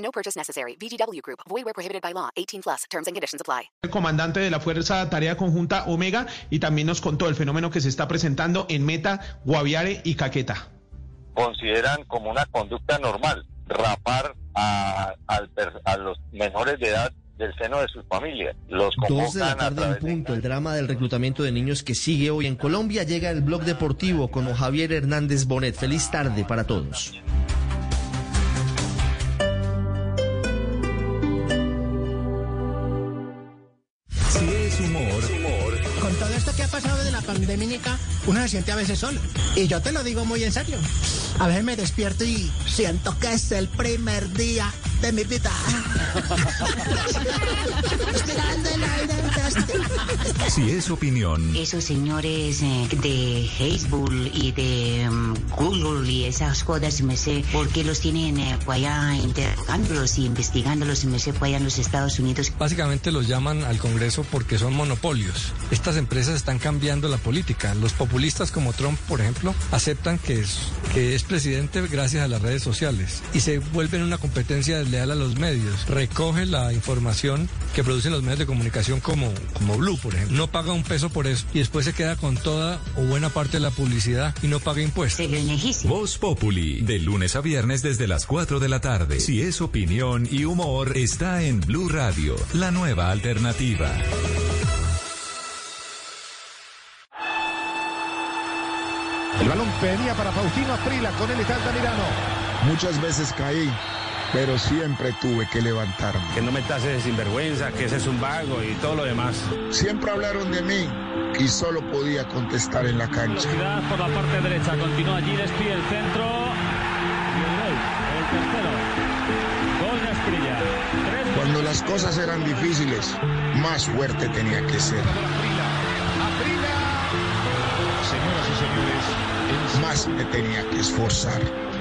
No purchase necessary. VGW Group. Void where prohibited by law. 18 plus. Terms and conditions apply. El comandante de la Fuerza Tarea Conjunta Omega y también nos contó el fenómeno que se está presentando en Meta, Guaviare y Caqueta. Consideran como una conducta normal rapar a, a los menores de edad del seno de sus familias. Los Dos de la tarde en través de punto. El drama del reclutamiento de niños que sigue hoy en Colombia llega el blog deportivo con Javier Hernández Bonet. Feliz tarde para todos. Pandemia, uno se siente a veces solo. Y yo te lo digo muy en serio. A veces me despierto y siento que es el primer día de mi vida. El aire. Si es opinión, Esos señores eh, de Facebook y de mm, Google y esas cosas, me sé, ¿por qué los tienen eh, por allá interrogándolos y investigándolos, me sé, por allá en los Estados Unidos? Básicamente los llaman al Congreso porque son monopolios. Estas empresas están cambiando la política. Los populistas como Trump, por ejemplo, aceptan que es, que es presidente gracias a las redes sociales y se vuelven una competencia desleal a los medios. Recoge la información que producen los medios de comunicación como, como Blue, por ejemplo. No paga un peso por eso y después se queda con toda o buena parte de la publicidad y no paga impuestos. Se beneficia. Voz Populi, de lunes a viernes desde las 4 de la tarde. Si es opinión y humor, está en Blue Radio, la nueva alternativa. El balón venía para Faustino Aprila, con él está Altamirano. Muchas veces caí, pero siempre tuve que levantarme. Que no me tases de sinvergüenza, que ese es un vago y todo lo demás. Siempre hablaron de mí y solo podía contestar en la cancha. Velocidad por la parte derecha, continúa allí Despi el centro. Y el gol, el tercero. Gol de Asprilla. Tres Cuando las cosas eran difíciles, más fuerte tenía que ser. Señoras y señores, Más me tenía que esforzar.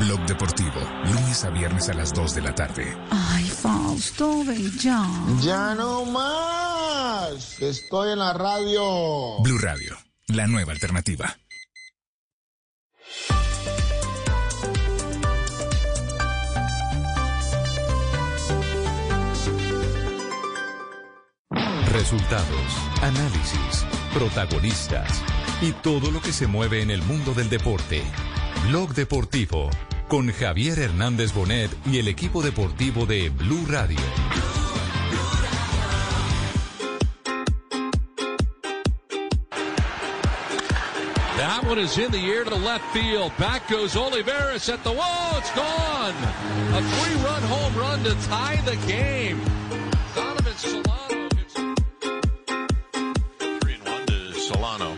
Blog Deportivo, lunes a viernes a las 2 de la tarde. Ay, Fausto, ven ya. Ya no más. Estoy en la radio. Blue Radio, la nueva alternativa. Resultados, análisis, protagonistas y todo lo que se mueve en el mundo del deporte. Blog Deportivo con Javier Hernández Bonet y el equipo deportivo de Blue Radio. That one is in the air to left field. Back goes Oliveris at the wall. It's gone. A three-run home run to tie the game. Donovan Solano Three and one to Solano.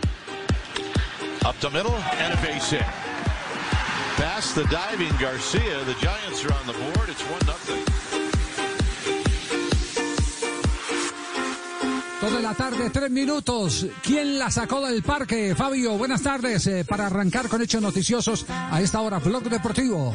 Up the middle and a base hit. Past the diving Garcia. The Giants are on the board. It's one nothing. Dos de la tarde, tres minutos. ¿Quién la sacó del parque? Fabio, buenas tardes. eh, para arrancar con hechos noticiosos a esta hora, Blog Deportivo.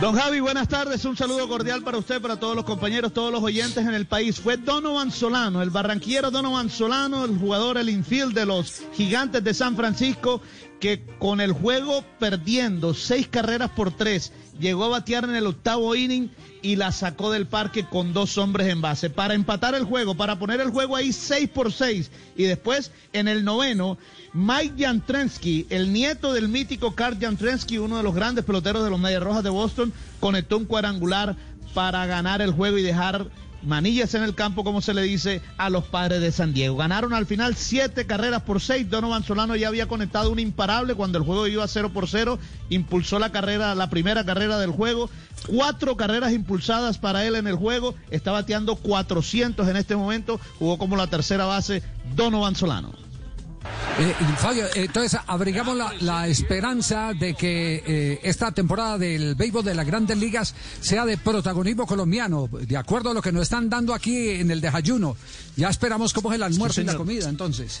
Don Javi, buenas tardes. Un saludo cordial para usted, para todos los compañeros, todos los oyentes en el país. Fue Donovan Solano, el barranquillero Donovan Solano, el jugador, el infield de los gigantes de San Francisco, que con el juego perdiendo seis carreras por tres, llegó a batear en el octavo inning y la sacó del parque con dos hombres en base para empatar el juego, para poner el juego ahí seis por seis. Y después, en el noveno, Mike Jantrensky, el nieto del mítico Carl Jantrensky, uno de los grandes peloteros de los Medias Rojas de Boston, conectó un cuadrangular para ganar el juego y dejar manillas en el campo, como se le dice, a los padres de San Diego. Ganaron al final siete carreras por seis. Donovan Solano ya había conectado un imparable cuando el juego iba 0 por 0. Impulsó la carrera, la primera carrera del juego. Cuatro carreras impulsadas para él en el juego. Está bateando 400 en este momento. Jugó como la tercera base Donovan Solano. Eh, Fabio, entonces abrigamos la, la esperanza de que eh, esta temporada del béisbol de las grandes ligas sea de protagonismo colombiano, de acuerdo a lo que nos están dando aquí en el desayuno. Ya esperamos cómo es el almuerzo y la comida, entonces.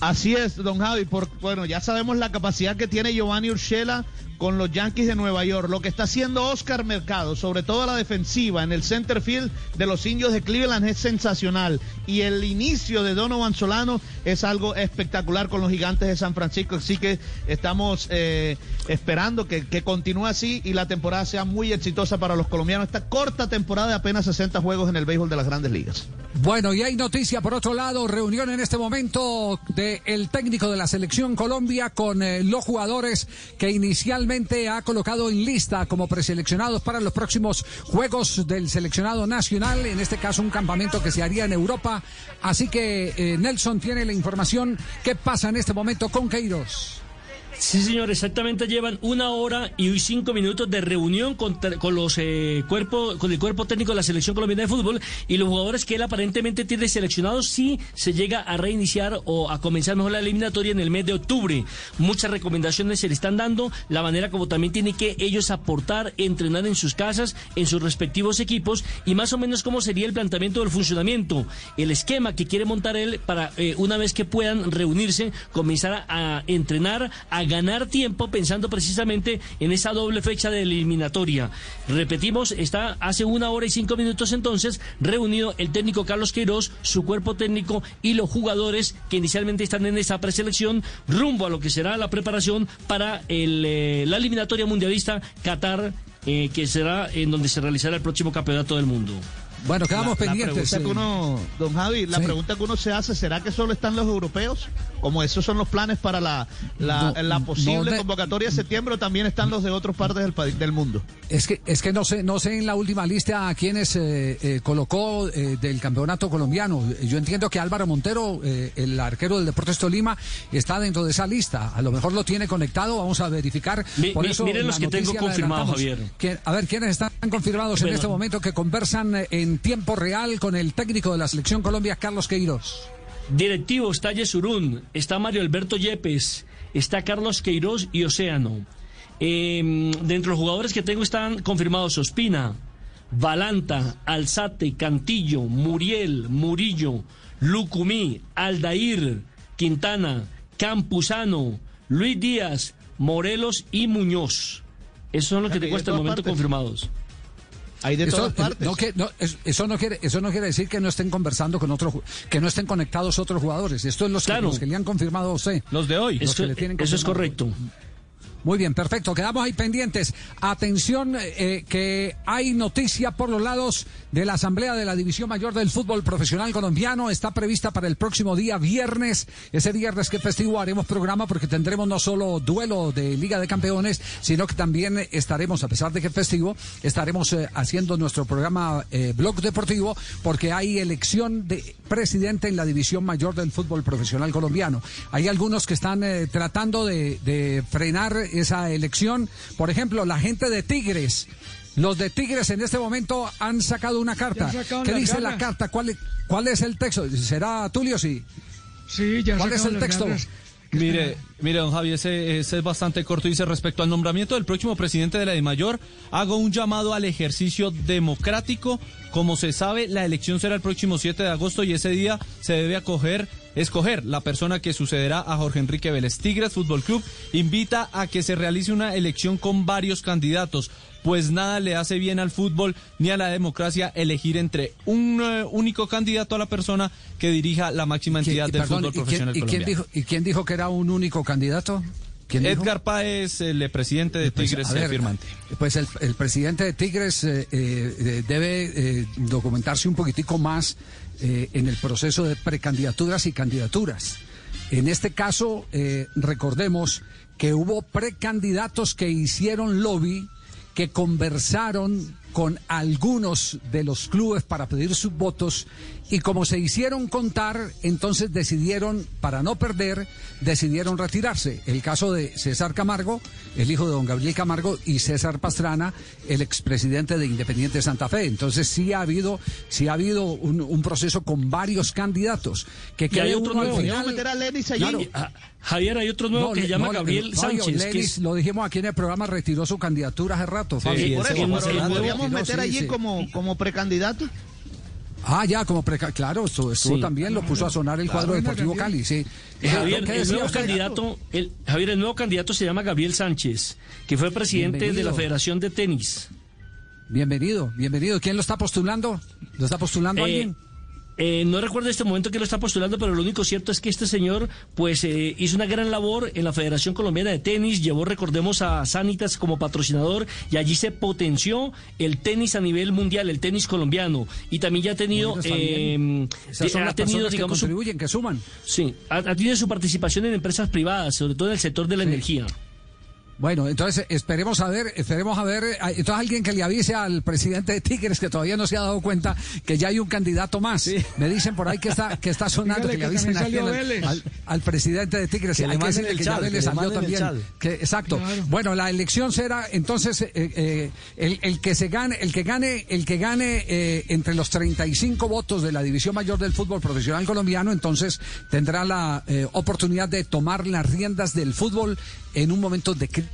Así es, don Javi. Por, bueno, ya sabemos la capacidad que tiene Giovanni Urshela con los Yankees de Nueva York. Lo que está haciendo Oscar Mercado, sobre todo la defensiva en el center field de los indios de Cleveland, es sensacional. Y el inicio de Donovan Solano es algo espectacular con los gigantes de San Francisco. Así que estamos eh, esperando que, que continúe así y la temporada sea muy exitosa para los colombianos. Esta corta temporada de apenas 60 juegos en el béisbol de las grandes ligas. Bueno, y hay noticia por otro lado, reunión en este momento del técnico de la selección Colombia con eh, los jugadores que inicialmente ha colocado en lista como preseleccionados para los próximos Juegos del Seleccionado Nacional, en este caso un campamento que se haría en Europa. Así que eh, Nelson tiene la información. ¿Qué pasa en este momento con Queiroz? Sí, señor, exactamente llevan una hora y cinco minutos de reunión con, con los eh, cuerpo, con el cuerpo técnico de la selección colombiana de fútbol y los jugadores que él aparentemente tiene seleccionados si se llega a reiniciar o a comenzar mejor la eliminatoria en el mes de octubre. Muchas recomendaciones se le están dando, la manera como también tienen que ellos aportar, entrenar en sus casas, en sus respectivos equipos y más o menos cómo sería el planteamiento del funcionamiento, el esquema que quiere montar él para eh, una vez que puedan reunirse, comenzar a, a entrenar, a ganar tiempo pensando precisamente en esa doble fecha de eliminatoria. Repetimos, está hace una hora y cinco minutos entonces reunido el técnico Carlos Queiroz, su cuerpo técnico y los jugadores que inicialmente están en esa preselección rumbo a lo que será la preparación para el, eh, la eliminatoria mundialista Qatar, eh, que será en donde se realizará el próximo campeonato del mundo. Bueno, quedamos La- la pendientes. pregunta que uno, don Javi, la Sí. pregunta que uno se hace, ¿será que solo están los europeos? Como esos son los planes para la, la, No, la posible no, de- convocatoria de septiembre, también están los de otras partes del, país- del mundo. Es que, es que no sé, no sé en la última lista a quienes eh, eh, colocó eh, del campeonato colombiano. Yo entiendo que Álvaro Montero, eh, el arquero del Deportes Tolima, está dentro de esa lista. A lo mejor lo tiene conectado, vamos a verificar. Mi- Por mi- eso miren los que tengo confirmados. Javier. ¿Quién- a ver, ¿quiénes están confirmados en este momento que conversan en tiempo real con el técnico de la selección Colombia, Carlos Queiroz? Directivo está Yesurún, está Mario Alberto Yepes, está Carlos Queiroz y Océano. Eh, dentro de los jugadores que tengo están confirmados Ospina, Valanta, Alzate, Cantillo, Muriel, Murillo, Lucumí, Aldair, Quintana, Campuzano, Luis Díaz, Morelos y Muñoz. Esos son los que tengo hasta el momento partes. confirmados. Hay de Eso, todas partes. no, que- no, es- eso no quiere eso no quiere decir que no estén conversando con otros que no estén conectados otros jugadores esto es los, que, Claro. los que le han confirmado a usted Los de hoy. Los Eso, que le tienen eso es correcto. Muy bien, perfecto. Quedamos ahí pendientes. Atención, eh, que hay noticia por los lados de la Asamblea de la División Mayor del Fútbol Profesional Colombiano. Está prevista para el próximo día viernes. Ese viernes que es festivo haremos programa porque tendremos no solo duelo de Liga de Campeones, sino que también estaremos, a pesar de que es festivo, estaremos eh, haciendo nuestro programa eh, Blog Deportivo porque hay elección de presidente en la División Mayor del Fútbol Profesional Colombiano. Hay algunos que están eh, tratando de frenar esa elección. Por ejemplo, la gente de Tigres. Los de Tigres en este momento han sacado una carta. ¿Qué dice la carta? ¿Cuál, ¿Cuál es el texto? ¿Será Tulio? Sí. Sí, ya ¿Cuál es el texto? Mire, mire, don Javi, ese, ese es bastante corto. Dice, respecto al nombramiento del próximo presidente de la DIMAYOR, hago un llamado al ejercicio democrático. Como se sabe, la elección será el próximo 7 de agosto y ese día se debe acoger, escoger la persona que sucederá a Jorge Enrique Vélez. Tigres Fútbol Club invita a que se realice una elección con varios candidatos, pues nada le hace bien al fútbol ni a la democracia elegir entre un eh, único candidato a la persona que dirija la máxima entidad del perdón, fútbol ¿y quién, profesional y quién dijo, ¿Y quién dijo que era un único candidato? Edgar Páez, el eh, presidente de Pues, Tigres ver, eh, firmante. Pues el, el presidente de Tigres eh, eh, debe eh, documentarse un poquitico más eh, en el proceso de precandidaturas y candidaturas. En este caso, eh, recordemos que hubo precandidatos que hicieron lobby, que conversaron con algunos de los clubes para pedir sus votos y como se hicieron contar, entonces decidieron, para no perder, decidieron retirarse. El caso de César Camargo, el hijo de don Gabriel Camargo, y César Pastrana, el expresidente de Independiente Santa Fe. Entonces sí ha habido, sí ha habido un, un proceso con varios candidatos. Que Y hay otro uno al nuevo. final- meter a Lenis allí. Claro. Ah, Javier, hay otro nuevo No, que le- se llama no, Gabriel Fabio, Sánchez. que es- lo dijimos aquí en el programa, retiró su candidatura hace rato. Fabio. Sí, por eso, pero podríamos meter sí, allí sí. como, como precandidato. Ah, ya, como preca claro, estuvo, Sí. también, lo puso a sonar el cuadro deportivo Cali, sí. Eh, Javier, ¿qué el nuevo usted? candidato, el, Javier, el nuevo candidato se llama Gabriel Sánchez, que fue presidente de la Federación de Tenis. Bienvenido, bienvenido. ¿Quién lo está postulando? ¿Lo está postulando Eh, alguien? Eh, no recuerdo este momento que lo está postulando, pero lo único cierto es que este señor pues eh, hizo una gran labor en la Federación Colombiana de Tenis, llevó, recordemos, a Sanitas como patrocinador y allí se potenció el tenis a nivel mundial, el tenis colombiano. Y también ya ha tenido, bien. eh, Esas son ha las tenido, que digamos, contribuyen, que suman. sí, ha, ha tenido su participación en empresas privadas, sobre todo en el sector de la energía. Bueno, entonces esperemos a ver, esperemos a ver, entonces alguien que le avise al presidente de Tigres que todavía no se ha dado cuenta que ya hay un candidato más. Me dicen por ahí que está que está sonando Dígale que le avisen a al, al presidente de Tigres. Que le que manden decirle el que ya Vélez le salió también. Que, exacto. Claro. Bueno, la elección será entonces eh, eh, el, el que se gane, el que gane, el que gane eh, entre los 35 votos de la división mayor del fútbol profesional colombiano, entonces tendrá la eh, oportunidad de tomar las riendas del fútbol en un momento de crisis.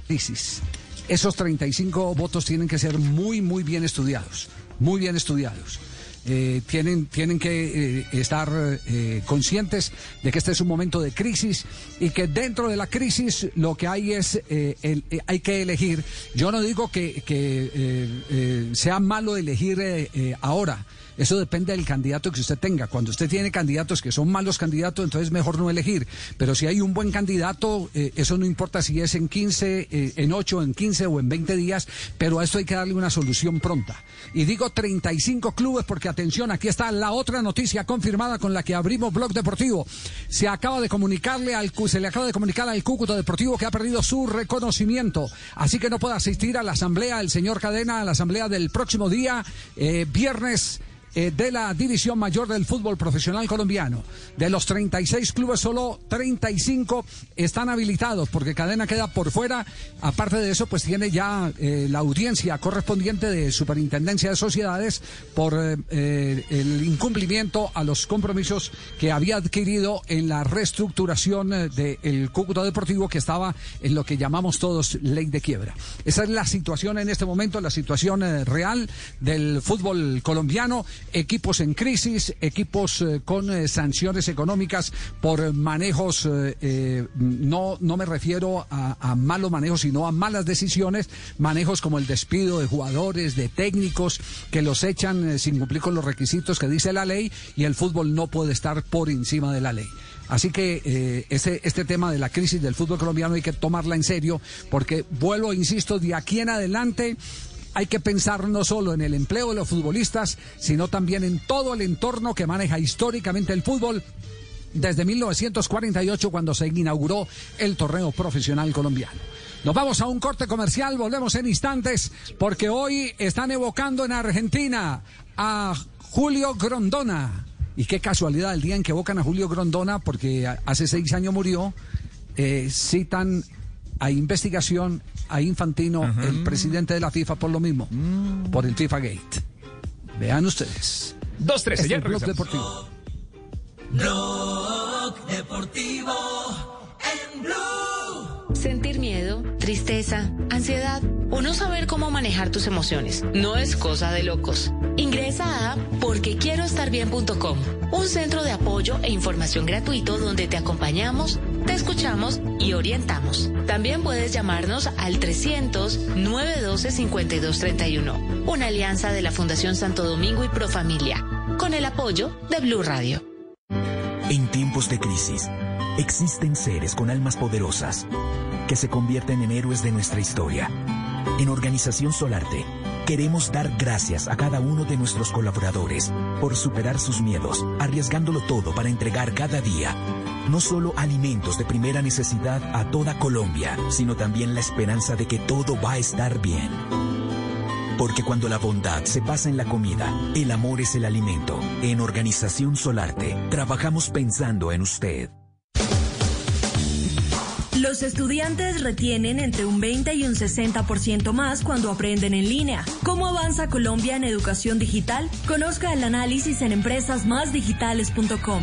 Esos 35 votos tienen que ser muy, muy bien estudiados, muy bien estudiados. Eh, tienen, tienen que eh, estar eh, conscientes de que este es un momento de crisis y que dentro de la crisis lo que hay es el- hay que elegir. Yo no digo que, sea malo elegir ahora. Eso depende del candidato que usted tenga. Cuando usted tiene candidatos que son malos candidatos, entonces mejor no elegir. Pero si hay un buen candidato, eh, eso no importa si es en 15, eh, en 8, en 15 o en 20 días, pero a esto hay que darle una solución pronta. Y digo 35 clubes porque atención, aquí está la otra noticia confirmada con la que abrimos Blog Deportivo. Se acaba de comunicarle al se le acaba de comunicar al Cúcuta Deportivo que ha perdido su reconocimiento, así que no puede asistir a la asamblea el señor Cadena, a la asamblea del próximo día, eh, viernes eh, de la División Mayor del Fútbol Profesional Colombiano. De los 36 clubes, solo 35 están habilitados porque Cadena queda por fuera. Aparte de eso, pues tiene ya eh, la audiencia correspondiente de Superintendencia de Sociedades por eh, el incumplimiento a los compromisos que había adquirido en la reestructuración del Cúcuta Deportivo que estaba en lo que llamamos todos ley de quiebra. Esa es la situación en este momento, la situación real del fútbol colombiano. Equipos en crisis, equipos eh, con eh, sanciones económicas por manejos, eh, no, no me refiero a, a malos manejos, sino a malas decisiones, manejos como el despido de jugadores, de técnicos, que los echan sin cumplir con los requisitos que dice la ley y el fútbol no puede estar por encima de la ley. Así que eh, este, este tema de la crisis del fútbol colombiano hay que tomarla en serio, porque vuelvo, insisto, de aquí en adelante hay que pensar no solo en el empleo de los futbolistas, sino también en todo el entorno que maneja históricamente el fútbol desde 1948 cuando se inauguró el torneo profesional colombiano. Nos vamos a un corte comercial, volvemos en instantes porque hoy están evocando en Argentina a Julio Grondona. Y qué casualidad, el día en que evocan a Julio Grondona, porque hace seis años murió, eh, citan a investigación a Infantino, el presidente de la FIFA, por lo mismo, por el FIFA Gate. Vean ustedes. Dos, tres, Este ya Blog. Deportivo. Blog Deportivo en Blue. Sentir miedo, tristeza, ansiedad o no saber cómo manejar tus emociones no es cosa de locos. Ingresa a porquequieroestarbien.com, un centro de apoyo e información gratuito donde te acompañamos, te escuchamos y orientamos. También puedes llamarnos al 300-912-5231, una alianza de la Fundación Santo Domingo y Profamilia, con el apoyo de Blue Radio. En tiempos de crisis, existen seres con almas poderosas que se convierten en héroes de nuestra historia. En Organización Solarte, queremos dar gracias a cada uno de nuestros colaboradores por superar sus miedos, arriesgándolo todo para entregar cada día no solo alimentos de primera necesidad a toda Colombia, sino también la esperanza de que todo va a estar bien. Porque cuando la bondad se pasa en la comida, el amor es el alimento. En Organización Solarte, trabajamos pensando en usted. Los estudiantes retienen entre un 20 y un 60% más cuando aprenden en línea. ¿Cómo avanza Colombia en educación digital? Conozca el análisis en empresasmásdigitales.com.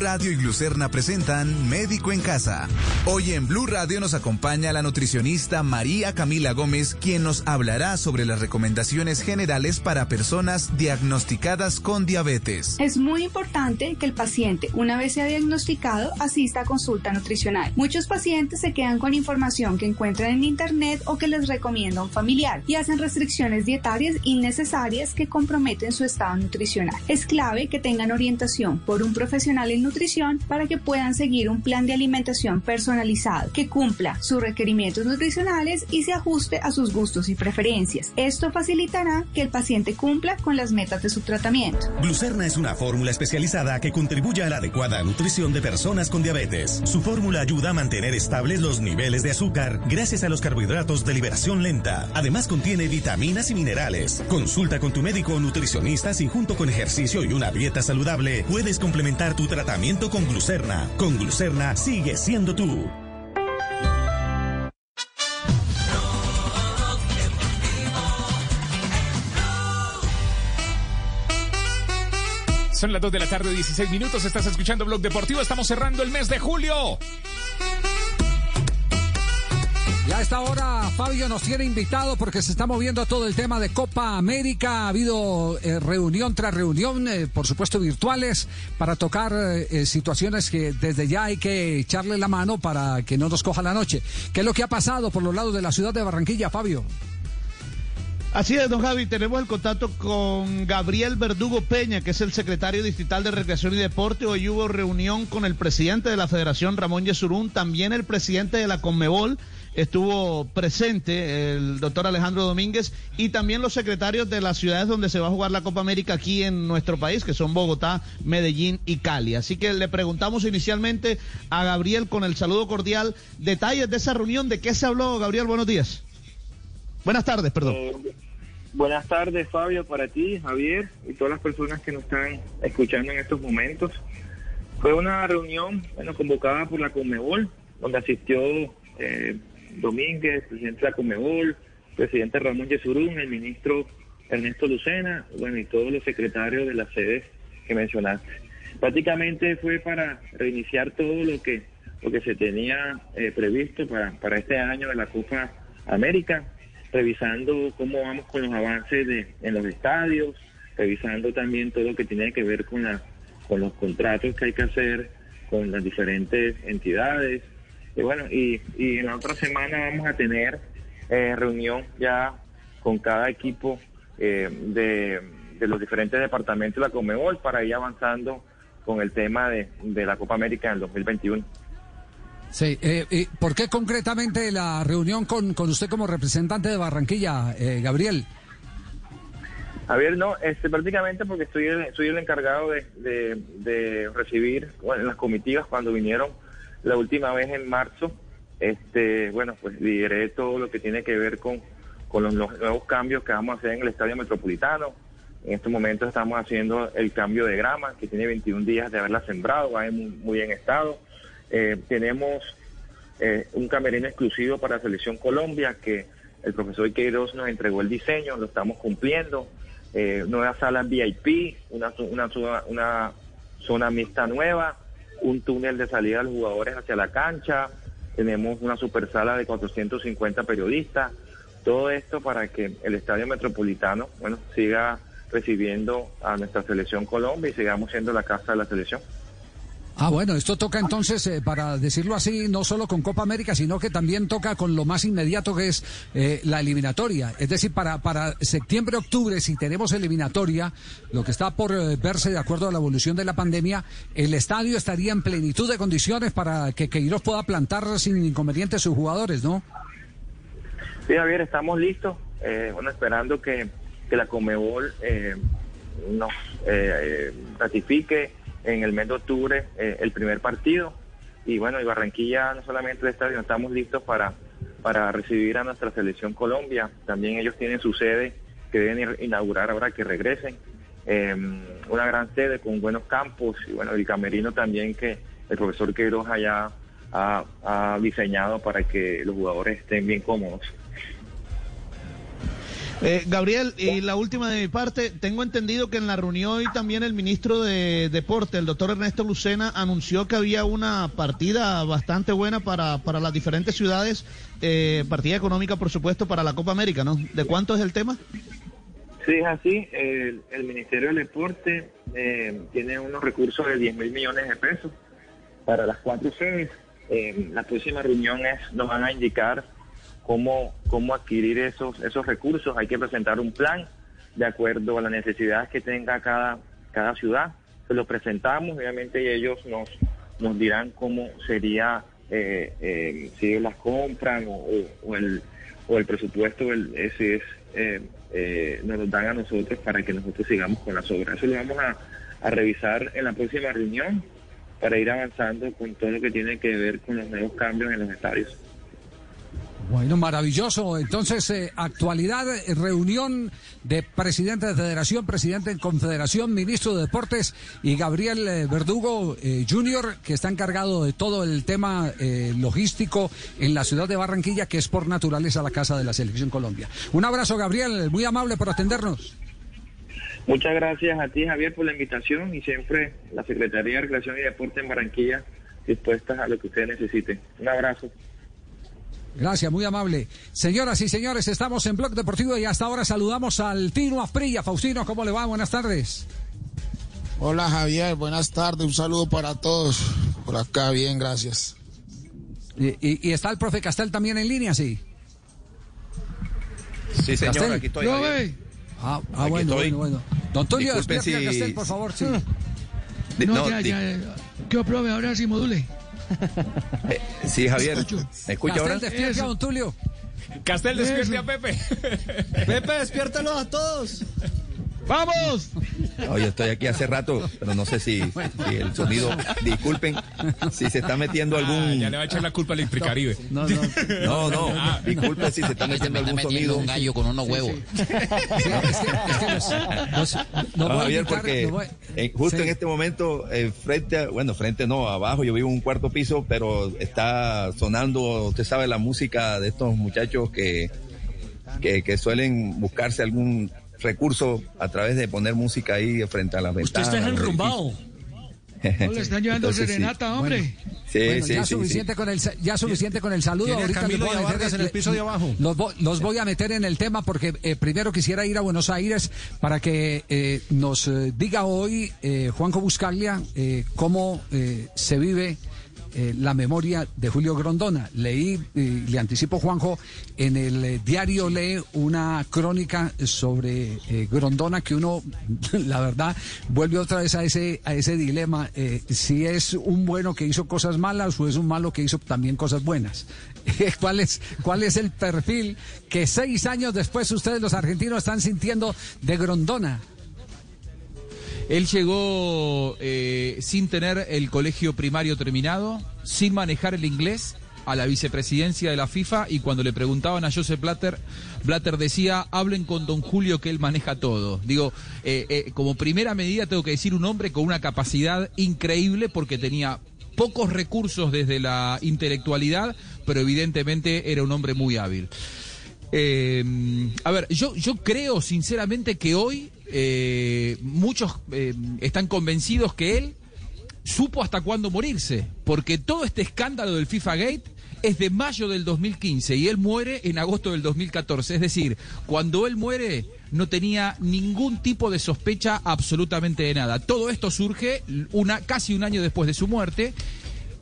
Radio y Glucerna presentan Médico en Casa. Hoy en Blue Radio nos acompaña la nutricionista María Camila Gómez, quien nos hablará sobre las recomendaciones generales para personas diagnosticadas con diabetes. Es muy importante que el paciente, una vez sea diagnosticado, asista a consulta nutricional. Muchos pacientes se quedan con información que encuentran en Internet o que les recomienda un familiar y hacen restricciones dietarias innecesarias que comprometen su estado nutricional. Es clave que tengan orientación por un profesional en nutrición para que puedan seguir un plan de alimentación personalizado que cumpla sus requerimientos nutricionales y se ajuste a sus gustos y preferencias. Esto facilitará que el paciente cumpla con las metas de su tratamiento. Glucerna es una fórmula especializada que contribuye a la adecuada nutrición de personas con diabetes. Su fórmula ayuda a mantener estables los niveles de azúcar gracias a los carbohidratos de liberación lenta. Además contiene vitaminas y minerales. Consulta con tu médico o nutricionista si junto con ejercicio y una dieta saludable puedes complementar tu tratamiento con glucerna. Con glucerna sigue siendo tú. Son las 2 de la tarde, 16 minutos. Estás escuchando Blog Deportivo. Estamos cerrando el mes de julio. Y a esta hora Fabio nos tiene invitado porque se está moviendo todo el tema de Copa América. Ha habido eh, reunión tras reunión, eh, por supuesto virtuales, para tocar eh, situaciones que desde ya hay que echarle la mano para que no nos coja la noche. ¿Qué es lo que ha pasado por los lados de la ciudad de Barranquilla, Fabio? Así es, don Javi, tenemos el contacto con Gabriel Verdugo Peña, que es el secretario distrital de Recreación y Deporte. Hoy hubo reunión con el presidente de la Federación, Ramón Yesurún, también el presidente de la Conmebol, estuvo presente el doctor Alejandro Domínguez y también los secretarios de las ciudades donde se va a jugar la Copa América aquí en nuestro país, que son Bogotá, Medellín y Cali. Así que le preguntamos inicialmente a Gabriel con el saludo cordial detalles de esa reunión, de qué se habló, Gabriel, buenos días. Buenas tardes, perdón. Eh, buenas tardes, Fabio, para ti, Javier y todas las personas que nos están escuchando en estos momentos. Fue una reunión bueno, convocada por la Conmebol, donde asistió eh, Domínguez, presidente de la Conmebol, presidente Ramón Yesurún, el ministro Ernesto Lucena, bueno, y todos los secretarios de las sedes que mencionaste. Prácticamente fue para reiniciar todo lo que lo que se tenía eh, previsto para, para este año de la Copa América revisando cómo vamos con los avances de, en los estadios, revisando también todo lo que tiene que ver con, la, con los contratos que hay que hacer con las diferentes entidades. Y bueno, y, y en la otra semana vamos a tener eh, reunión ya con cada equipo eh, de, de los diferentes departamentos de la Comebol para ir avanzando con el tema de, de la Copa América en el 2021. Sí, eh, eh, ¿por qué concretamente la reunión con, con usted como representante de Barranquilla, eh, Gabriel? Javier, no, este, prácticamente porque estoy el, soy el encargado de, de, de recibir bueno, las comitivas cuando vinieron la última vez en marzo. Este, bueno, pues lideré todo lo que tiene que ver con, con los, nuevos cambios que vamos a hacer en el Estadio Metropolitano. En estos momentos estamos haciendo el cambio de grama, que tiene 21 días de haberla sembrado, va en muy, bien estado. Eh, tenemos eh, un camerino exclusivo para la Selección Colombia que el profesor Queiroz nos entregó el diseño, lo estamos cumpliendo. Eh, nuevas salas VIP, una, una, una zona mixta nueva, un túnel de salida de los jugadores hacia la cancha, tenemos una super sala de 450 periodistas, todo esto para que el Estadio Metropolitano, bueno, siga recibiendo a nuestra selección Colombia y sigamos siendo la casa de la selección. Ah, bueno, esto toca entonces, eh, para decirlo así, no solo con Copa América, sino que también toca con lo más inmediato que es eh, la eliminatoria. Es decir, para, para septiembre, octubre, si tenemos eliminatoria, lo que está por eh, verse de acuerdo a la evolución de la pandemia, el estadio estaría en plenitud de condiciones para que Queiroz pueda plantar sin inconveniente a sus jugadores, ¿no? Sí, Javier, estamos listos. eh, bueno, esperando que, que la Comebol nos ratifique en el mes de octubre eh, el primer partido. Y bueno, y Barranquilla no solamente el estadio, estamos listos para, para recibir a nuestra selección Colombia. También ellos tienen su sede que deben inaugurar ahora que regresen. Eh, una gran sede con buenos campos y bueno, el camerino también que el profesor Queiroz allá ha diseñado para que los jugadores estén bien cómodos. Eh, Gabriel, y la última de mi parte, tengo entendido que en la reunión hoy también el ministro de Deporte, el doctor Ernesto Lucena, anunció que había una partida bastante buena para, para las diferentes ciudades, eh, partida económica, por supuesto, para la Copa América, ¿no? ¿De cuánto es el tema? Sí, es así. El, el Ministerio del Deporte eh, tiene unos recursos de 10 mil millones de pesos para las cuatro sedes. Eh, la próxima reunión es, nos van a indicar cómo, cómo adquirir esos, esos recursos. Hay que presentar un plan de acuerdo a las necesidades que tenga cada, cada ciudad. Se lo presentamos, obviamente, y ellos nos, nos dirán cómo sería, eh, eh, si las compran o, el, o el presupuesto, el, ese es, eh, nos lo dan a nosotros para que nosotros sigamos con las obras. Eso lo vamos a, a revisar en la próxima reunión para ir avanzando con todo lo que tiene que ver con los nuevos cambios en los estadios. Bueno, maravilloso. Entonces, eh, actualidad, reunión de presidente de federación, presidente de confederación, ministro de deportes y Gabriel eh, Verdugo eh, Jr., que está encargado de todo el tema eh, logístico en la ciudad de Barranquilla, que es por naturaleza la casa de la Selección Colombia. Un abrazo, Gabriel, muy amable por atendernos. Muchas gracias a ti, Javier, por la invitación y siempre la Secretaría de Recreación y Deporte en Barranquilla dispuestas a lo que ustedes necesiten. Un abrazo. Gracias, muy amable. Señoras y señores, estamos en Blog Deportivo y hasta ahora saludamos al Tino Asprilla. Faustino, ¿cómo le va? Buenas tardes. Hola Javier, buenas tardes, un saludo para todos. Por acá, bien, gracias. Y, y- y está el profe Castel también en línea, sí. Sí, señor, Castel. aquí estoy. Ah, ah, Aquí bueno, estoy. bueno, bueno. Don Tulio, si- Castel, por favor, sí. No, no, ya, ya. ¿Qué profe? Ahora sí module. Sí, Javier. ¿Me escucha Castel, ahora? despierte a Don Tulio. Castel, despierte a Pepe. Pepe, despiértalo a todos. ¡Vamos! Oye, estoy aquí hace rato, pero no sé si, si el sonido. Disculpen si se está metiendo Ah, algún. ya le va a echar la culpa al Electricaribe. No, no. No, no. Ah. Disculpen si se está metiendo algún sonido. un gallo con unos huevos. No, voy a Javier, porque voy- eh, justo Sí. en este momento, eh, frente, a- bueno, frente no, abajo, yo vivo en un cuarto piso, pero está sonando, usted sabe, la música de estos muchachos que, que, que suelen buscarse algún recurso a través de poner música ahí frente a las Usted ventanas. está enrumbado. No le están llevando Entonces, sí. serenata, hombre. Sí, Bueno, sí, ya sí, suficiente sí. con el ya suficiente con el saludo. Ahorita les voy a meter en el piso de abajo. Los, voy- los voy a meter en el tema porque eh, primero quisiera ir a Buenos Aires para que eh, nos eh, diga hoy eh, Juanjo Buscaglia eh, cómo eh, se vive eh, la memoria de Julio Grondona. Leí, y le anticipo Juanjo, en el eh, diario lee una crónica sobre eh, Grondona que uno, la verdad, vuelve otra vez a ese, a ese dilema, eh, si es un bueno que hizo cosas malas o es un malo que hizo también cosas buenas. ¿Cuál es, ¿Cuál es el perfil que seis años después ustedes los argentinos están sintiendo de Grondona? Él llegó eh, sin tener el colegio primario terminado, sin manejar el inglés a la vicepresidencia de la FIFA y cuando le preguntaban a Joseph Blatter, Blatter decía, hablen con don Julio que él maneja todo. Digo, eh, eh, como primera medida tengo que decir un hombre con una capacidad increíble porque tenía pocos recursos desde la intelectualidad, pero evidentemente era un hombre muy hábil. A ver, yo, yo creo sinceramente que hoy eh, muchos eh, están convencidos que él supo hasta cuándo morirse, porque todo este escándalo del FIFA Gate es de mayo del 2015 y él muere en agosto del 2014. Es decir, cuando él muere no tenía ningún tipo de sospecha absolutamente de nada. Todo esto surge una, casi un año después de su muerte.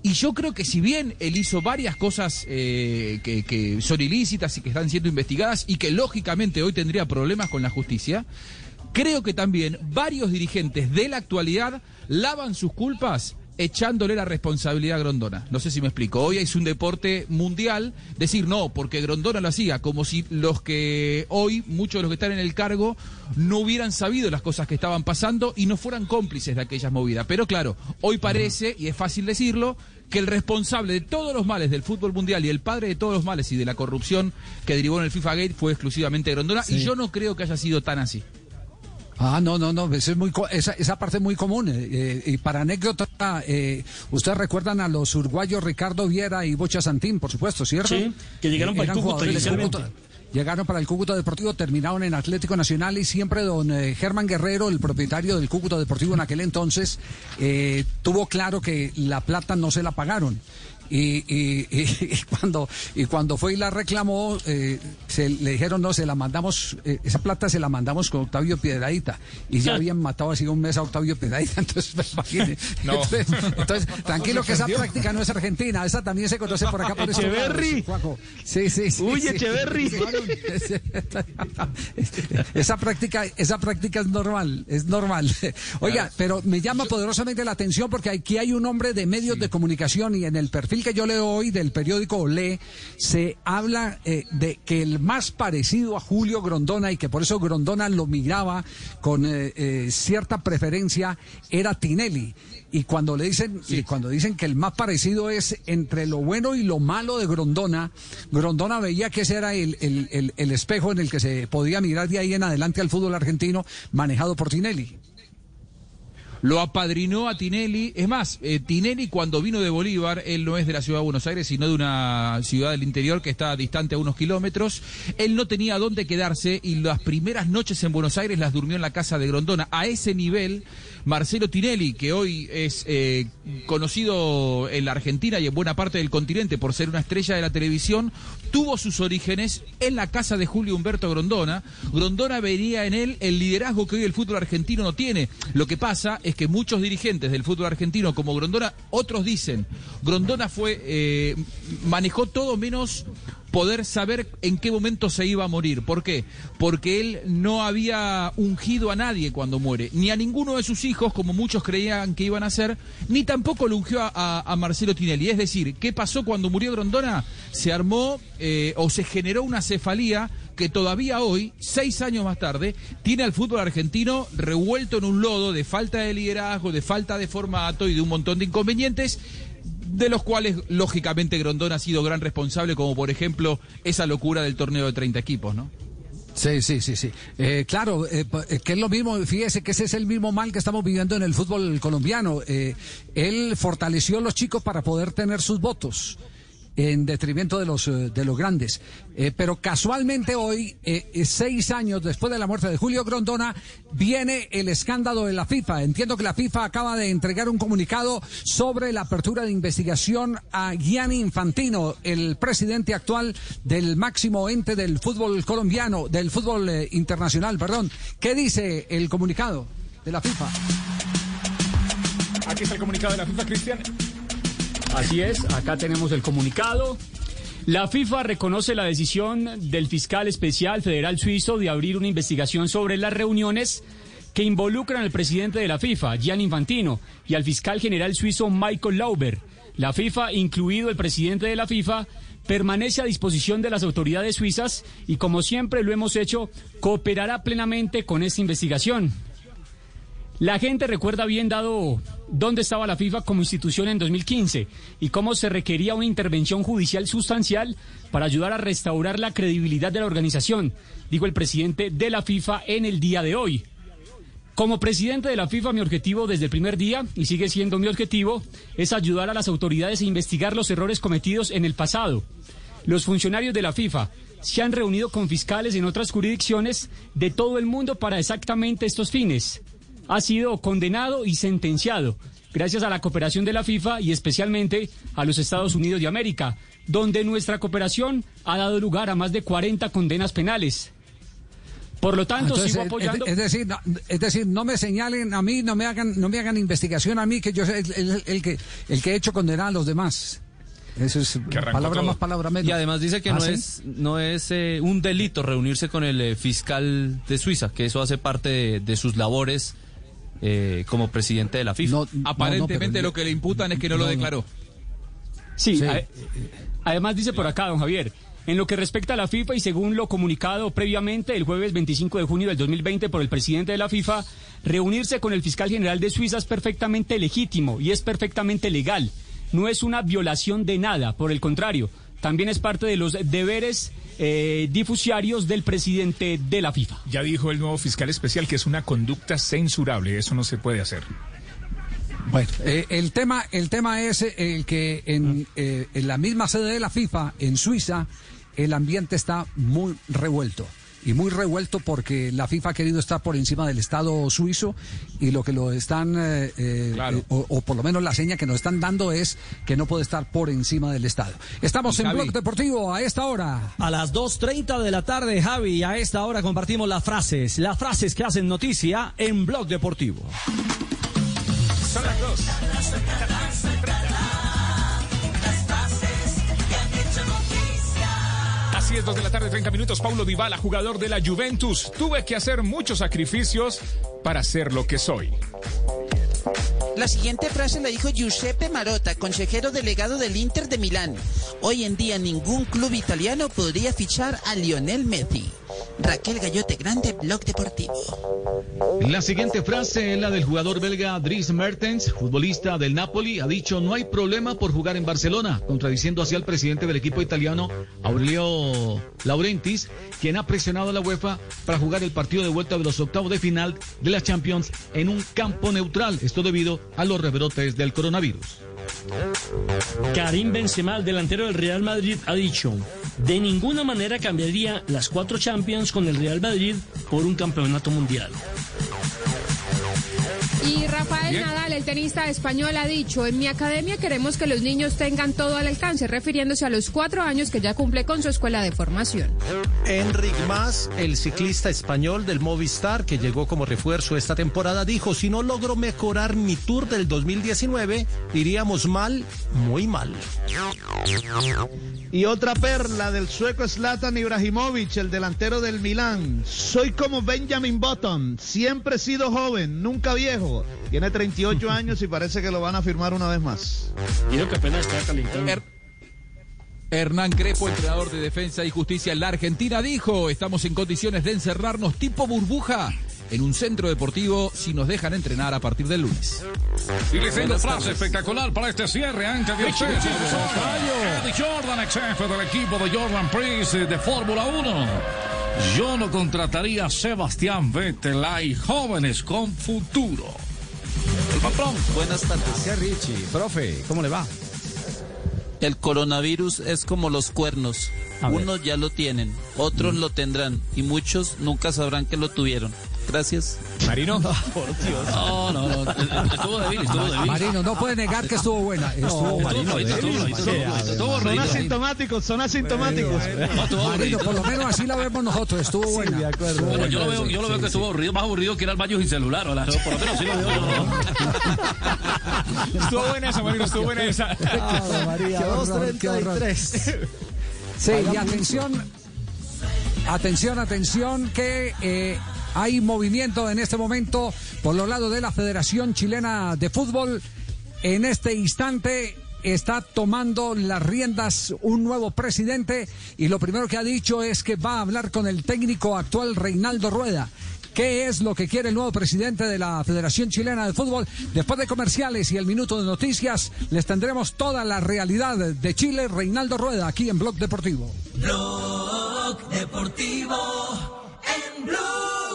Y yo creo que si bien él hizo varias cosas eh, que, que son ilícitas y que están siendo investigadas y que lógicamente hoy tendría problemas con la justicia, creo que también varios dirigentes de la actualidad lavan sus culpas echándole la responsabilidad a Grondona. No sé si me explico. Hoy es un deporte mundial. Decir no, porque Grondona lo hacía, como si los que hoy, muchos de los que están en el cargo, no hubieran sabido las cosas que estaban pasando y no fueran cómplices de aquellas movidas. Pero claro, hoy parece, y es fácil decirlo, que el responsable de todos los males del fútbol mundial y el padre de todos los males y de la corrupción que derivó en el FIFA Gate fue exclusivamente Grondona. Y yo no creo que haya sido tan así. Ah, no, no, no, eso es muy, esa, esa parte es muy común. eh, eh, y para anécdota, eh, ustedes recuerdan a los uruguayos Ricardo Viera y Bocha Santín, por supuesto, ¿cierto? Sí, que llegaron para el inicialmente. Cúcuta. Llegaron para el Cúcuta Deportivo, terminaron en Atlético Nacional y siempre don eh, Germán Guerrero, el propietario del Cúcuta Deportivo en aquel entonces, eh, tuvo claro que la plata no se la pagaron. Y, y- y- y cuando y cuando fue y la reclamó eh, se le dijeron no se la mandamos eh, esa plata se la mandamos con Octavio Piedradita y ya habían matado así un mes a Octavio Piedradita entonces pues. No. entonces, entonces, tranquilo que esa práctica no es argentina esa también se conoce por acá por Echeverry. lados, sí sí sí Uy, sí. Echeverry. esa práctica esa práctica es normal es normal oiga pero me llama poderosamente la atención porque aquí hay un hombre de medios de comunicación y en el perfil que yo leo hoy del periódico Olé se habla eh, de que el más parecido a Julio Grondona y que por eso Grondona lo miraba con eh, eh, cierta preferencia era Tinelli. Y cuando le dicen y cuando dicen que el más parecido es entre lo bueno y lo malo de Grondona Grondona veía que ese era el, el- el- el espejo en el que se podía mirar de ahí en adelante al fútbol argentino manejado por Tinelli Lo apadrinó a Tinelli. Es más, eh, Tinelli cuando vino de Bolívar, él no es de la ciudad de Buenos Aires, sino de una ciudad del interior que está distante a unos kilómetros. Él no tenía dónde quedarse y las primeras noches en Buenos Aires las durmió en la casa de Grondona. A ese nivel, Marcelo Tinelli, que hoy es eh, conocido en la Argentina y en buena parte del continente por ser una estrella de la televisión, tuvo sus orígenes en la casa de Julio Humberto Grondona. Grondona vería en él el liderazgo que hoy el fútbol argentino no tiene. Lo que pasa es que muchos dirigentes del fútbol argentino, como Grondona, otros dicen, Grondona fue, eh, manejó todo menos poder saber en qué momento se iba a morir. ¿Por qué? Porque él no había ungido a nadie cuando muere, ni a ninguno de sus hijos, como muchos creían que iban a ser, ni tampoco lo ungió a Marcelo Tinelli. Es decir, ¿qué pasó cuando murió Grondona? Se armó eh, o se generó una cefalía que todavía hoy, seis años más tarde, tiene al fútbol argentino revuelto en un lodo de falta de liderazgo, de falta de formato y de un montón de inconvenientes de los cuales lógicamente Grondona ha sido gran responsable, como por ejemplo esa locura del torneo de 30 equipos, ¿no? Sí, sí, sí, sí. Eh, claro, eh, eh, que es lo mismo, fíjese que ese es el mismo mal que estamos viviendo en el fútbol colombiano. Eh, él fortaleció a los chicos para poder tener sus votos en detrimento de los eh, de los grandes. Eh, pero casualmente hoy, eh, seis años después de la muerte de Julio Grondona, viene el escándalo de la FIFA. Entiendo que la FIFA acaba de entregar un comunicado sobre la apertura de investigación a Gianni Infantino, el presidente actual del máximo ente del fútbol colombiano, del fútbol internacional, perdón. ¿Qué dice el comunicado de la FIFA? Aquí está el comunicado de la FIFA, Cristian. Así es, acá tenemos el comunicado. La FIFA reconoce la decisión del fiscal especial federal suizo de abrir una investigación sobre las reuniones que involucran al presidente de la FIFA, Gianni Infantino, y al fiscal general suizo Michael Lauber. La FIFA, incluido el presidente de la FIFA, permanece a disposición de las autoridades suizas y, como siempre lo hemos hecho, cooperará plenamente con esta investigación. La gente recuerda bien dado dónde estaba la FIFA como institución en 2015 y cómo se requería una intervención judicial sustancial para ayudar a restaurar la credibilidad de la organización, dijo el presidente de la FIFA en el día de hoy. Como presidente de la FIFA, mi objetivo desde el primer día, y sigue siendo mi objetivo, es ayudar a las autoridades a investigar los errores cometidos en el pasado. Los funcionarios de la FIFA se han reunido con fiscales en otras jurisdicciones de todo el mundo para exactamente estos fines. Ha sido condenado y sentenciado gracias a la cooperación de la FIFA y especialmente a los Estados Unidos de América, donde nuestra cooperación ha dado lugar a más de 40 condenas penales. Por lo tanto, Entonces, sigo es- apoyando. Es, decir, no, es decir, no me señalen a mí, no me hagan, no me hagan investigación a mí, que yo soy el, el- el que el que he hecho condenar a los demás. Eso es palabra más, palabra menos. Y además dice que ¿Ah, no sí? es, no es eh, un delito reunirse con el eh, fiscal de Suiza, que eso hace parte de, de sus labores eh, como presidente de la FIFA. Aparentemente lo que le imputan es que no, lo declaró. Sí, a- además dice por acá, don Javier, en lo que respecta a la FIFA y según lo comunicado previamente el jueves 25 de junio del 2020 por el presidente de la FIFA, reunirse con el fiscal general de Suiza es perfectamente legítimo y es perfectamente legal. No es una violación de nada, por el contrario, también es parte de los deberes eh, difusiarios del presidente de la FIFA. Ya dijo el nuevo fiscal especial que es una conducta censurable, eso no se puede hacer. Bueno, eh, el tema, el tema es eh, el que en, eh, en la misma sede de la FIFA, en Suiza, el ambiente está muy revuelto. Y muy revuelto porque la FIFA ha querido estar por encima del Estado suizo y lo que lo están, eh, eh, eh, o, o por lo menos la seña que nos están dando es que no puede estar por encima del Estado. Estamos en. Blog Deportivo a esta hora. A las 2.30 de la tarde, Javi, a esta hora compartimos las frases, las frases que hacen noticia en Blog Deportivo. Son las dos. Así es, dos de la tarde, 30 minutos. Paulo Dybala, jugador de la Juventus. Tuve que hacer muchos sacrificios para ser lo que soy. La siguiente frase la dijo Giuseppe Marotta, consejero delegado del Inter de Milán. Hoy en día ningún club italiano podría fichar a Lionel Messi. Raquel Gallote Grande, Blog Deportivo. La siguiente frase es la del jugador belga Dries Mertens, futbolista del Napoli, ha dicho no hay problema por jugar en Barcelona, contradiciendo así al presidente del equipo italiano Aurelio Laurentis, quien ha presionado a la UEFA para jugar el partido de vuelta de los octavos de final de la Champions en un campo neutral, esto debido a los rebrotes del coronavirus. Karim Benzema, el delantero del Real Madrid, ha dicho, de ninguna manera cambiaría las cuatro Champions con el Real Madrid por un campeonato mundial. Y Rafael Bien. Nadal, el tenista español, ha dicho, en mi academia queremos que los niños tengan todo al alcance, refiriéndose a los cuatro años que ya cumple con su escuela de formación. Enric Mas, el ciclista español del Movistar que llegó como refuerzo esta temporada, dijo, si no logro mejorar mi tour del 2019, iríamos mal, muy mal. Y otra perla del sueco Zlatan Ibrahimovic, el delantero del Milán. Soy como Benjamin Button, siempre he sido joven, nunca viejo. Tiene 38 años y parece que lo van a firmar una vez más. Digo que apenas está calentando. Hernán Crespo, entrenador de Defensa y Justicia en la Argentina, dijo, estamos en condiciones de encerrarnos tipo burbuja en un centro deportivo si nos dejan entrenar a partir del lunes. Y le tengo frase espectacular para este cierre antes de eche, Eddie Jordan, ex jefe del equipo de Jordan Prince de Fórmula 1. Yo no contrataría a Sebastián Vettel, hay jóvenes con futuro. El patrón. Buenas tardes. Gracias, Richie. Profe, ¿cómo le va? El coronavirus es como los cuernos. Unos ya lo tienen, otros lo tendrán y muchos nunca sabrán que lo tuvieron. Gracias. Marino. Por Dios. No, no, no. Estuvo débil, estuvo débil. Marino, no puede negar que estuvo buena. Estuvo Marino, estuvo Son asintomáticos, son asintomáticos. Marino, por lo menos así la vemos nosotros. Estuvo buena. Bueno, buena. yo lo veo, yo lo veo que estuvo aburrido, más aburrido que ir al baño sin celular. ¿verdad? Por lo menos sí lo veo. yo. Estuvo buena esa, Marino, estuvo buena esa. Qué horror. Sí, y atención, atención, atención, que eh, hay movimiento en este momento por los lados de la Federación Chilena de Fútbol. En este instante está tomando las riendas un nuevo presidente y lo primero que ha dicho es que va a hablar con el técnico actual Reinaldo Rueda. ¿Qué es lo que quiere el nuevo presidente de la Federación Chilena de Fútbol? Después de comerciales y el minuto de noticias, les tendremos toda la realidad de Chile. Reinaldo Rueda, aquí en Blog Deportivo. Blog Deportivo en Blue.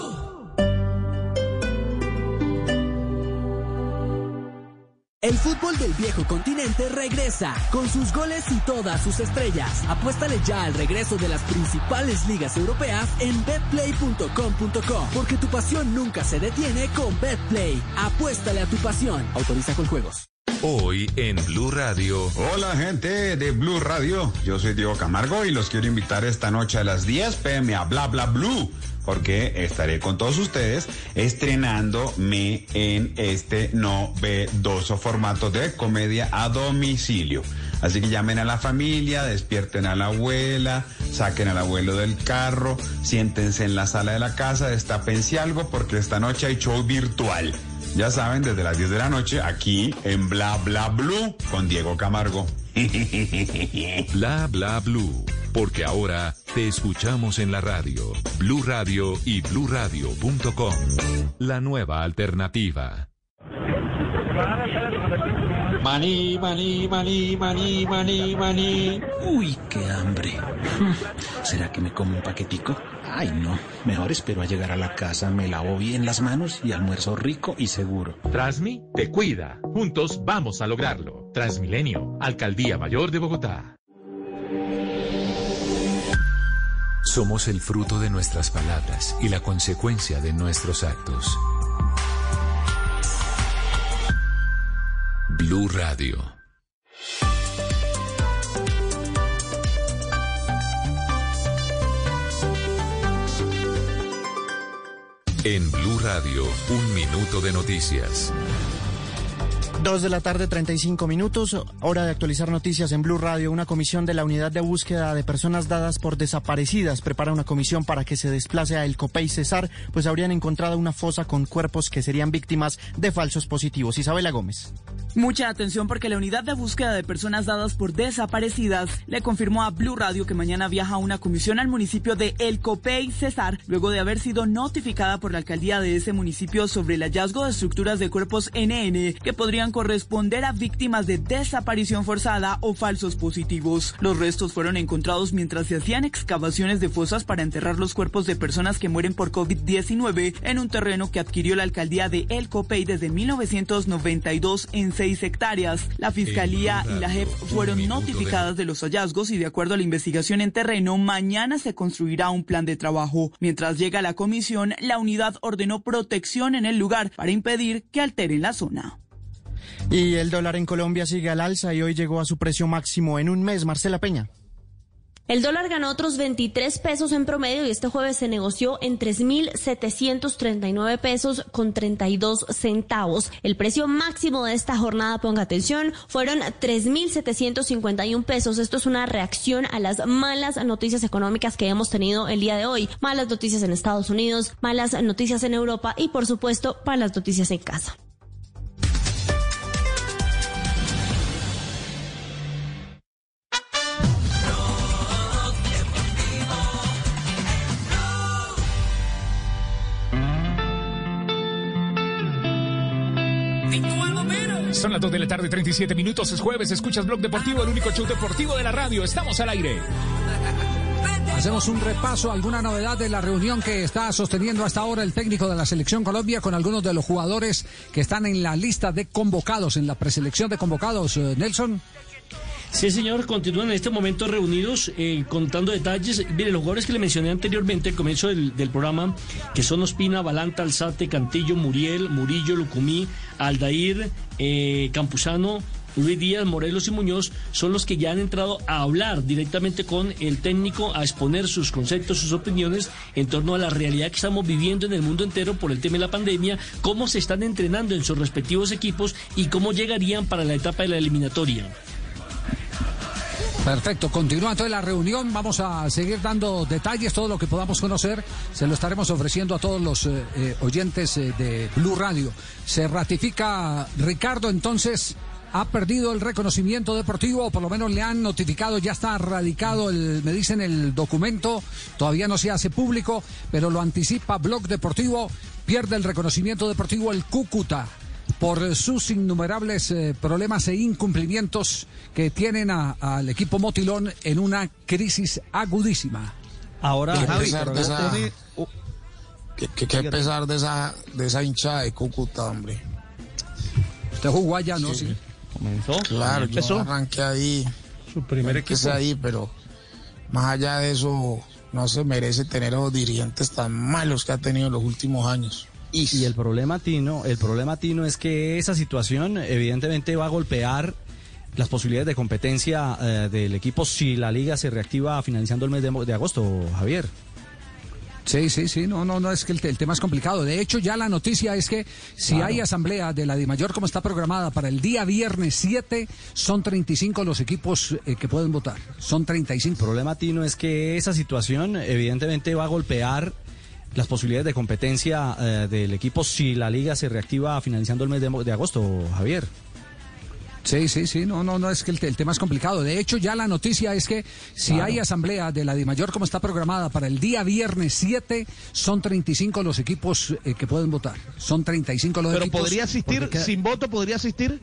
El fútbol del viejo continente regresa con sus goles y todas sus estrellas. Apuéstale ya al regreso de las principales ligas europeas en betplay.com.co, porque tu pasión nunca se detiene con Betplay. Apuéstale a tu pasión. Autoriza con juegos. Hoy en Blue Radio. Hola gente de Blue Radio, yo soy Diego Camargo y los quiero invitar esta noche a las 10 pm a Bla Bla Blue porque estaré con todos ustedes estrenándome en este novedoso formato de comedia a domicilio. Así que llamen a la familia, despierten a la abuela, saquen al abuelo del carro, siéntense en la sala de la casa, destapense algo porque esta noche hay show virtual. Ya saben, desde las 10 de la noche aquí en Bla Bla Blue con Diego Camargo. Bla Bla Blue. Porque ahora te escuchamos en la radio, Blue Radio y bluradio.com. La nueva alternativa. Maní, maní, maní, maní, maní, maní. Uy, qué hambre. ¿Será que me como un paquetico? Ay, no. Mejor espero a llegar a la casa, me lavo bien las manos y almuerzo rico y seguro. Transmi te cuida. Juntos vamos a lograrlo. Transmilenio, Alcaldía Mayor de Bogotá. Somos el fruto de nuestras palabras y la consecuencia de nuestros actos. Blue Radio. En Blue Radio, un minuto de noticias. Dos de la tarde, 35 minutos. Hora de actualizar noticias en Blue Radio. Una comisión de la Unidad de Búsqueda de Personas Dadas por Desaparecidas prepara una comisión para que se desplace a El Copey Cesar, pues habrían encontrado una fosa con cuerpos que serían víctimas de falsos positivos. Isabela Gómez. Mucha atención porque la unidad de búsqueda de personas dadas por desaparecidas le confirmó a Blue Radio que mañana viaja una comisión al municipio de El Copey Cesar luego de haber sido notificada por la alcaldía de ese municipio sobre el hallazgo de estructuras de cuerpos NN que podrían corresponder a víctimas de desaparición forzada o falsos positivos. Los restos fueron encontrados mientras se hacían excavaciones de fosas para enterrar los cuerpos de personas que mueren por COVID-19 en un terreno que adquirió la alcaldía de El Copey desde 1992 en seis hectáreas. La Fiscalía y la JEP fueron notificadas de los hallazgos y de acuerdo a la investigación en terreno, mañana se construirá un plan de trabajo. Mientras llega la comisión, la unidad ordenó protección en el lugar para impedir que alteren la zona. Y el dólar en Colombia sigue al alza y hoy llegó a su precio máximo en un mes. Marcela Peña. El dólar ganó otros 23 pesos en promedio y este jueves se negoció en 3.739 pesos con 32 centavos. El precio máximo de esta jornada, ponga atención, fueron 3.751 pesos. Esto es una reacción a las malas noticias económicas que hemos tenido el día de hoy. Malas noticias en Estados Unidos, malas noticias en Europa y por supuesto malas noticias en casa. Son las 2 de la tarde, 37 minutos. Es jueves, escuchas Blog Deportivo, el único show deportivo de la radio. Estamos al aire. Hacemos un repaso, alguna novedad de la reunión que está sosteniendo hasta ahora el técnico de la Selección Colombia con algunos de los jugadores que están en la lista de convocados, en la preselección de convocados. Eh, Nelson. Sí, señor, continúan en este momento reunidos eh, contando detalles. Mire, los jugadores que le mencioné anteriormente al comienzo del, programa, que son Ospina, Balanta, Alzate, Cantillo, Muriel, Murillo, Lucumí, Aldair, eh, Campuzano, Luis Díaz, Morelos y Muñoz son los que ya han entrado a hablar directamente con el técnico, a exponer sus conceptos, sus opiniones en torno a la realidad que estamos viviendo en el mundo entero por el tema de la pandemia, cómo se están entrenando en sus respectivos equipos y cómo llegarían para la etapa de la eliminatoria. Perfecto, continúa entonces la reunión, vamos a seguir dando detalles, todo lo que podamos conocer, se lo estaremos ofreciendo a todos los eh, eh, oyentes eh, de Blue Radio. Se ratifica Ricardo entonces ha perdido el reconocimiento deportivo, o por lo menos le han notificado, ya está radicado, el, me dicen el documento, todavía no se hace público, pero lo anticipa Blog Deportivo, pierde el reconocimiento deportivo el Cúcuta por sus innumerables eh, problemas e incumplimientos que tienen al equipo Motilón en una crisis agudísima. Ahora, qué pesar de esa, qué, qué, qué pesar de esa, de esa hinchada de Cúcuta, hombre. Usted jugó allá, ¿no? Sí. Comenzó. Claro, empezó. yo arranqué ahí. Su primer equipo. ahí, pero más allá de eso, no se merece tener a los dirigentes tan malos que ha tenido en los últimos años. Y el problema, Tino, el problema, Tino, es que esa situación evidentemente va a golpear las posibilidades de competencia eh, del equipo si la liga se reactiva finalizando el mes de, agosto, Javier. Sí, sí, sí, no, no, no, es que el, el tema es complicado. De hecho, ya la noticia es que si Claro. hay asamblea de la DIMAYOR como está programada para el día viernes 7, son 35 los equipos eh, que pueden votar. Son 35. El problema, Tino, es que esa situación evidentemente va a golpear las posibilidades de competencia eh, del equipo si la liga se reactiva finalizando el mes de, agosto, Javier. Sí, sí, sí, no, no, no, es que el, te- el tema es complicado. De hecho, ya la noticia es que si Claro. hay asamblea de la DIMAYOR como está programada para el día viernes 7, son 35 los equipos eh, que pueden votar. Son 35 los Pero equipos. podría asistir, queda- sin voto, podría asistir.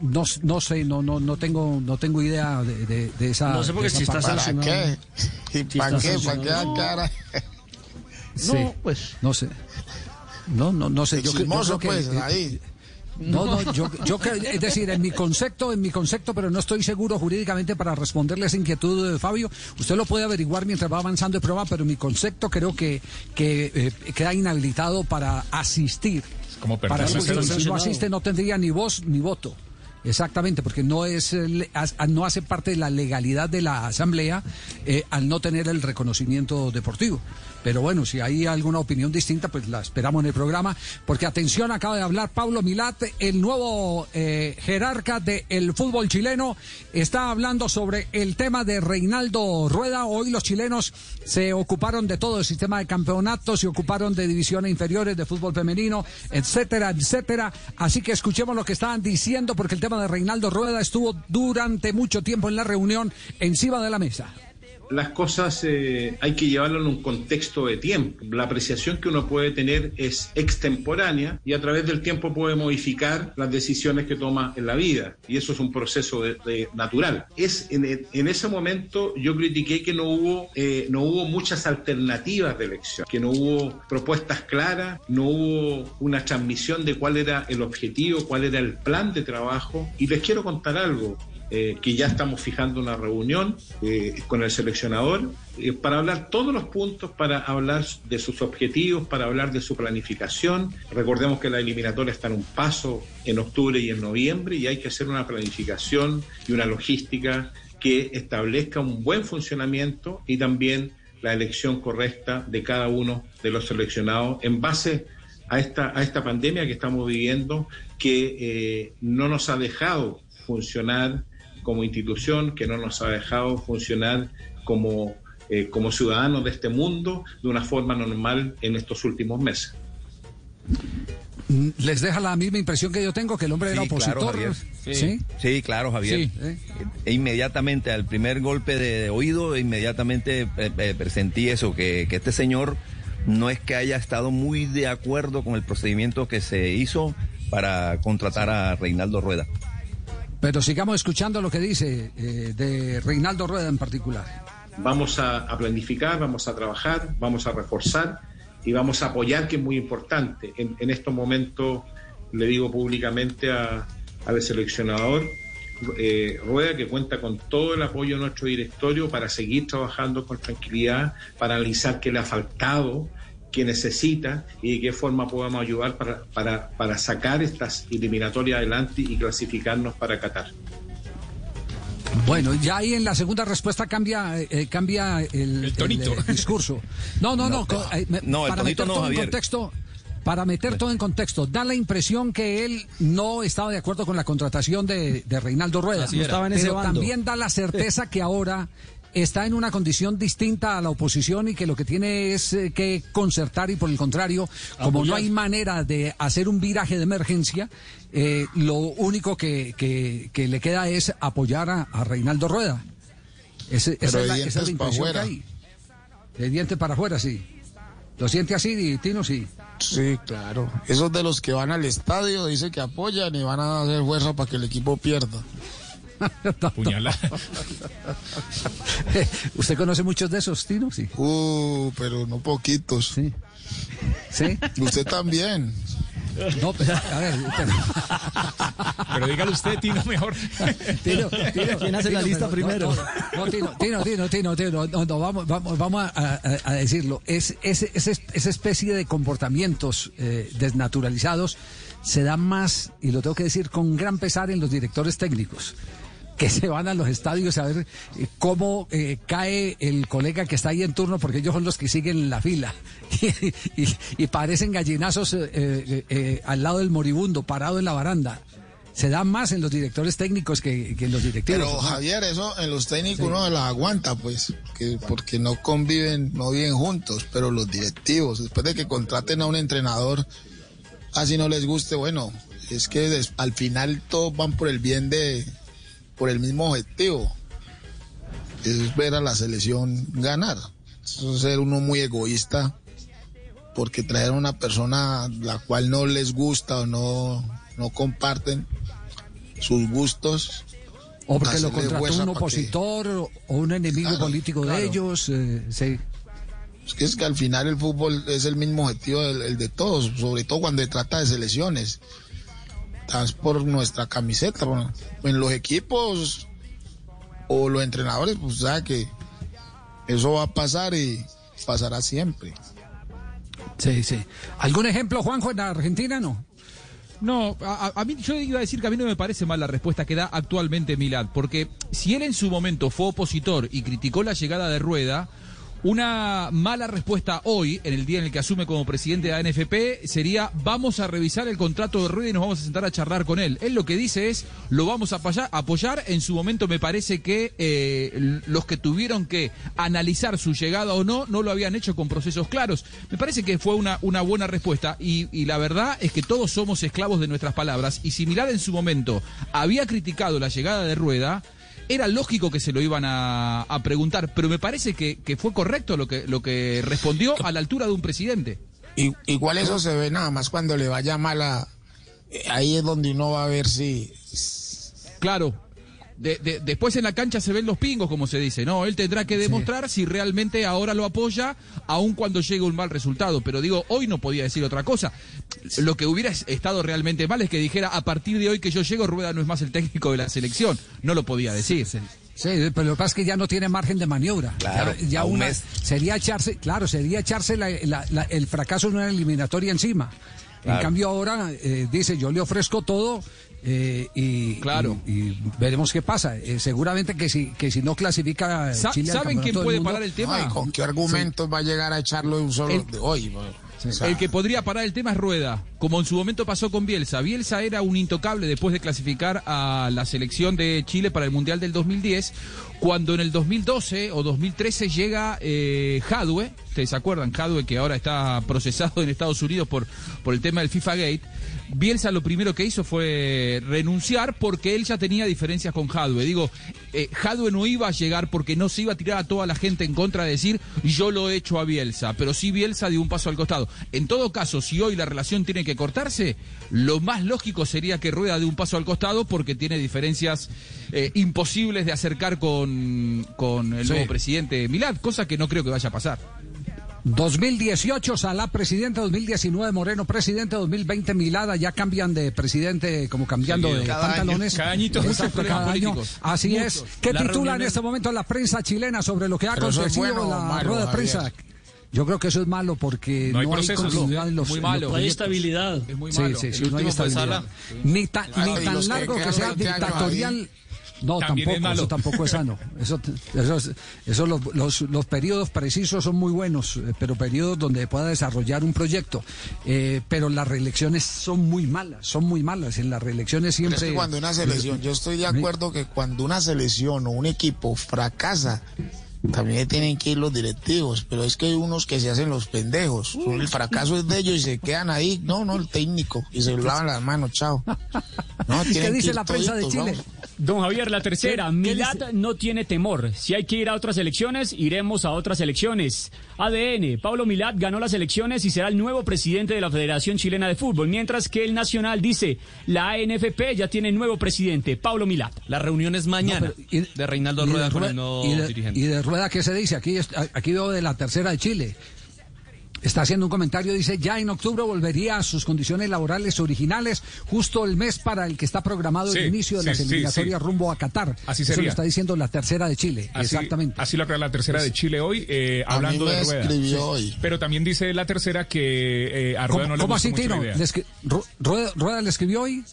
No, no sé, no, no, no tengo, no tengo idea de, de- de esa. No sé porque si está. ¿Para qué? ¿Y Sí, para está qué? ¿Para qué sancionado. Sí, No, pues. no sé. No, no, no sé. Yo, cre- yo Chismoso, creo que, pues, eh, ahí. No, no, yo, yo creo- es decir, en mi concepto, en mi concepto, pero no estoy seguro jurídicamente para responderle a esa inquietud de Fabio. Usted lo puede averiguar mientras va avanzando el programa, pero en mi concepto creo que, que eh, queda inhabilitado para asistir. Como Para. Si no asiste no tendría ni voz ni voto. Exactamente, porque no es no hace parte de la legalidad de la asamblea eh, al no tener el reconocimiento deportivo. Pero bueno, si hay alguna opinión distinta, pues la esperamos en el programa. Porque atención, acaba de hablar Pablo Milat, el nuevo eh, jerarca del fútbol chileno, está hablando sobre el tema de Reinaldo Rueda. Hoy los chilenos se ocuparon de todo el sistema de campeonatos, se ocuparon de divisiones inferiores, de fútbol femenino, etcétera, etcétera. Así que escuchemos lo que estaban diciendo, porque el tema de Reinaldo Rueda estuvo durante mucho tiempo en la reunión encima de la mesa. Las cosas eh, hay que llevarlo en un contexto de tiempo. La apreciación que uno puede tener es extemporánea y a través del tiempo puede modificar las decisiones que toma en la vida. Y eso es un proceso de- natural. Es en, en ese momento yo critiqué que no hubo, eh, no hubo muchas alternativas de elección, que no hubo propuestas claras, no hubo una transmisión de cuál era el objetivo, cuál era el plan de trabajo. Y les quiero contar algo eh, que ya estamos fijando una reunión eh, con el seleccionador eh, para hablar todos los puntos, para hablar de sus objetivos, para hablar de su planificación. Recordemos que la eliminatoria está en un paso en octubre y en noviembre y hay que hacer una planificación y una logística que establezca un buen funcionamiento y también la elección correcta de cada uno de los seleccionados en base a esta, a esta pandemia que estamos viviendo que eh, no nos ha dejado funcionar como institución, que no nos ha dejado funcionar como, eh, como ciudadanos de este mundo de una forma normal en estos últimos meses. ¿Les deja la misma impresión que yo tengo, que el hombre era Sí, claro, opositor? Javier. ¿Sí? Sí, claro, Javier. Sí, ¿eh? E inmediatamente, al primer golpe de, de oído, inmediatamente eh, eh, presentí eso, que, que este señor no es que haya estado muy de acuerdo con el procedimiento que se hizo para contratar a Reinaldo Rueda. Pero sigamos escuchando lo que dice eh, de Reinaldo Rueda en particular. Vamos a, a planificar, vamos a trabajar, vamos a reforzar y vamos a apoyar, que es muy importante. En, en estos momentos le digo públicamente a- al seleccionador eh, Rueda que cuenta con todo el apoyo de nuestro directorio para seguir trabajando con tranquilidad, para analizar qué le ha faltado, qué necesita y de qué forma podemos ayudar para, para, para sacar estas eliminatorias adelante y clasificarnos para Qatar. Bueno, ya ahí en la segunda respuesta cambia eh, eh, cambia el, tonito. el, discurso. No, no, no. No, eh, me- no, el para tonito meter no, todo en Javier. contexto. Para meter todo en contexto, da la impresión que él no estaba de acuerdo con la contratación de, de Reinaldo Rueda. Así era. Estaba en ese pero bando. también da la certeza que ahora está en una condición distinta a la oposición y que lo que tiene es eh, que concertar y por el contrario, como no hay manera de hacer un viraje de emergencia, eh, lo único que, que- que le queda es apoyar a, a Reinaldo Rueda. Ese- esa, es la, esa es la impresión que afuera. hay. De dientes para afuera, sí. ¿Lo siente así, Tino? Sí. Sí, claro. Esos de los que van al estadio dicen que apoyan y van a hacer fuerza para que el equipo pierda. ¿Usted conoce muchos de esos, Tino? Sí. Uh, pero no poquitos. Sí. ¿Sí? Usted también. No, pero, a ver, pero, Pero dígalo usted, Tino, mejor. Tino, Tino, ¿Quién hace la Tino, lista pero no, primero? No, no, Tino, Tino, Tino, Tino, Tino, no, no, vamos, vamos, vamos a, a- a decirlo. Es, es- es- esa especie de comportamientos eh, desnaturalizados se dan más, y lo tengo que decir con gran pesar, en los directores técnicos que se van a los estadios a ver eh, cómo eh, cae el colega que está ahí en turno, porque ellos son los que siguen en la fila. Y, y- y parecen gallinazos eh, eh, eh, al lado del moribundo, parado en la baranda. Se da más en los directores técnicos que, que en los directivos. Pero ¿no? Javier, eso en los técnicos Sí. uno la aguanta, pues, que, porque no conviven, no viven juntos, pero los directivos, después de que contraten a un entrenador, así no les guste, bueno, es que des- al final todos van por el bien de, por el mismo objetivo, es ver a la selección ganar. Eso es ser uno muy egoísta, porque traer a una persona la cual no les gusta o no, no comparten sus gustos. O porque lo contrató un que- opositor o un enemigo Claro, político de ellos. eh, sí. Es que es que al final el fútbol es el mismo objetivo del el de todos, sobre todo cuando se trata de selecciones. Estás por nuestra camiseta. bueno, en los equipos o los entrenadores, pues sabe que eso va a pasar y pasará siempre. Sí, sí. ¿Algún ejemplo, Juanjo, en Argentina? No. No, a, a- a mí yo iba a decir que a mí no me parece mal la respuesta que da actualmente Milad, porque si él en su momento fue opositor y criticó la llegada de Rueda, una mala respuesta hoy, en el día en el que asume como presidente de la NFP, sería vamos a revisar el contrato de Rueda y nos vamos a sentar a charlar con él. Él lo que dice es, lo vamos a apoyar, en su momento me parece que eh, los que tuvieron que analizar su llegada o no, no lo habían hecho con procesos claros. Me parece que fue una, buena respuesta y, y la verdad es que todos somos esclavos de nuestras palabras y si Milad en su momento había criticado la llegada de Rueda, era lógico que se lo iban a, a preguntar, pero me parece que, que fue correcto lo que, lo que respondió a la altura de un presidente. Y, igual eso se ve nada más cuando le vaya mal a... eh, Ahí es donde uno va a ver si... Claro. De- de- después en la cancha se ven los pingos, como se dice, ¿no? Él tendrá que demostrar si realmente ahora lo apoya, aun cuando llegue un mal resultado. Pero digo, hoy no podía decir otra cosa. Lo que hubiera es- estado realmente mal es que dijera, a partir de hoy que yo llego, Rueda no es más el técnico de la selección. No lo podía decir. Sí, pero lo que pasa es que ya no tiene margen de maniobra. Claro, ya, ya una- mes. sería echarse, claro, sería echarse la- la- la- el fracaso en una eliminatoria encima. En cambio ahora eh, dice, yo le ofrezco todo eh, y, Claro. y, y veremos qué pasa. Eh, seguramente que si, que si no clasifica Sa- Chile al ¿saben quién puede Mundo- parar el tema? Ay, ¿Con qué argumentos va a llegar a echarlo de un solo El- de hoy? bueno? El que podría parar el tema es Rueda, como en su momento pasó con Bielsa. Bielsa era un intocable después de clasificar a la selección de Chile para el Mundial del 2010, cuando en el 2012 o 2013 llega eh, Jadwe, ustedes se acuerdan, Jadwe que ahora está procesado en Estados Unidos por, por el tema del FIFA Gate. Bielsa lo primero que hizo fue renunciar porque él ya tenía diferencias con Jadwe. Digo, eh, Jadwe no iba a llegar porque no se iba a tirar a toda la gente en contra de decir yo lo he hecho a Bielsa, pero sí Bielsa dio un paso al costado. En todo caso, si hoy la relación tiene que cortarse, lo más lógico sería que Rueda dé un paso al costado porque tiene diferencias eh, imposibles de acercar con, con el Sí. nuevo presidente Milad, cosa que no creo que vaya a pasar. 2018 Salá presidente, 2019 Moreno presidente, 2020 Milada ya cambian de presidente como cambiando Sí, de cada año, pantalones. cada añito Exacto, cada año. políticos, Así muchos. es. ¿Qué Las titula en este momento la prensa chilena sobre lo que ha Pero eso es acontecido bueno la malo, rueda de Javier. prensa? Yo creo que eso es malo porque No no hay hay, procesos, continuidad no. en los Muy en malo. los No hay estabilidad. Es muy Sí, malo. sí, El sí, no hay estabilidad. Sala. Ni, tan- Ay, ni tan que largo que quedan sea 20 años dictatorial. No, También es tampoco, malo. eso tampoco es sano. Eso, eso, es- eso los, los, los periodos precisos son muy buenos, eh, pero periodos donde pueda desarrollar un proyecto. Eh, pero las reelecciones son muy malas, son muy malas. En las reelecciones siempre. es que cuando una selección, yo estoy de acuerdo que cuando una selección o un equipo fracasa, también tienen que ir los directivos, pero es que hay unos que se hacen los pendejos. El fracaso es de ellos y se quedan ahí. No, no, el técnico. Y se lavan las manos, chao. No, ¿Qué dice la prensa de Chile? vamos. Don Javier, la tercera. ¿Qué- qué Milad no tiene temor. Si hay que ir a otras elecciones, iremos a otras elecciones. ADN. Pablo Milad ganó las elecciones y será el nuevo presidente de la Federación Chilena de Fútbol. Mientras que el Nacional dice, la ANFP ya tiene nuevo presidente, Pablo Milad. La reunión es mañana No, pero- y- de Reinaldo y de Rueda con Rueda- el nuevo y de, dirigente. y de Rueda, ¿qué se dice? Aquí, aquí veo de la tercera de Chile. Está haciendo un comentario, dice, ya en octubre volvería a sus condiciones laborales originales, justo el mes para el que está programado Sí, el inicio de sí, las eliminatorias sí. rumbo a Qatar. Así Eso sería. lo está diciendo la tercera de Chile. Así- Exactamente. Así lo aclara la tercera de Chile hoy, eh, A hablando mí me de Rueda. escribió Sí. hoy. Pero también dice la tercera que eh, a Rueda ¿Cómo, no le cómo gustó así, Tino? la idea. ¿Le escri- Ru- Rueda, Rueda le escribió hoy?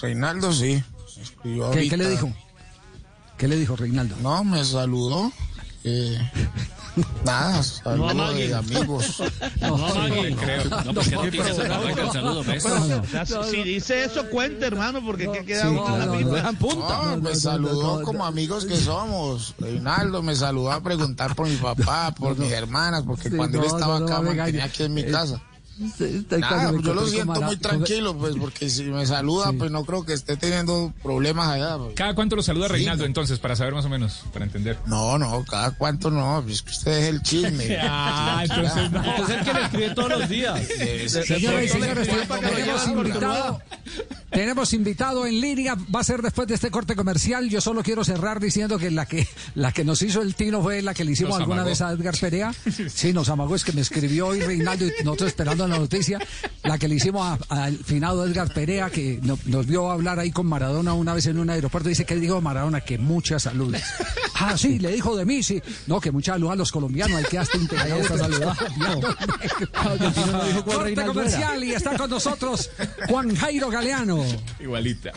Reinaldo sí. escribió ¿Qué, qué le dijo? ¿Qué le dijo Reinaldo? No, me saludó. eh, nada, saludo amaguen. de amigos. No, no creo. No, porque no tiene esa arranca el saludo. Pero, si dice eso, cuente, hermano, porque que queda Sí, uno no, no, Dejan punta. no, me saludó como amigos que somos. Reinaldo me saludó a preguntar por mi papá, por mis hermanas, porque Sí, cuando él no, estaba no, acá, no, venga, mantenía aquí en mi eh, casa. Nada, pues yo lo siento muy tranquilo, pues, porque si me saluda, pues no creo que esté teniendo problemas allá. pues. ¿Cada cuánto lo saluda Sí, Reinaldo no. entonces, para saber más o menos, para entender? No, no, cada cuánto no, pues que usted es el chisme. Ah, entonces no. Entonces el que le escribe todos los días. Señores, lo tenemos invitado, tenemos invitado en línea, va a ser después de este corte comercial. Yo solo quiero cerrar diciendo que la que la que nos hizo el Tino fue la que le hicimos Nos alguna amagó. vez a Edgar Perea. Sí, nos amagó, es que me escribió hoy Reinaldo y nosotros esperando la noticia. La que le hicimos al finado Edgar Perea, que no- nos vio hablar ahí con Maradona una vez en un aeropuerto. Dice que dijo Maradona que muchas saludes. Ah, sí, le dijo de mí, sí. No, que muchas saludos a los colombianos, hay que hasta. Argentino no dijo cuál Corte comercial y está con nosotros Juan Jairo Galeano. Igualita.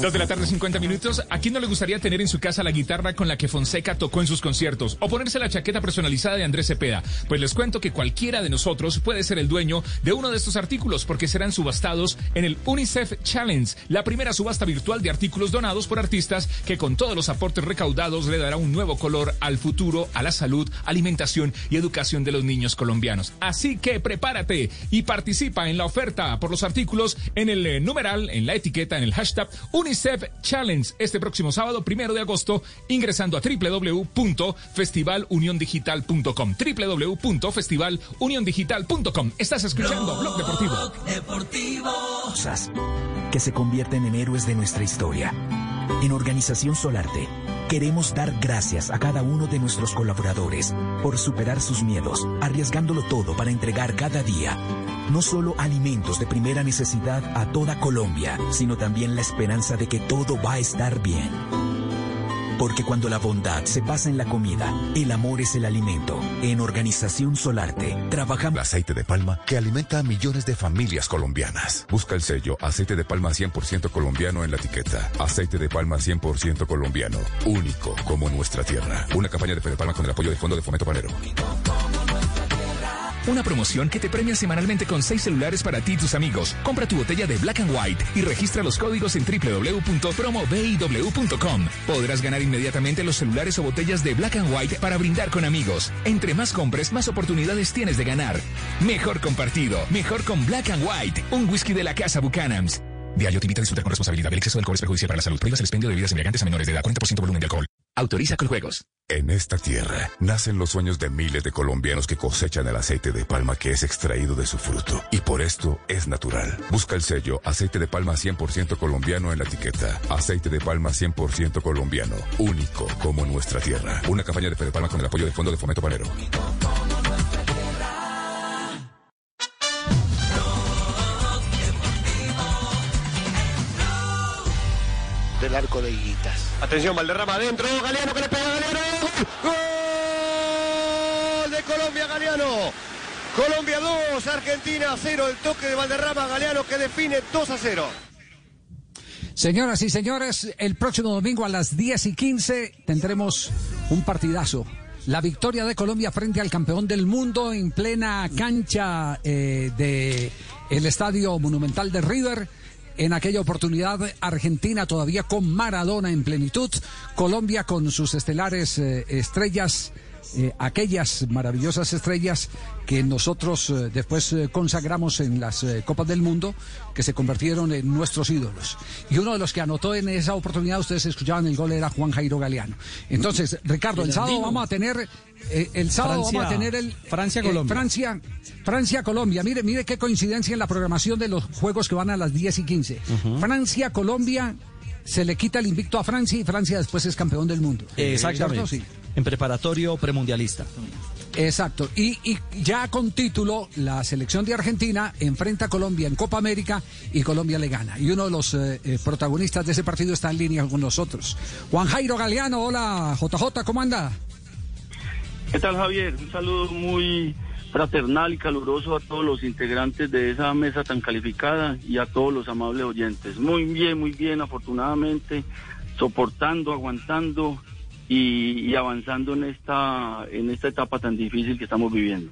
Dos de la tarde, 50 minutos. ¿A quién no le gustaría tener en su casa la guitarra con la que Fonseca tocó en sus conciertos? O ponerse la chaqueta personalizada de Andrés Cepeda. Pues les cuento que cualquiera de nosotros puede ser el dueño de uno de estos artículos porque serán subastados en el UNICEF Challenge, la primera subasta virtual de artículos donados por artistas que con todos los aportes recaudados le dará un nuevo color al futuro, a la salud, alimentación y educación de los niños colombianos. Así que prepárate y participa en la oferta por los artículos en el eh, numeral, en la etiqueta, en el hashtag UNICEF Challenge este próximo sábado, primero de agosto, ingresando a www.festivaluniondigital.com. www.festivaluniondigital.com. Estás escuchando Blog Deportivo. Cosas que se convierten en héroes de nuestra historia. En Organización Solarte, queremos dar gracias a cada uno de nuestros colaboradores por superar sus miedos, arriesgándolo todo para entregar cada día no solo alimentos de primera necesidad a toda Colombia, sino también la esperanza de que todo va a estar bien. Porque cuando la bondad se pasa en la comida, el amor es el alimento. En Organización Solarte, trabajamos... Aceite de palma que alimenta a millones de familias colombianas. Busca el sello aceite de palma 100% colombiano en la etiqueta. Aceite de palma 100% colombiano. Único como nuestra tierra. Una campaña de Fede Palma con el apoyo del Fondo de Fomento Panero. Una promoción que te premia semanalmente con seis celulares para ti y tus amigos. Compra tu botella de Black and White y registra los códigos en www.promobiw.com. Podrás ganar inmediatamente los celulares o botellas de Black and White para brindar con amigos. Entre más compres, más oportunidades tienes de ganar. Mejor compartido, mejor con Black and White, un whisky de la casa Buchanan's. Diario te invita a disfrutar con responsabilidad. El exceso de alcohol es perjudicial para la salud. Prohíbas el expendio de bebidas embriagantes a menores de edad. 40% volumen de alcohol. Autoriza con juegos. En esta tierra nacen los sueños de miles de colombianos que cosechan el aceite de palma que es extraído de su fruto. Y por esto es natural. Busca el sello aceite de palma 100% colombiano en la etiqueta. Aceite de palma 100% colombiano. Único como nuestra tierra. Una campaña de Fede Palma con el apoyo del Fondo de Fomento Panero. Arco de Higuitas. Atención, Valderrama adentro, Galeano que le pega a Galeano. ¡Gol de Colombia, Galeano! Colombia 2, Argentina 0. El toque de Valderrama, Galeano que define 2 a 0. Señoras y señores, el próximo domingo a las 10 y 15 tendremos un partidazo. La victoria de Colombia frente al campeón del mundo en plena cancha eh, de el Estadio Monumental de River. En aquella oportunidad, Argentina todavía con Maradona en plenitud, Colombia con sus estelares eh, estrellas, eh, aquellas maravillosas estrellas que nosotros eh, después eh, consagramos en las Copas del Mundo, que se convirtieron en nuestros ídolos. Y uno de los que anotó en esa oportunidad, ustedes escuchaban el gol, era Juan Jairo Galeano. Entonces, Ricardo, el sábado vamos a tener, el sábado Francia- vamos a tener el Francia, Colombia. Francia, Francia, Colombia. Mire, mire qué coincidencia en la programación de los juegos que van a las 10 y 15. Francia, Colombia, se le quita el invicto a Francia y Francia después es campeón del mundo. Exactamente. ¿Cierto? Sí. En preparatorio premundialista. Exacto. Y, y ya con título, la selección de Argentina enfrenta a Colombia en Copa América y Colombia le gana. Y uno de los eh, eh, protagonistas de ese partido está en línea con nosotros. Juan Jairo Galeano, hola JJ, ¿cómo anda? ¿Qué tal Javier? Un saludo muy fraternal y caluroso a todos los integrantes de esa mesa tan calificada y a todos los amables oyentes. Muy bien, muy bien, afortunadamente, soportando, aguantando y, y avanzando en esta, en esta etapa tan difícil que estamos viviendo.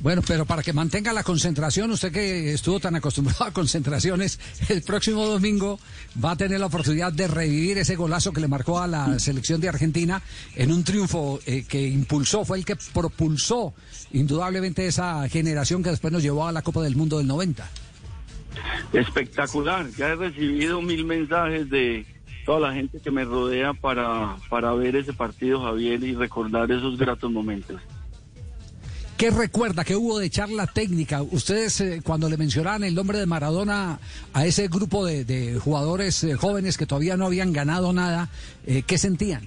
Bueno, pero para que mantenga la concentración, usted que estuvo tan acostumbrado a concentraciones, el próximo domingo va a tener la oportunidad de revivir ese golazo que le marcó a la selección de Argentina en un triunfo eh, que impulsó, fue el que propulsó indudablemente esa generación que después nos llevó a la Copa del Mundo del 90. Espectacular, ya he recibido mil mensajes de toda la gente que me rodea para, para ver ese partido, Javier, y recordar esos gratos momentos. ¿Qué recuerda que hubo de charla técnica? Ustedes eh, cuando le mencionaban el nombre de Maradona a ese grupo de, de jugadores eh, jóvenes que todavía no habían ganado nada, eh, ¿qué sentían?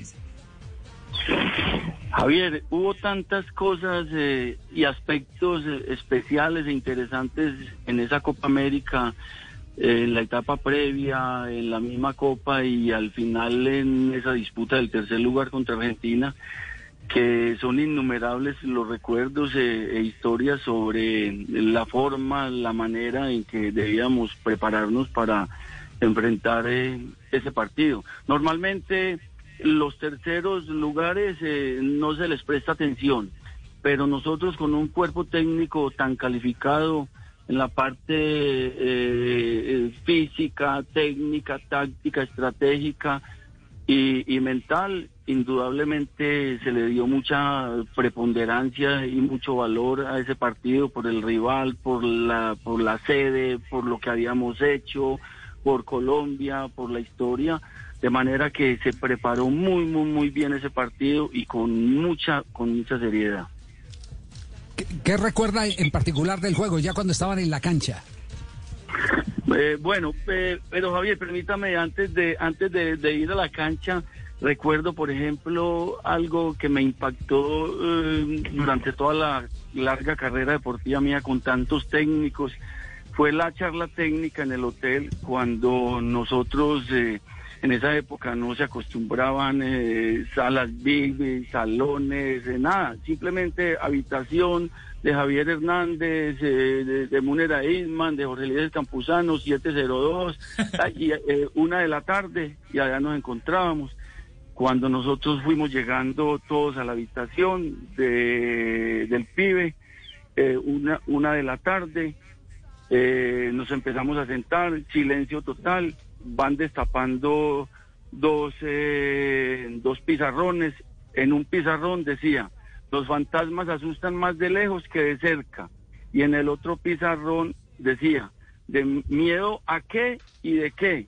Javier, hubo tantas cosas eh, y aspectos eh, especiales e interesantes en esa Copa América, en la etapa previa, en la misma Copa y al final en esa disputa del tercer lugar contra Argentina, que son innumerables los recuerdos eh, e historias sobre la forma, la manera en que debíamos prepararnos para enfrentar eh, ese partido. Normalmente los terceros lugares eh, no se les presta atención, pero nosotros con un cuerpo técnico tan calificado en la parte eh, física, técnica, táctica, estratégica y, y mental, indudablemente se le dio mucha preponderancia y mucho valor a ese partido por el rival, por la, por la sede, por lo que habíamos hecho, por Colombia, por la historia de manera que se preparó muy muy muy bien ese partido y con mucha con mucha seriedad. ¿Qué, recuerda en particular del juego ya cuando estaban en la cancha? Eh, bueno, eh, pero Javier, permítame antes de antes de, de, ir a la cancha recuerdo, por ejemplo, algo que me impactó eh, durante toda la larga carrera deportiva mía con tantos técnicos. Fue la charla técnica en el hotel cuando nosotros eh, en esa época no se acostumbraban eh, salas big, salones, eh, nada, simplemente habitación de Javier Hernández, eh, de, de Munera Isman, de Jorge Líder Campuzano, 702, y eh, una de la tarde, y allá nos encontrábamos. Cuando nosotros fuimos llegando todos a la habitación de, del pibe, eh, una, una de la tarde, eh, nos empezamos a sentar, silencio total, van destapando dos, eh, dos pizarrones. En un pizarrón decía, los fantasmas asustan más de lejos que de cerca. Y en el otro pizarrón decía, de miedo a qué y de qué.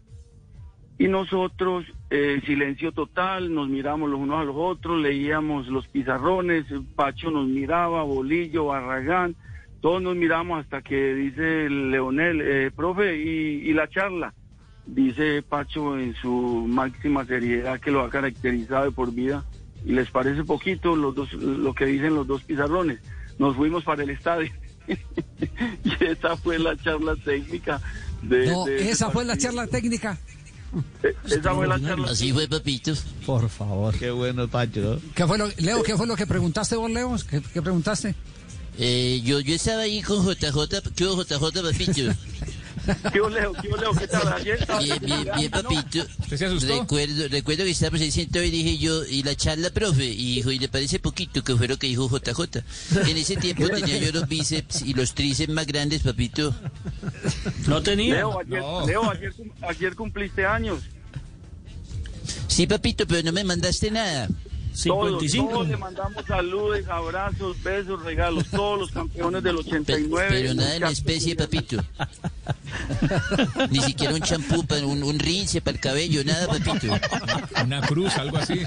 Y nosotros, eh, silencio total, nos miramos los unos a los otros, leíamos los pizarrones, Pacho nos miraba, Bolillo, Barragán, todos nos miramos hasta que dice Leonel, eh, profe, y, y la charla dice Pacho en su máxima seriedad que lo ha caracterizado de por vida y les parece poquito los dos, lo que dicen los dos pizarrones. Nos fuimos para el estadio y esa fue la charla técnica. De, no, de esa fue la charla técnica. Esa fue la charla. Así fue, papito. Por favor. Qué bueno, Pacho. ¿Qué fue lo, Leo, ¿qué fue lo que preguntaste vos, Leo? ¿Qué, qué preguntaste? Eh, yo, yo estaba ahí con JJ, ¿qué hubo, JJ, papito? ¿Qué Leo? ¿Qué Leo? ¿Qué tal? Ayer Bien, bien, bien, papito. ¿Usted se asustó? Recuerdo, recuerdo que estábamos ahí sentados y dije yo, y la charla, profe, y dijo, y le parece poquito que fue lo que dijo JJ. En ese tiempo tenía yo los bíceps y los tríceps más grandes, papito. No tenía. Leo, ayer, No. Leo, ayer, ayer cumpliste años. Sí, papito, pero no me mandaste nada. Todos, 55. todos le mandamos saludos, abrazos, besos, regalos. Todos los campeones del 89. Pero nada en especie, papito. Ni siquiera un champú, para un, un rinse para el cabello, nada, papito. Una cruz, algo así.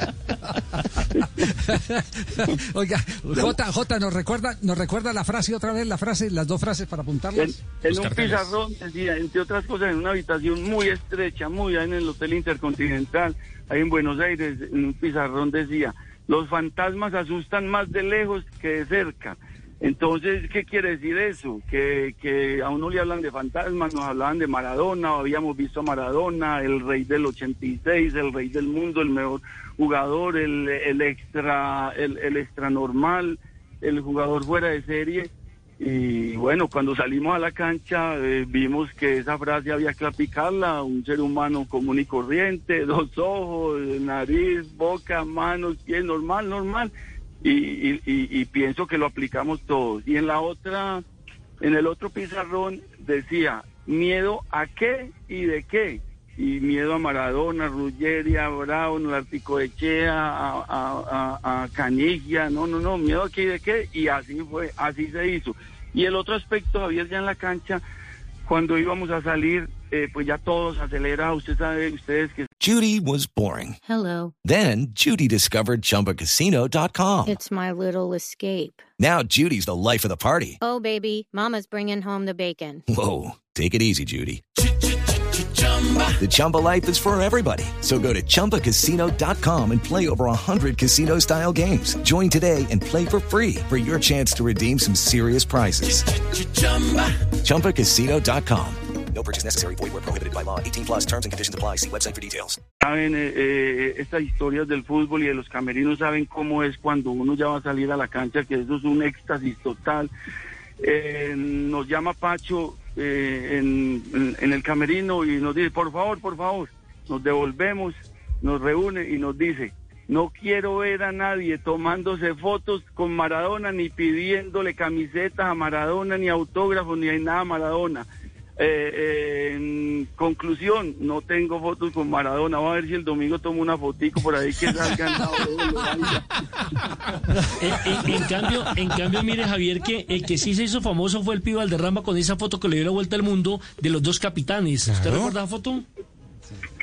Oiga, J, J, ¿nos recuerda, ¿nos recuerda la frase otra vez, la frase, las dos frases para En, apuntarlas? en Los un carteles. pizarrón, decía, entre otras cosas, en una habitación muy estrecha, muy ahí en el Hotel Intercontinental, ahí en Buenos Aires, en un pizarrón decía, Los fantasmas asustan más de lejos que de cerca. Entonces, ¿qué quiere decir eso? Que, que a uno le hablan de fantasmas, nos hablaban de Maradona, habíamos visto a Maradona, el rey del 86, el rey del mundo, el mejor jugador, el, el extra, el, el extra normal, el jugador fuera de serie. Y bueno, cuando salimos a la cancha eh, vimos que esa frase había que aplicarla, un ser humano común y corriente, dos ojos, nariz, boca, manos, pies, normal, normal. Y, y, y, y pienso que lo aplicamos todos. Y en la otra, en el otro pizarrón decía, miedo a qué y de qué. Y miedo a Maradona, Ruggeri, a Brown, Artico Echea, a, a, a, a Canigia, no, no, no, miedo a qué y de qué. Y así fue, así se hizo. Y el otro aspecto, Javier, ya en la cancha, cuando íbamos a salir, eh, pues ya todos acelera, usted sabe, ustedes que Judy was boring. Hello. Then Judy discovered ChumbaCasino.com. It's my little escape. Now Judy's the life of the party. Oh, baby, Mama's bringing home the bacon. Whoa, take it easy, Judy. The Chumba life is for everybody. So go to ChumbaCasino.com and play over 100 casino style games. Join today and play for free for your chance to redeem some serious prizes. ChumbaCasino.com. No purchase necessary. Void where prohibited by law. 18 plus terms and conditions apply. See website for details. saben eh, eh, estas historias del fútbol y de los camerinos, saben cómo es cuando uno ya va a salir a la cancha, que eso es un éxtasis total. Eh, nos llama Pacho eh, en, en- el camerino y nos dice, por favor, por favor, nos devolvemos, nos reúne y nos dice, no quiero ver a nadie tomándose fotos con Maradona, ni pidiéndole camisetas a Maradona, ni autógrafos, ni nada a Maradona. Eh, eh, en conclusión, no tengo fotos con Maradona. Voy a ver si el domingo tomo una fotico por ahí que salgan. En, en- en cambio, en cambio, mire Javier que el que sí se hizo famoso fue el Pío Valderrama con esa foto que le dio la vuelta al mundo de los dos capitanes. ¿Usted Claro. recuerda la foto?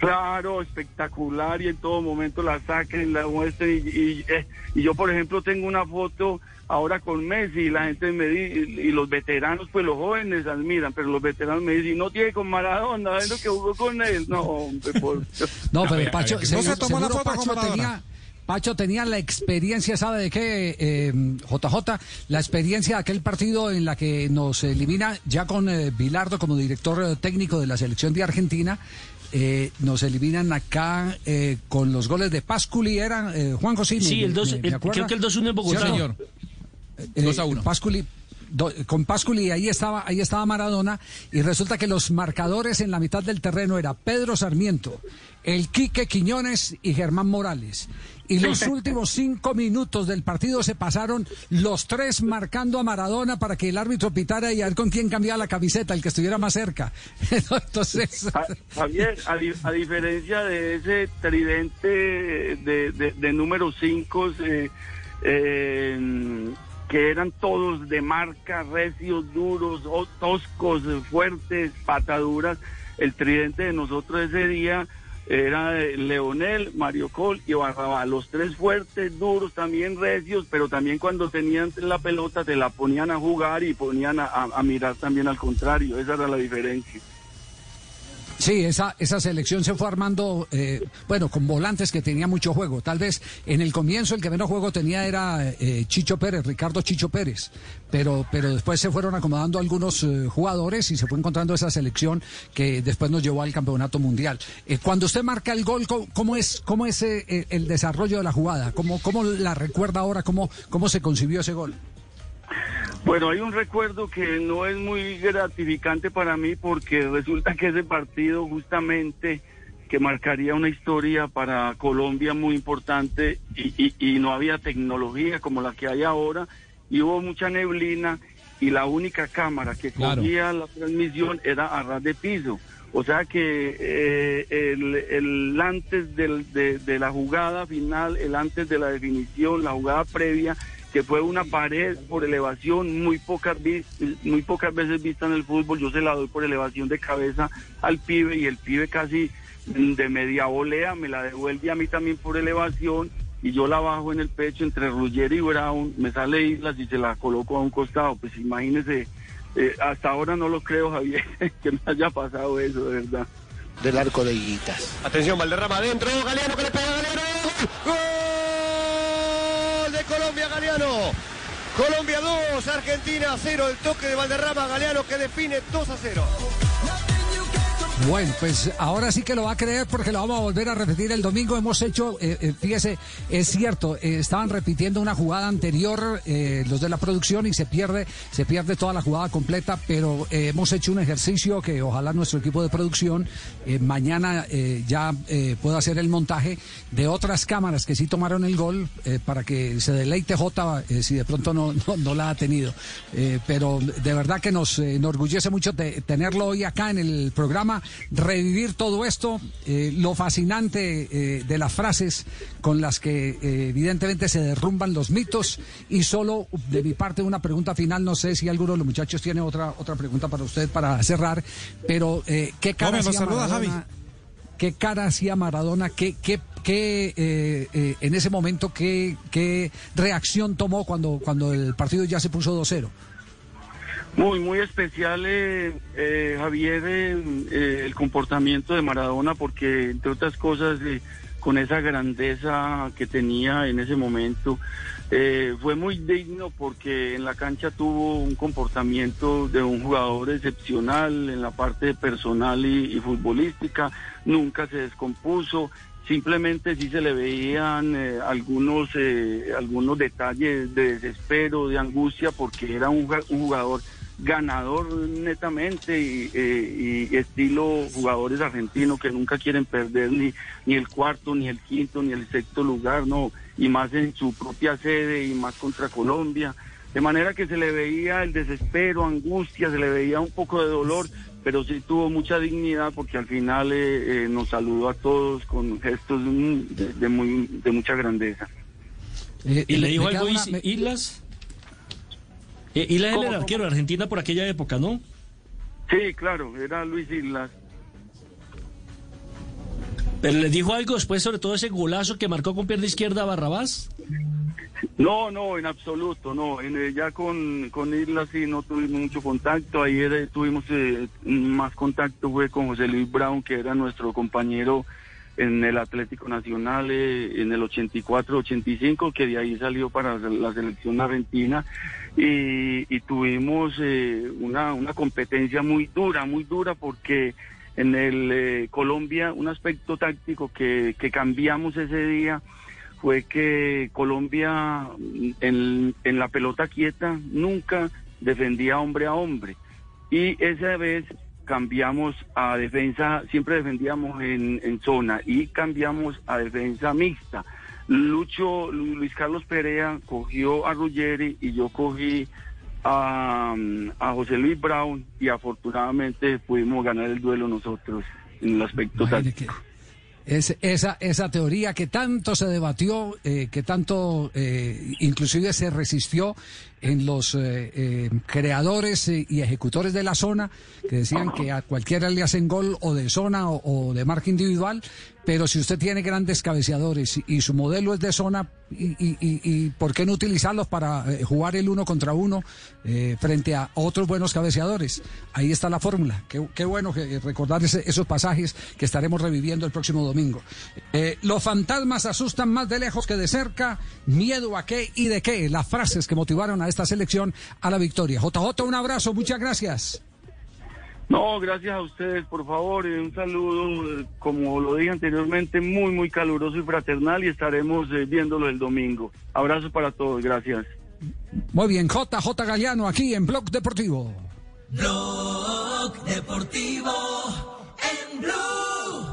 Claro, espectacular y en todo momento la saquen, la muestren. Y, y, eh, y yo, por ejemplo, tengo una foto ahora con Messi y la gente me dice, y los veteranos, pues los jóvenes admiran, pero los veteranos me dicen, no tiene con Maradona, es lo que jugó con él. No, hombre, por... No, pero ver, Pacho, a ver, seguro- ¿no se tomó la foto con Pacho Maradona? tenía, Pacho tenía la experiencia, ¿sabe de qué, eh, JJ? La experiencia de aquel partido en la que nos elimina, ya con eh, Bilardo como director eh, técnico de la selección de Argentina, eh, nos eliminan acá eh, con los goles de Pasculi, eran eh, Juan José. Sí, el dos- el- creo que el 2-1 en Bogotá. Sí, señor. Eh, 2 a 1. Pasculi, do- con Pasculi ahí estaba, ahí estaba Maradona y resulta que los marcadores en la mitad del terreno era Pedro Sarmiento, el Quique Quiñones y Germán Morales. Y los últimos cinco minutos del partido se pasaron los tres marcando a Maradona para que el árbitro pitara y a ver con quién cambiaba la camiseta, el que estuviera más cerca. Entonces, Javier, a, di- a diferencia de ese tridente de, de, de número 5, que eran todos de marca, recios, duros, toscos, eh, fuertes, pataduras, el tridente de nosotros ese día era Leonel, Mario Col y Barrabá, los tres fuertes, duros, también recios, pero también cuando tenían la pelota te la ponían a jugar y ponían a- a mirar también al contrario, esa era la diferencia. Sí, esa, esa selección se fue armando, eh, bueno, con volantes que tenía mucho juego. Tal vez en el comienzo el que menos juego tenía era eh, Chicho Pérez, Ricardo Chicho Pérez. Pero, pero después se fueron acomodando algunos eh, jugadores y se fue encontrando esa selección que después nos llevó al campeonato mundial. Eh, cuando usted marca el gol, ¿cómo, cómo es, cómo es eh, el desarrollo de la jugada? ¿Cómo, cómo la recuerda ahora? ¿Cómo, ¿Cómo se concibió ese gol? Bueno, hay un recuerdo que no es muy gratificante para mí porque resulta que ese partido justamente que marcaría una historia para Colombia muy importante y, y- y no había tecnología como la que hay ahora y hubo mucha neblina y la única cámara que Claro. cogía la transmisión era a ras de piso. O sea que eh, el, el antes del- de, de la jugada final, el antes de la definición, la jugada previa, que fue una pared por elevación muy pocas, muy pocas veces vista en el fútbol, yo se la doy por elevación de cabeza al pibe y el pibe casi de media volea me la devuelve a mí también por elevación y yo la bajo en el pecho entre Ruggeri y Brown, me sale Islas y se la coloco a un costado, pues imagínese, eh, hasta ahora no lo creo Javier, que me haya pasado eso, de verdad. Del arco de Guitas. Atención, Valderrama adentro, Galeano que le pega, Galeano. ¡Gol! Galeano. Colombia 2, Argentina 0. El toque de Valderrama Galeano que define 2 a 0. Bueno, pues ahora sí que lo va a creer porque lo vamos a volver a repetir el domingo. Hemos hecho, eh, eh, fíjese, es cierto, eh, estaban repitiendo una jugada anterior eh, los de la producción y se pierde, se pierde toda la jugada completa, pero hemos hecho un ejercicio que ojalá nuestro equipo de producción mañana ya pueda hacer el montaje de otras cámaras que sí tomaron el gol para que se deleite eh, si de pronto no, no, la ha tenido. Pero de verdad que nos enorgullece mucho de- tenerlo hoy acá en el programa, revivir todo esto, eh, lo fascinante eh, de las frases con las que eh, evidentemente se derrumban los mitos y solo de mi parte una pregunta final, no sé si alguno de los muchachos tiene otra otra pregunta para usted para cerrar, pero eh, ¿qué cara Hombre, hacía Maradona? Javi. ¿Qué cara hacía Maradona? ¿Qué, qué, qué, en ese momento, qué, qué reacción tomó cuando, cuando el partido ya se puso 2-0? Muy, muy especial, eh, eh, Javier, eh, el comportamiento de Maradona, porque entre otras cosas, eh, con esa grandeza que tenía en ese momento, eh, fue muy digno porque en la cancha tuvo un comportamiento de un jugador excepcional en la parte personal y, futbolística, nunca se descompuso, simplemente sí se le veían eh, algunos eh, algunos detalles de desespero, de angustia, porque era un, un jugador ganador netamente y, eh, y estilo jugadores argentinos que nunca quieren perder ni, ni el cuarto, ni el quinto, ni el sexto lugar, no, y más en su propia sede y más contra Colombia. De manera que se le veía el desespero, angustia, se le veía un poco de dolor, pero sí tuvo mucha dignidad porque al final eh, eh, nos saludó a todos con gestos de, de muy, de mucha grandeza. Eh, ¿Y le dijo algo una- Is- me- Islas? Eh, Islas era ¿Cómo, el arquero de Argentina por aquella época, ¿no? Sí, claro, era Luis Islas. Pero le dijo algo después sobre todo ese golazo que marcó con pierna izquierda Barrabás. No, no, en absoluto, no. En, eh, ya con, con Isla sí no tuvimos mucho contacto. Ayer eh, tuvimos eh, más contacto fue con José Luis Brown, que era nuestro compañero en el Atlético Nacional eh, en el 84-85, que de ahí salió para la selección argentina. Y, y tuvimos eh, una, una competencia muy dura, muy dura, porque en el eh, Colombia un aspecto táctico que, que cambiamos ese día fue que Colombia mm, en, en la pelota quieta nunca defendía hombre a hombre. Y esa vez cambiamos a defensa, siempre defendíamos en, en zona y cambiamos a defensa mixta. Lucho, Lu- Luis Carlos Perea cogió a Ruggeri y yo cogí a, a José Luis Brown y afortunadamente pudimos ganar el duelo nosotros en el aspecto táctico. Es, esa, esa teoría que tanto se debatió, eh, que tanto eh, inclusive se resistió en los eh, eh, creadores eh, y ejecutores de la zona, que decían que a cualquiera le hacen gol o de zona o, de marca individual, pero si usted tiene grandes cabeceadores y, su modelo es de zona, y, y- y- ¿por qué no utilizarlos para jugar el uno contra uno frente a otros buenos cabeceadores? Ahí está la fórmula. Qué, qué bueno que, recordar ese- esos pasajes que estaremos reviviendo el próximo domingo. Los fantasmas asustan más de lejos que de cerca. ¿Miedo a qué y de qué? Las frases que motivaron a esta selección a la victoria. JJ, un abrazo, muchas gracias. No, gracias a ustedes, por favor, y un saludo, como lo dije anteriormente, muy, muy caluroso y fraternal y estaremos eh, viéndolo el domingo. Abrazos para todos, gracias. Muy bien, JJ Galeano aquí en Blog Deportivo. Blog Deportivo en Blue.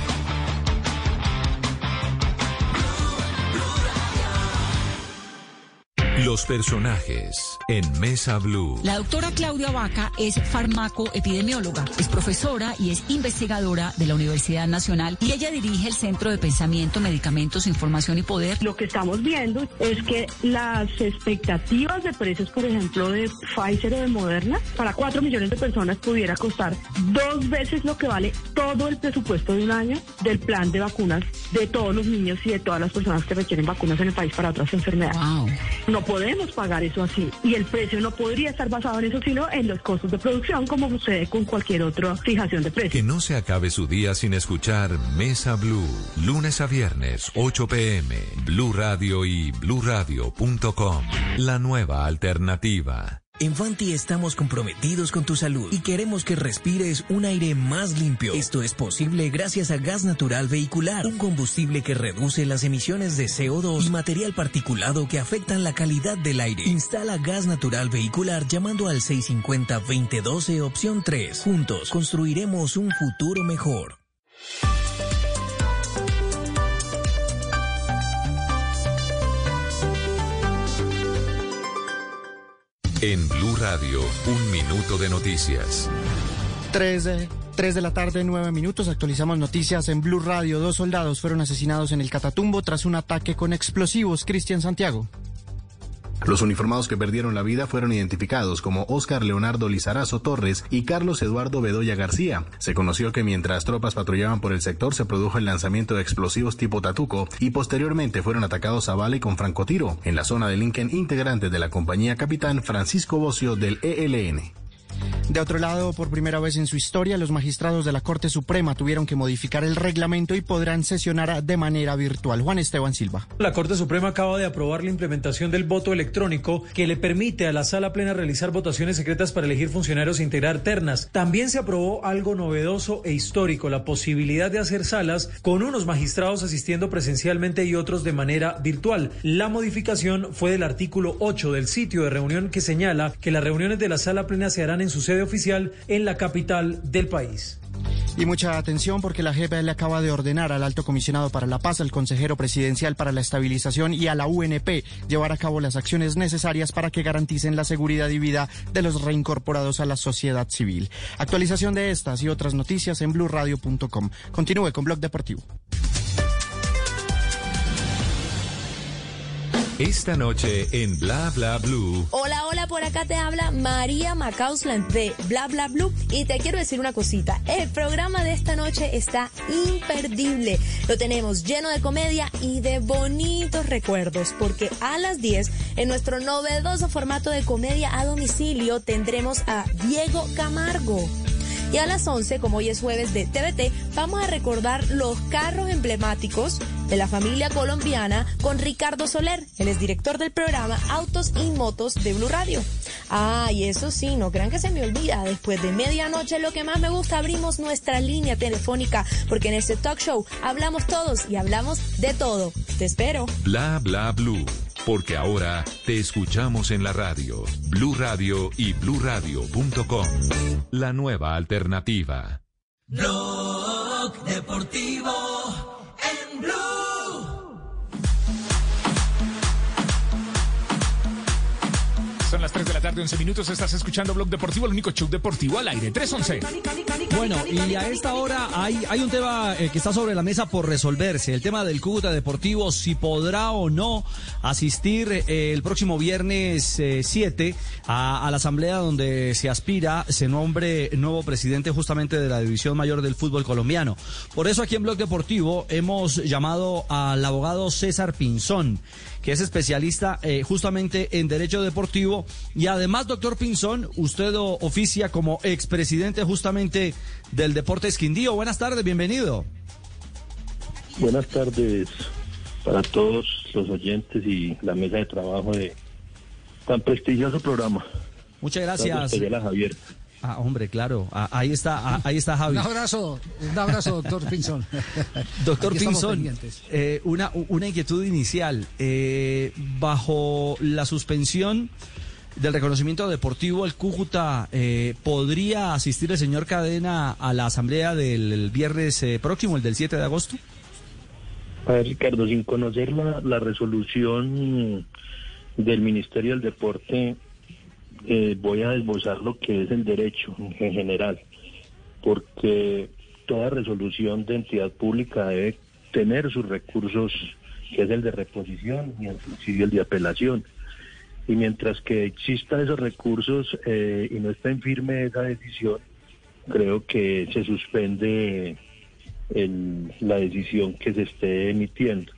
Los personajes en Mesa Blue. La doctora Claudia Vaca es farmacoepidemióloga, es profesora y es investigadora de la Universidad Nacional y ella dirige el Centro de Pensamiento, Medicamentos, Información y Poder. Lo que estamos viendo es que las expectativas de precios, por ejemplo, de Pfizer o de Moderna, para 4 millones de personas pudiera costar dos veces lo que vale todo el presupuesto de un año del plan de vacunas de todos los niños y de todas las personas que requieren vacunas en el país para otras enfermedades. No podemos pagar eso así y el precio no podría estar basado en eso, sino en los costos de producción, como sucede con cualquier otra fijación de precios. Que no se acabe su día sin escuchar Mesa Blue. Lunes a viernes, 8 pm. Blue Radio y bluradio.com. La nueva alternativa. En Fanti estamos comprometidos con tu salud y queremos que respires un aire más limpio. Esto es posible gracias a gas natural vehicular, un combustible que reduce las emisiones de CO2 y material particulado que afectan la calidad del aire. Instala gas natural vehicular llamando al 650-2012 opción 3. Juntos construiremos un futuro mejor. En Blue Radio, un minuto de noticias. 3 de, 3 de la tarde, 9 minutos. Actualizamos noticias en Blue Radio. Dos soldados fueron asesinados en el Catatumbo tras un ataque con explosivos. Cristian Santiago. Los uniformados que perdieron la vida fueron identificados como Óscar Leonardo Lizarazo Torres y Carlos Eduardo Bedoya García. Se conoció que mientras tropas patrullaban por el sector se produjo el lanzamiento de explosivos tipo Tatuco y posteriormente fueron atacados a bala con francotiro en la zona de Lincoln integrante de la compañía Capitán Francisco Bocio del ELN. De otro lado, por primera vez en su historia, los magistrados de la Corte Suprema tuvieron que modificar el reglamento y podrán sesionar de manera virtual. Juan Esteban Silva. La Corte Suprema acaba de aprobar la implementación del voto electrónico que le permite a la sala plena realizar votaciones secretas para elegir funcionarios e integrar ternas. También se aprobó algo novedoso e histórico, la posibilidad de hacer salas con unos magistrados asistiendo presencialmente y otros de manera virtual. La modificación fue del artículo 8 del sitio de reunión que señala que las reuniones de la sala plena se harán en su sede oficial en la capital del país. Y mucha atención porque la le acaba de ordenar al alto comisionado para la paz, al consejero presidencial para la estabilización y a la UNP llevar a cabo las acciones necesarias para que garanticen la seguridad y vida de los reincorporados a la sociedad civil. Actualización de estas y otras noticias en blurradio.com. Continúe con Blog Deportivo. Esta noche en Bla Bla Blue. Hola, hola, por acá te habla María Macausland de Bla Bla Blue y te quiero decir una cosita. El programa de esta noche está imperdible. Lo tenemos lleno de comedia y de bonitos recuerdos porque a las 10 en nuestro novedoso formato de comedia a domicilio tendremos a Diego Camargo. Y a las 11, como hoy es jueves de TVT, vamos a recordar los carros emblemáticos de la familia colombiana con Ricardo Soler, el exdirector del programa Autos y Motos de Blue Radio. Ah, y eso sí, no crean que se me olvida, después de medianoche lo que más me gusta, abrimos nuestra línea telefónica, porque en este talk show hablamos todos y hablamos de todo. Te espero. Bla Bla Blue. Porque ahora te escuchamos en la radio, Blue Radio y bluradio.com. La nueva alternativa. Blog Deportivo en Blue. Son las 3 de la tarde, 11 minutos. Estás escuchando Blog Deportivo, el único show deportivo al aire. 311. Bueno, y a esta hora hay, hay un tema eh, que está sobre la mesa por resolverse. El tema del Cúcuta Deportivo, si podrá o no asistir eh, el próximo viernes eh, 7 a, a la asamblea donde se aspira, se nombre nuevo presidente justamente de la División Mayor del Fútbol Colombiano. Por eso aquí en Blog Deportivo hemos llamado al abogado César Pinzón que es especialista eh, justamente en derecho deportivo. Y además, doctor Pinzón, usted oficia como expresidente justamente del Deportes Quindío. Buenas tardes, bienvenido. Buenas tardes para todos los oyentes y la mesa de trabajo de tan prestigioso programa. Muchas gracias. a Javier. Ah, hombre, claro. Ah, ahí está, ah, ahí está Javi. Un abrazo, un abrazo, doctor Pinzón. Doctor Aquí Pinzón, eh, una, una inquietud inicial. Eh, bajo la suspensión del reconocimiento deportivo, el Cúcuta, eh, ¿podría asistir el señor Cadena a la asamblea del el viernes eh, próximo, el del 7 de agosto? A ver, Ricardo, sin conocer la, la resolución del Ministerio del Deporte eh, voy a desbozar lo que es el derecho en general, porque toda resolución de entidad pública debe tener sus recursos, que es el de reposición y el de apelación. Y mientras que existan esos recursos eh, y no está en firme esa decisión, creo que se suspende la decisión que se esté emitiendo.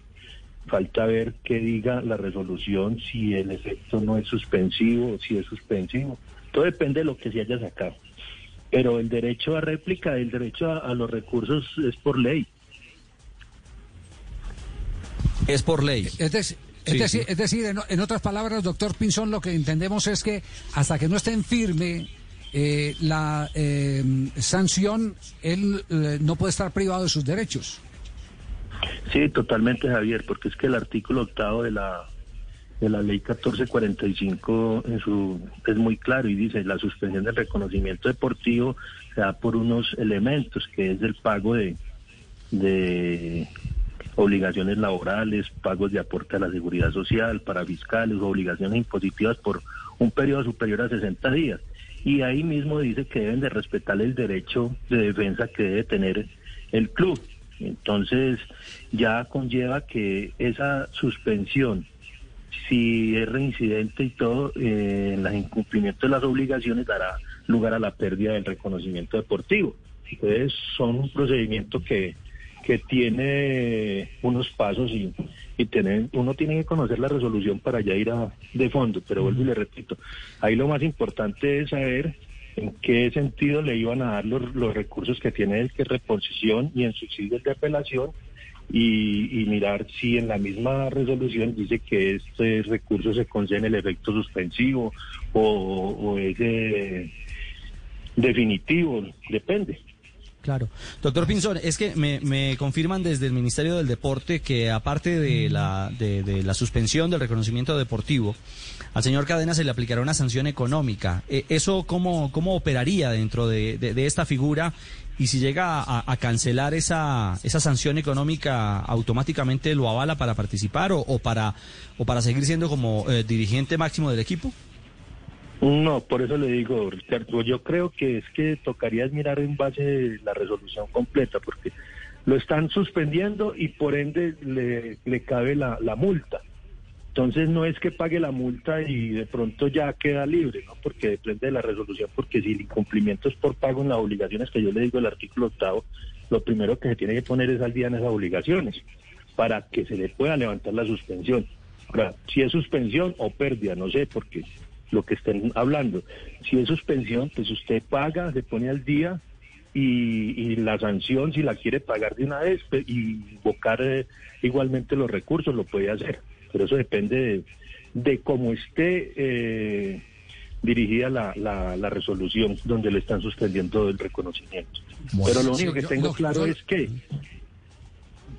Falta ver qué diga la resolución, si el efecto no es suspensivo o si es suspensivo. Todo depende de lo que se haya sacado. Pero el derecho a réplica, el derecho a, a los recursos es por ley. Es por ley. Es, es Sí, decir, sí. es decir, en, en otras palabras, doctor Pinzón, lo que entendemos es que hasta que no esté en firme eh, la eh, sanción, él eh, no puede estar privado de sus derechos. Sí, totalmente, Javier, porque es que el artículo octavo de la de la ley 1445 en su es muy claro y dice la suspensión del reconocimiento deportivo se da por unos elementos que es el pago de de obligaciones laborales, pagos de aporte a la seguridad social, para fiscales, obligaciones impositivas por un periodo superior a 60 días. Y ahí mismo dice que deben de respetar el derecho de defensa que debe tener el club. Entonces ya conlleva que esa suspensión, si es reincidente y todo, eh, el incumplimiento de las obligaciones dará lugar a la pérdida del reconocimiento deportivo. Entonces son un procedimiento que, que tiene unos pasos y, y tener, uno tiene que conocer la resolución para ya ir a, de fondo, pero vuelvo y le repito, ahí lo más importante es saber en qué sentido le iban a dar los, los recursos que tiene el que reposición y en subsidios de apelación y, y mirar si en la misma resolución dice que este recurso se concede en el efecto suspensivo o, o es eh, definitivo, depende. Claro. Doctor Pinzón, es que me, me confirman desde el Ministerio del Deporte que aparte de la, de, la suspensión del reconocimiento deportivo, al señor Cadena se le aplicará una sanción económica. Eh, ¿Eso cómo, cómo operaría dentro de, esta figura? Y si llega a, a cancelar esa, esa sanción económica, ¿automáticamente lo avala para participar o, o para, o para seguir siendo como eh, dirigente máximo del equipo? No, por eso le digo, Ricardo, yo creo que es que tocaría mirar en base la resolución completa, porque lo están suspendiendo y por ende le, cabe la, la multa. Entonces no es que pague la multa y de pronto ya queda libre, ¿no? Porque depende de la resolución, porque si el incumplimiento es por pago en las obligaciones que yo le digo el artículo octavo, lo primero que se tiene que poner es al día en esas obligaciones para que se le pueda levantar la suspensión. Ahora, si es suspensión o pérdida, no sé, porque lo que estén hablando. Si es suspensión, pues usted paga, se pone al día y, y la sanción, si la quiere pagar de una vez y invocar eh, igualmente los recursos, lo puede hacer. Pero eso depende de, de cómo esté eh, dirigida la, la, la resolución donde le están suspendiendo el reconocimiento. Bueno, Pero lo sí, único que yo- tengo no, claro yo- es que...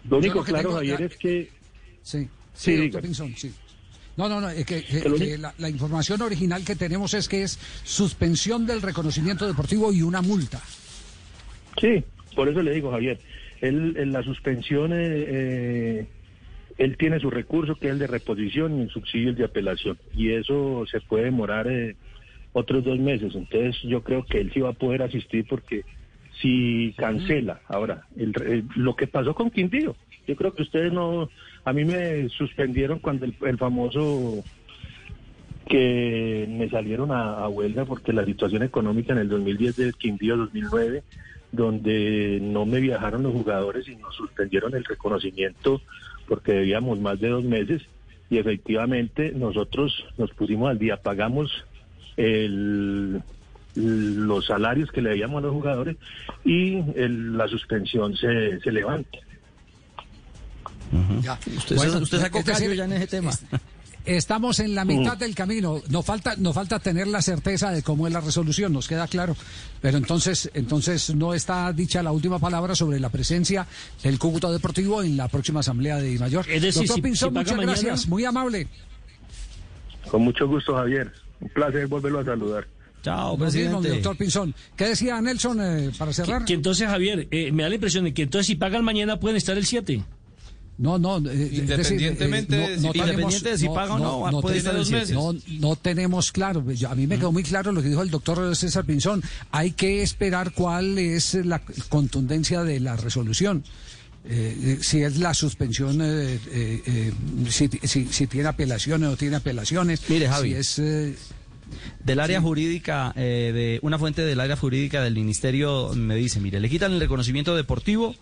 Lo único lo que claro, tengo- Javier, es que... Sí, Sí, doctor sí. No, no, no, es que, la, la información original que tenemos es que es suspensión del reconocimiento deportivo y una multa. Sí, por eso le digo, Javier, él, en la suspensión, eh, eh, él tiene su recurso que es el de reposición y el subsidio el de apelación. Y eso se puede demorar eh, otros dos meses. Entonces yo creo que él sí va a poder asistir porque si cancela, ahora, el, el- lo que pasó con Quindío, yo creo que ustedes no, a mí me suspendieron cuando el, famoso que me salieron a, a huelga porque la situación económica en el 2010 del Quindío 2009, donde no me viajaron los jugadores y nos suspendieron el reconocimiento porque debíamos más de dos meses y efectivamente nosotros nos pusimos al día, pagamos el, los salarios que le debíamos a los jugadores y el- la suspensión se, se levanta. Ya. Usted, Bueno, usted sacó es decir, callo ya en ese tema. Estamos en la mitad Mm. del camino. Nos falta, nos falta tener la certeza de cómo es la resolución, nos queda claro. Pero entonces, entonces no está dicha la última palabra sobre la presencia del Cúcuta Deportivo en la próxima asamblea de Mayor. Es decir, Doctor si- Pinzón, si muchas mañana- gracias, muy amable. Con mucho gusto, Javier. Un placer volverlo a saludar. Chao, mismo, presidente. doctor Pinzón. ¿Qué decía Nelson eh, para cerrar? Que entonces, Javier, eh, me da la impresión de que entonces si pagan mañana pueden estar el 7. No, no, eh, decir, eh, Independientemente de si- independiente de si paga o no, puede estar en tenemos- no, no tenemos claro. Yo- A mí me quedó muy claro lo que dijo el doctor César Pinzón. Hay que esperar cuál es la contundencia de la resolución. Eh, eh, si es la suspensión, eh, eh, eh, si, si- si tiene apelaciones o no tiene apelaciones. Mire, Javi. Si es, eh, Del área Sí. jurídica, eh, de una fuente del área jurídica del ministerio me dice, mire, le quitan el reconocimiento deportivo,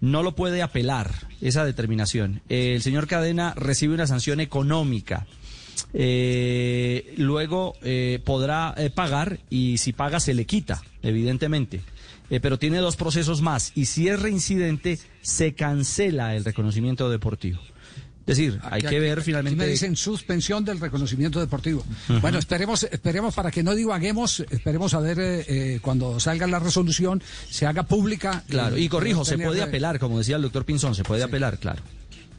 no lo puede apelar esa determinación. El señor Cadena recibe una sanción económica. Eh, luego eh, podrá eh, pagar y si paga se le quita, evidentemente. Eh, pero tiene dos procesos más y si es reincidente se cancela el reconocimiento deportivo. Es decir, hay Aquí- que ver aquí finalmente... me dicen suspensión del reconocimiento deportivo. Bueno, esperemos, esperemos para que no divaguemos, esperemos a ver eh, eh, cuando salga la resolución, se haga pública. Claro, y corrijo, se puede eh, apelar, como decía el doctor Pinzón, se puede apelar, claro.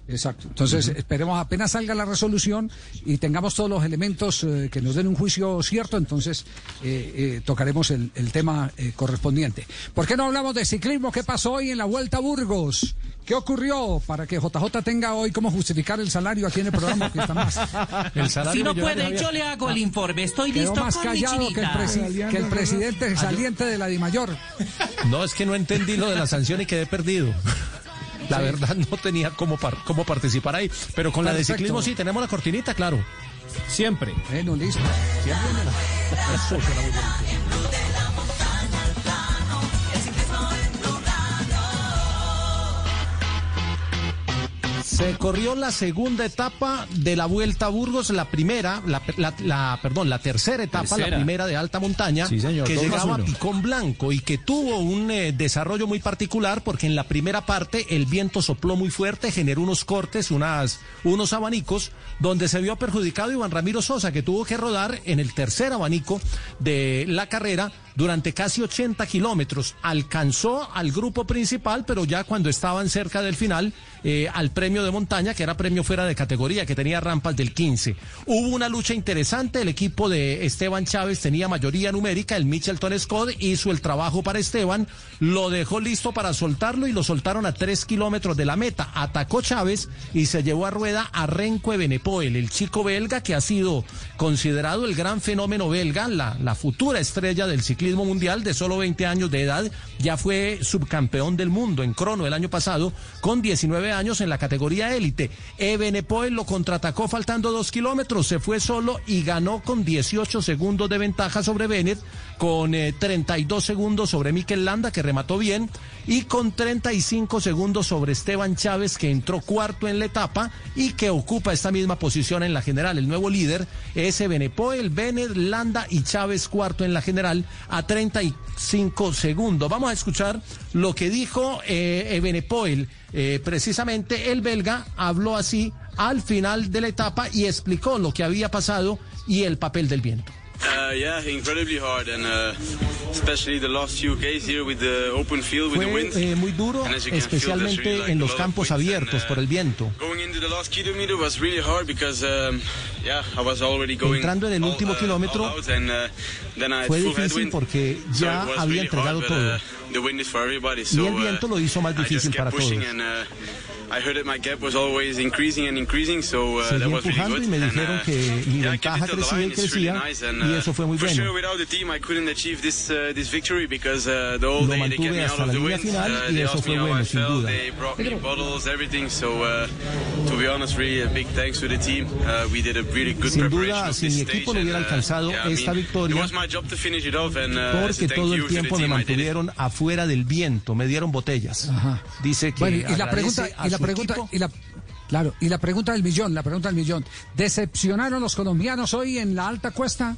Exacto. Entonces, esperemos apenas salga la resolución y tengamos todos los elementos eh, que nos den un juicio cierto, entonces eh, eh, tocaremos el, el tema eh, correspondiente. ¿Por qué no hablamos de ciclismo? ¿Qué pasó hoy en la Vuelta a Burgos? ¿Qué ocurrió para que JJ tenga hoy cómo justificar el salario aquí en el programa? Que está más. Si no puede, yo le hago el informe. Estoy Quedó listo más con mi callado que el, presi- que el presidente saliente de la DIMAYOR. No, es que no entendí lo de la sanción y quedé perdido. La Sí. verdad no tenía cómo, par- cómo participar ahí. Pero con la de ciclismo sí, tenemos la cortinita, claro. Siempre. Bueno, listo. Siempre Eso suena muy bonito. Se corrió la segunda etapa de la Vuelta a Burgos, la primera, la, la- la- perdón, la tercera etapa, Tercera. la primera de alta montaña, Sí, señor, que llegaba a. Picón Blanco y que tuvo un eh, desarrollo muy particular porque en la primera parte el viento sopló muy fuerte, generó unos cortes, unas, unos abanicos, donde se vio perjudicado Iván Ramiro Sosa, que tuvo que rodar en el tercer abanico de la carrera durante casi 80 kilómetros. Alcanzó al grupo principal, pero ya cuando estaban cerca del final, eh, al premio de montaña, que era premio fuera de categoría, que tenía rampas del 15. Hubo una lucha interesante, el equipo de Esteban Chávez tenía mayoría numérica, el Michelton Scott hizo el trabajo para Esteban, lo dejó listo para soltarlo y lo soltaron a 3 kilómetros de la meta. Atacó Chávez y se llevó a rueda a Renko Ebenepoel, el chico belga que ha sido considerado el gran fenómeno belga, la, la futura estrella del ciclismo mundial de solo 20 años de edad, ya fue subcampeón del mundo en crono el año pasado con 19 años en la categoría élite. Ebenepoel lo contraatacó faltando dos kilómetros, se fue solo y ganó con 18 segundos de ventaja sobre Bennett, con eh, 32 segundos sobre Mikel Landa, que remató bien, y con 35 segundos sobre Esteban Chávez, que entró cuarto en la etapa y que ocupa esta misma posición en la general. El nuevo líder es Ebenepoel, Bennett, Landa y Chávez cuarto en la general a 35 segundos. Vamos a escuchar lo que dijo eh, Ebenepoel. Eh, precisamente el belga habló así al final de la etapa y explicó lo que había pasado y el papel del viento. Uh, yeah, incredibly hard, and uh, especially the last few Ks here with the open field with the wind. Fue eh, muy duro, especialmente en los campos abiertos uh, por el viento. Going into the last kilometer was really hard because, yeah, I was already going. Entrando en el último uh, kilómetro, uh, Fue difícil porque ya había entregado todo. Uh, the wind is for everybody, Y so, el viento lo hizo más uh, difícil para todos. and, uh, I heard that my gap was always increasing and increasing, so uh, that was really good. y me And, dijeron uh, que mi yeah, ventaja it to the crecía y. Really crecía nice, and, y uh, eso fue muy bueno. sure, without the team, I couldn't achieve this uh, this victory because uh, the whole Lo day they kept me out hasta of la the línea wind. final Uh, y they asked me how bueno, I felt. They brought me bottles, everything. So uh, to be honest, really a big thanks to the team. Uh, we did a really good Sin preparation duda, si mi equipo no hubiera and, uh, alcanzado I esta mean, victoria, It was my job to finish it off, and uh, a porque thank todo you el the tiempo me team, I afuera del viento, me dieron botellas. Dice que Bueno, y la pregunta, y la pregunta, equipo. y la, claro, y la pregunta del millón, la pregunta del millón. ¿Decepcionaron los colombianos hoy en la alta cuesta?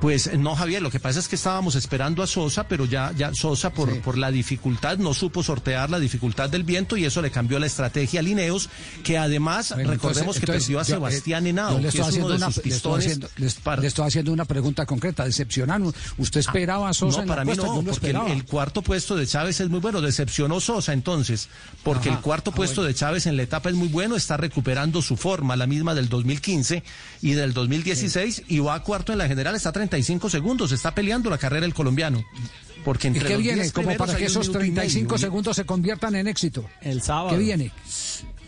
Pues no, Javier, lo que pasa es que estábamos esperando a Sosa, pero ya, ya Sosa por, por la dificultad no supo sortear la dificultad del viento y eso le cambió la estrategia a Lineos, que además Bueno, recordemos entonces- que entonces, perdió a yo, eh, Sebastián Henao, que estoy es uno haciendo de una- sus le estoy haciendo- le- le estoy haciendo una pregunta concreta. ¿Decepcionaron? ¿Usted esperaba a Sosa no, en para la mí no, porque el, cuarto puesto de Chávez es muy bueno. Decepcionó Sosa entonces, porque Ajá, el cuarto ah, puesto bueno. de Chávez en la etapa es muy bueno, está recuperando su forma, la misma del 2015 y del 2016, y va a cuarto en la general, está a 35 segundos. Está peleando la carrera el colombiano. Porque ¿Y entre qué los viene? 10 Como para que esos minuto y 35 medio. segundos se conviertan en éxito. El sábado. ¿Qué viene?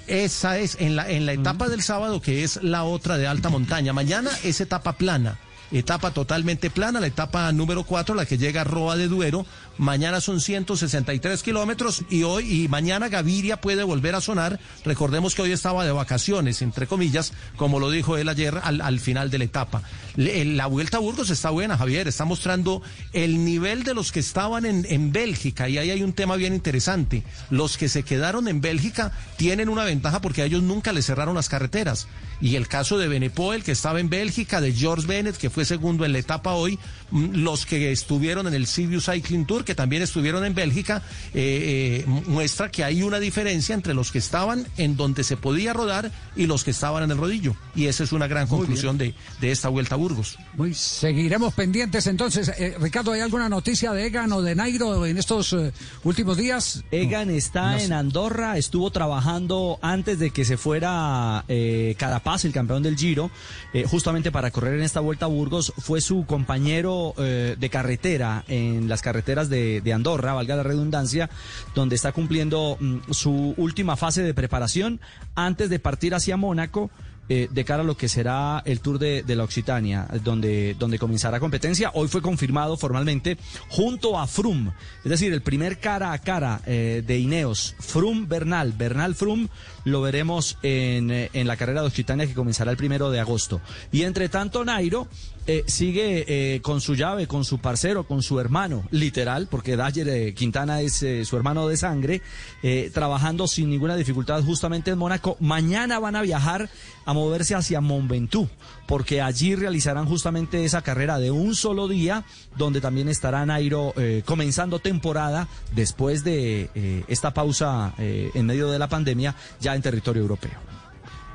Esa es en la, en la etapa del sábado, que es la otra de alta montaña. Mañana es etapa plana. Etapa totalmente plana, la etapa número 4, la que llega a Roa de Duero. Mañana son 163 kilómetros y hoy y mañana Gaviria puede volver a sonar. Recordemos que hoy estaba de vacaciones, entre comillas, como lo dijo él ayer al, al final de la etapa. La vuelta a Burgos está buena, Javier, está mostrando el nivel de los que estaban en, en Bélgica y ahí hay un tema bien interesante. Los que se quedaron en Bélgica tienen una ventaja porque a ellos nunca les cerraron las carreteras. Y el caso de Benepoel, que estaba en Bélgica, de George Bennett, que fue segundo en la etapa hoy, los que estuvieron en el Sibiu Cycling Tour, que también estuvieron en Bélgica, eh, eh, muestra que hay una diferencia entre los que estaban en donde se podía rodar y los que estaban en el rodillo. Y esa es una gran conclusión de, de esta vuelta a Burgos. Muy, seguiremos pendientes entonces. Eh, Ricardo, ¿hay alguna noticia de Egan o de Nairo en estos eh, últimos días? Egan está No sé. en Andorra, estuvo trabajando antes de que se fuera eh, Carapaz, el campeón del Giro, eh, justamente para correr en esta vuelta a Burgos. Fue su compañero eh, de carretera en las carreteras de, Andorra, valga la redundancia, donde está cumpliendo mm, su última fase de preparación antes de partir hacia Mónaco. eh, de cara a lo que será el Tour de, de la Occitania, donde, donde comenzará competencia. Hoy fue confirmado formalmente junto a Frum, es decir, el primer cara a cara eh, de Ineos, Frum Bernal, Bernal Frum, lo veremos en, eh, en la carrera de Occitania que comenzará el primero de agosto. Y entre tanto, Nairo eh, sigue eh, con su llave, con su parcero, con su hermano, literal, porque Dayer eh, Quintana es eh, su hermano de sangre, eh, trabajando sin ninguna dificultad justamente en Mónaco. Mañana van a viajar a moverse hacia Mont Ventoux, porque allí realizarán justamente esa carrera de un solo día, donde también estará Nairo eh, comenzando temporada después de eh, esta pausa eh, en medio de la pandemia ya en territorio europeo.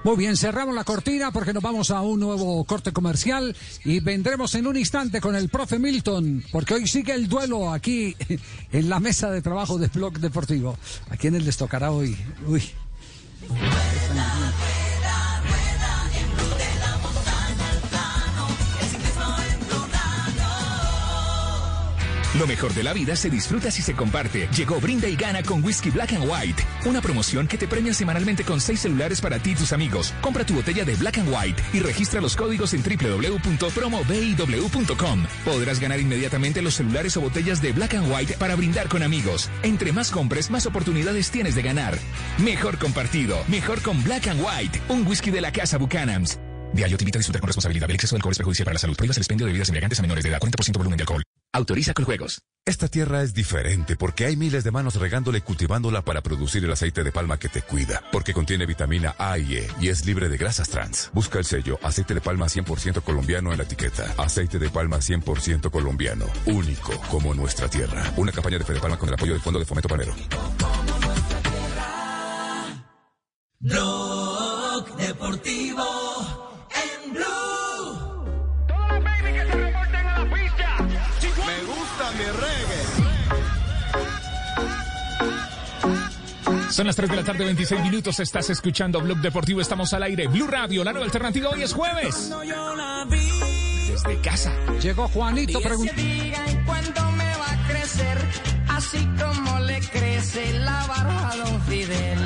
Muy bien, cerramos la cortina porque nos vamos a un nuevo corte comercial y vendremos en un instante con el profe Milton, porque hoy sigue el duelo aquí en la mesa de trabajo de Blog Deportivo. ¿A quiénes les tocará hoy? Uy. Lo mejor de la vida se disfruta si se comparte. Llegó Brinda y Gana con Whisky Black and White. Una promoción que te premia semanalmente con seis celulares para ti y tus amigos. Compra tu botella de Black and White y registra los códigos en www.promobiw.com. Podrás ganar inmediatamente los celulares o botellas de Black and White para brindar con amigos. Entre más compres, más oportunidades tienes de ganar. Mejor compartido. Mejor con Black and White. Un whisky de la casa Buchanan's. Diario te invita a disfrutar con responsabilidad. El exceso de alcohol es perjudicial para la salud. Prohíbas el expendio de bebidas embriagantes a menores de edad. 40% volumen de alcohol. Autoriza con juegos. Esta tierra es diferente porque hay miles de manos regándola y cultivándola para producir el aceite de palma que te cuida. Porque contiene vitamina A y E y es libre de grasas trans. Busca el sello aceite de palma 100% colombiano en la etiqueta. Aceite de palma 100% colombiano. Único como nuestra tierra. Una campaña de Fede Palma con el apoyo del Fondo de Fomento Panero. Blog Son las 3 de la tarde, 26 minutos. Estás escuchando Blog Deportivo. Estamos al aire. Blue Radio, la nueva alternativa. Hoy es jueves. Desde casa. Llegó Juanito preguntando. cuánto me va a crecer, así como le crece la barba a don Fidel.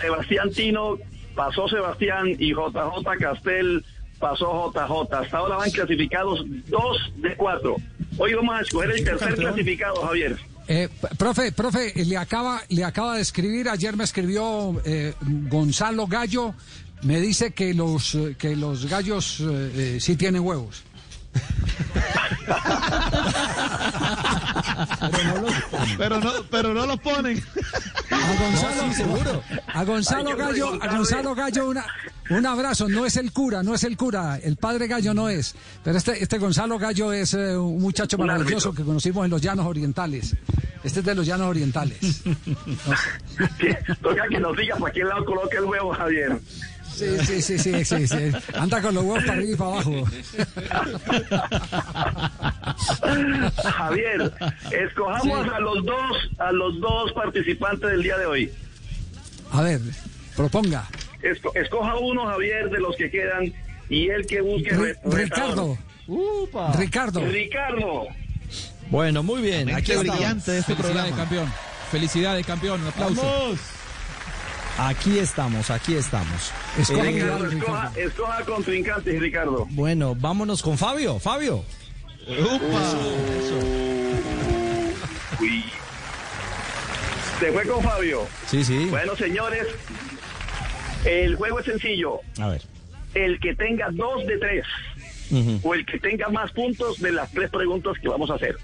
Sebastián Tino pasó Sebastián y JJ Castel pasó JJ. Hasta ahora van clasificados dos de cuatro. Hoy vamos a escoger el tercer clasificado, Javier. Eh, profe, profe, le acaba, le acaba de escribir, ayer me escribió eh, Gonzalo Gallo, me dice que los, eh, que los gallos eh, eh, sí tienen huevos. Pero no, pero no los ponen. A Gonzalo, No, sí, seguro. A Gonzalo Gallo, a. Gonzalo Gallo una, un abrazo. No es el cura, no es el cura, el padre Gallo no es. Pero este, este Gonzalo Gallo es eh, un muchacho Un maravilloso árbitro. que conocimos en los llanos orientales. Este es de los llanos orientales. Toca que nos diga para qué lado coloca el huevo, Javier. Sí, sí, sí, sí, sí, sí. Anda con los huevos para arriba y para abajo. Javier, escojamos Sí. a los dos, a los dos participantes del día de hoy. A ver, proponga. Esco- escoja uno, Javier, de los que quedan y el que busque re-. Ricardo, Ricardo. Ricardo. Bueno, muy bien. Aquí brillante de este Felicidades, programa. campeón. Felicidades, campeón. Un aplauso. Aquí estamos, aquí estamos. Ricardo, Eh, escoja, escoja contrincantes, Ricardo. bueno, vámonos con Fabio. Fabio. Uy. Se fue con Fabio. Sí, sí. Bueno, señores, el juego es sencillo. A ver. El que tenga dos de tres o el que tenga más puntos de las tres preguntas que vamos a hacer.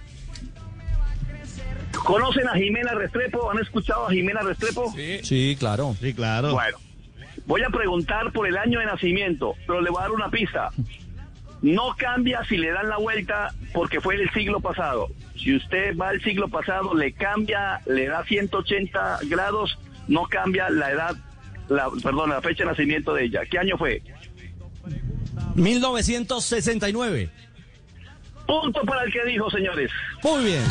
¿Conocen a Jimena Restrepo? ¿Han escuchado a Jimena Restrepo? Sí, claro. Sí, claro. Bueno, voy a preguntar por el año de nacimiento, pero le voy a dar una pista. No cambia si le dan la vuelta porque fue el siglo pasado. Si usted va al siglo pasado, le cambia, le da 180 grados, no cambia la edad, la, perdón, la fecha de nacimiento de ella. ¿Qué año fue? 1969. Punto para el que dijo, señores. Muy bien.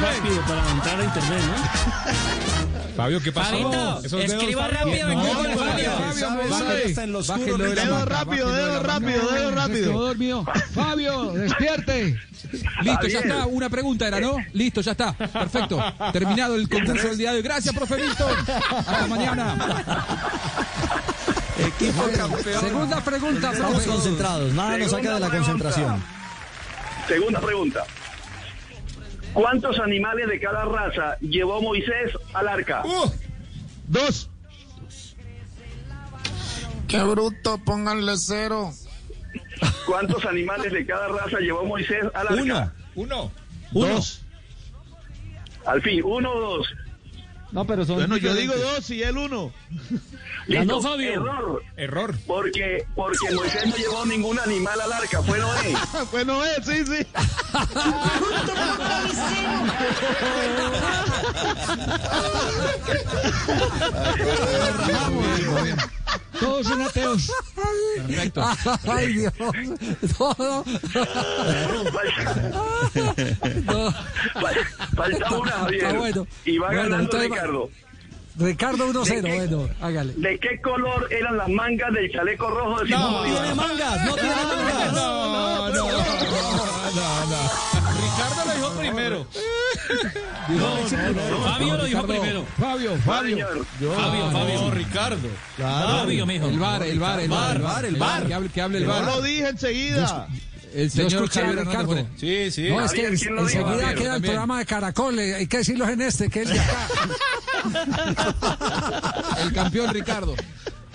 Rápido para entrar a internet, ¿no? Fabio, ¿qué pasó? Fabito, Esos dedos, escriba Fabio. rápido, venga, No, Fabio. Fabio, Fabio, Fabio, está en los Bájenlo de la Dedo rápido, dedo rápido, dedo rápido. dormido. Fabio, despierte. Listo, ya está. Una pregunta era, ¿no? Listo, ya está. Perfecto. Terminado el concurso del día de hoy. Gracias, profe Milton. Hasta mañana. Equipo campeón. Segunda pregunta, Estamos profe. concentrados. Nada nos saca de la concentración. Segunda pregunta. ¿Cuántos animales de cada raza llevó Moisés al arca? Uh, dos. Qué bruto, pónganle cero. ¿Cuántos animales de cada raza llevó Moisés al arca? Uno. Uno. Dos. Al fin, uno o dos. No, pero son. Bueno, yo digo dos y él uno. Listo, Ganó Fabio. Error. Error. Porque, porque Moisés no llevó ningún animal al arca, fue Noé. Bueno, es, sí, sí. Todos son ateos. Perfecto. Ay, Dios. Todo. No. Falta una, Javier. Ah, bueno. Y va Bueno, ganando entonces Ricardo. Ricardo 1-0, ¿De qué? bueno, hágale. ¿De qué color eran las mangas del chaleco rojo de Simón No Bolívar? tiene mangas, no tiene mangas. No, no, no, no. Ricardo lo dijo primero. Fabio lo dijo primero. Fabio, Fabio. Fabio, Fabio. Ricardo. Fabio, mijo. El bar, el bar, el bar, el bar, el bar. Que hable, que hable el Yo bar. lo dije enseguida. El Yo señor escuché a Javier Hernández Ricardo. Sí, sí. No, es que enseguida queda el programa de Caracol, eh, hay que decirlo en este, que es de acá. El campeón Ricardo.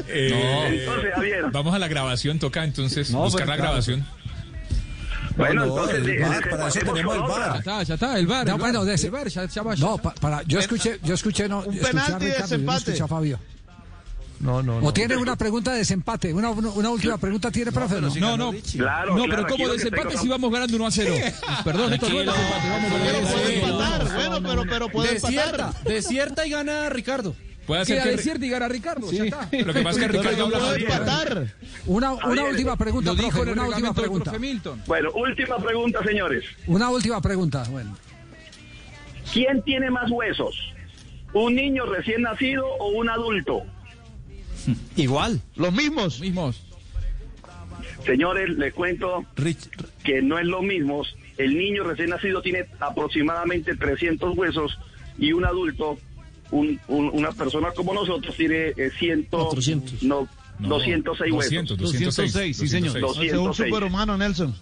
Eh, Entonces, Javier. Vamos a la grabación, toca entonces No, buscar pues, la claro. grabación. Bueno, No, entonces, el bar, para eso tenemos el bar. Ya está, ya está, el bar. No, el bueno, bar, de ese- el bar, ya, ya va, ya. No, pa- para, yo escuché, yo escuché, no, Un escuché a penalti de Ricardo, yo no escuché a Fabio. No, no, ¿O tiene una pregunta de desempate? ¿Una, última pregunta tiene, profe? No, No, no. Claro, No, claro, pero aquí como desempate si vamos ganando 1 a 0. Perdón, esto no es desempate, vamos Pero ganando. puede sí, empatar. no, Bueno, pero, pero puede empatar. desierta y gana Ricardo. Puede ser que- desierta y gana Ricardo, ya está. Lo que pasa es que Ricardo más bien. empatar. Una, una última pregunta, profe, una última pregunta. Bueno, última pregunta, señores. Una última pregunta, bueno. ¿Quién tiene más huesos? ¿Un niño recién nacido o un adulto? Igual. Los mismos. Mismos. Señores, les cuento Rich, que no es lo mismo. El niño recién nacido tiene aproximadamente 300 huesos y un adulto, un- un- una persona como nosotros, tiene eh, 100, 400. no, No, 206 huesos. 200, 206, sí, señor. 206. Hace un 206. superhumano, Nelson.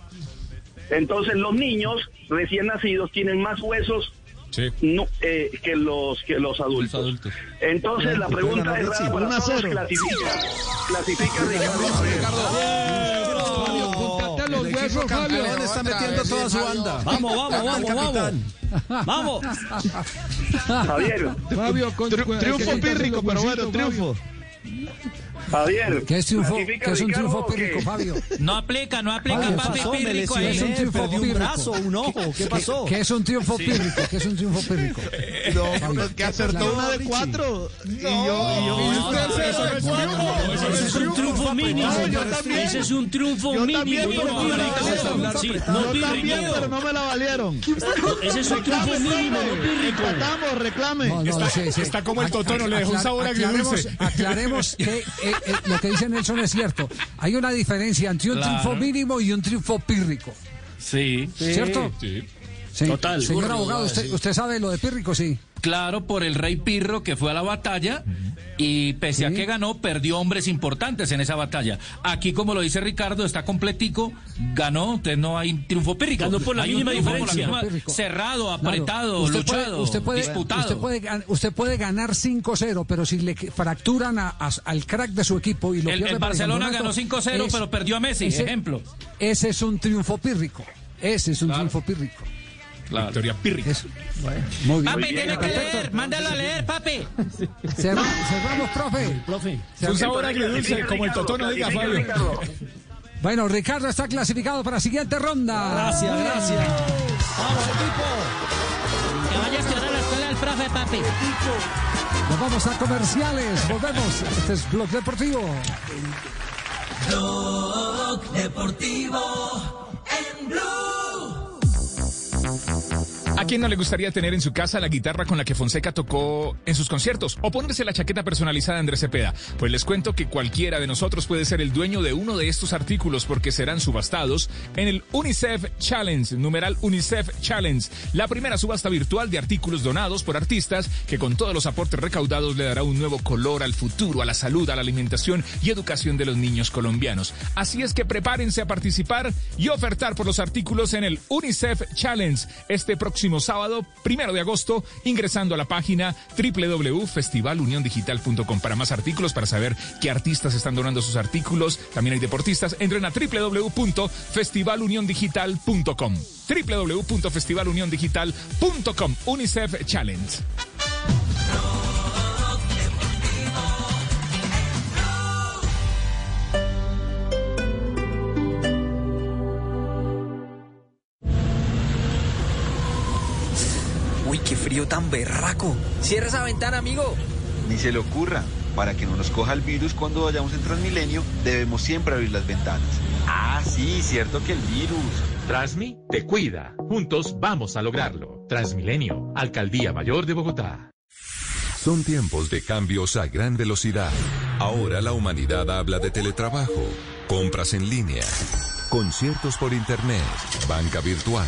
Entonces los niños recién nacidos tienen más huesos Sí. no, eh, que los que los adultos. adultos. Entonces la pregunta es rara para Uno a todos. cero. Clasifica, clasifica Ricardo. Los huesos, Fabio. está metiendo toda su banda. Vamos, vamos, vamos, vamos. Vamos. Javier, Fabio, con, Tri- con- triunfo pírrico, pero bueno, Fabio. triunfo. Javier. ¿Qué es, triunfo, ¿clasifica ¿qué es un triunfo pírrico, Fabio? No aplica, no aplica, Fabio, papi pírrico ¿Qué es un ahí. triunfo perdí un pírrico? brazo, un ojo. ¿Qué pasó? ¿Qué es un triunfo pírrico? ¿Qué es un triunfo pírrico? No, pero que acertó una de cuatro. Y yo, y yo. Eso Es un triunfo mínimo. No. Ese es un triunfo mínimo. no no pírrico. pero no me la valieron. Ese es un triunfo Reclame, mínimo, no pírrico. Reclame. No, no, Está- como el totono, le dejó un sabor aclaremos, agridulce. aclaremos que eh, eh, lo que dice Nelson es cierto. Hay una diferencia entre un Claro. triunfo mínimo y un triunfo pírrico. Sí. ¿Cierto? Sí. Sí. Total. Señor abogado, usted, usted sabe lo de pírrico, sí. Claro, por el rey Pirro que fue a la batalla y pese a que ganó, perdió hombres importantes en esa batalla. Aquí, como lo dice Ricardo, está completico, ganó, entonces no hay triunfo pírrico. Ganó por la Hay mínima la misma- cerrado, Claro. apretado, usted puede- luchado, usted puede, disputado. Usted puede, gan- usted puede ganar 5-0, pero si le fracturan a- a- al crack de su equipo y lo el, el Barcelona ganó 5-0, es- pero perdió a Messi, ese- ejemplo. Ese es un triunfo pírrico. Ese es un triunfo pírrico. Victoria pírrica. Eso. Bueno, muy bien. Papi, tiene que leer, mándalo a leer, papi. Cerra- cerramos, profe. Profe. Un sabor agridulce, como el totono diga Fabio. Bueno, Ricardo está clasificado para la siguiente ronda. Gracias, gracias. Vamos, equipo. Que vaya a estudiar a la escuela del profe, papi. Nos vamos a comerciales. Volvemos. Este es Blog Deportivo. Blog Deportivo en Blue. ¿A quién no le gustaría tener en su casa la guitarra con la que Fonseca tocó en sus conciertos o ponerse la chaqueta personalizada de Andrés Cepeda? Pues les cuento que cualquiera de nosotros puede ser el dueño de uno de estos artículos porque serán subastados en el UNICEF Challenge, numeral UNICEF Challenge, la primera subasta virtual de artículos donados por artistas que con todos los aportes recaudados le dará un nuevo color al futuro, a la salud, a la alimentación y educación de los niños colombianos. Así es que prepárense a participar y ofertar por los artículos en el UNICEF Challenge este próximo sábado, primero de agosto, ingresando a la página www.festivaluniondigital.com para más artículos, para saber qué artistas están donando sus artículos. También hay deportistas. Entren a www.festivaluniondigital.com. www.festivaluniondigital.com. UNICEF Challenge. Qué frío tan berraco. Cierra esa ventana, amigo. Ni se le ocurra. Para que no nos coja el virus cuando vayamos en Transmilenio, debemos siempre abrir las ventanas. Ah, sí, cierto que el virus. Transmi te cuida. Juntos vamos a lograrlo. Transmilenio, Alcaldía Mayor de Bogotá. Son tiempos de cambios a gran velocidad. Ahora la humanidad habla de teletrabajo, compras en línea, conciertos por internet, banca virtual,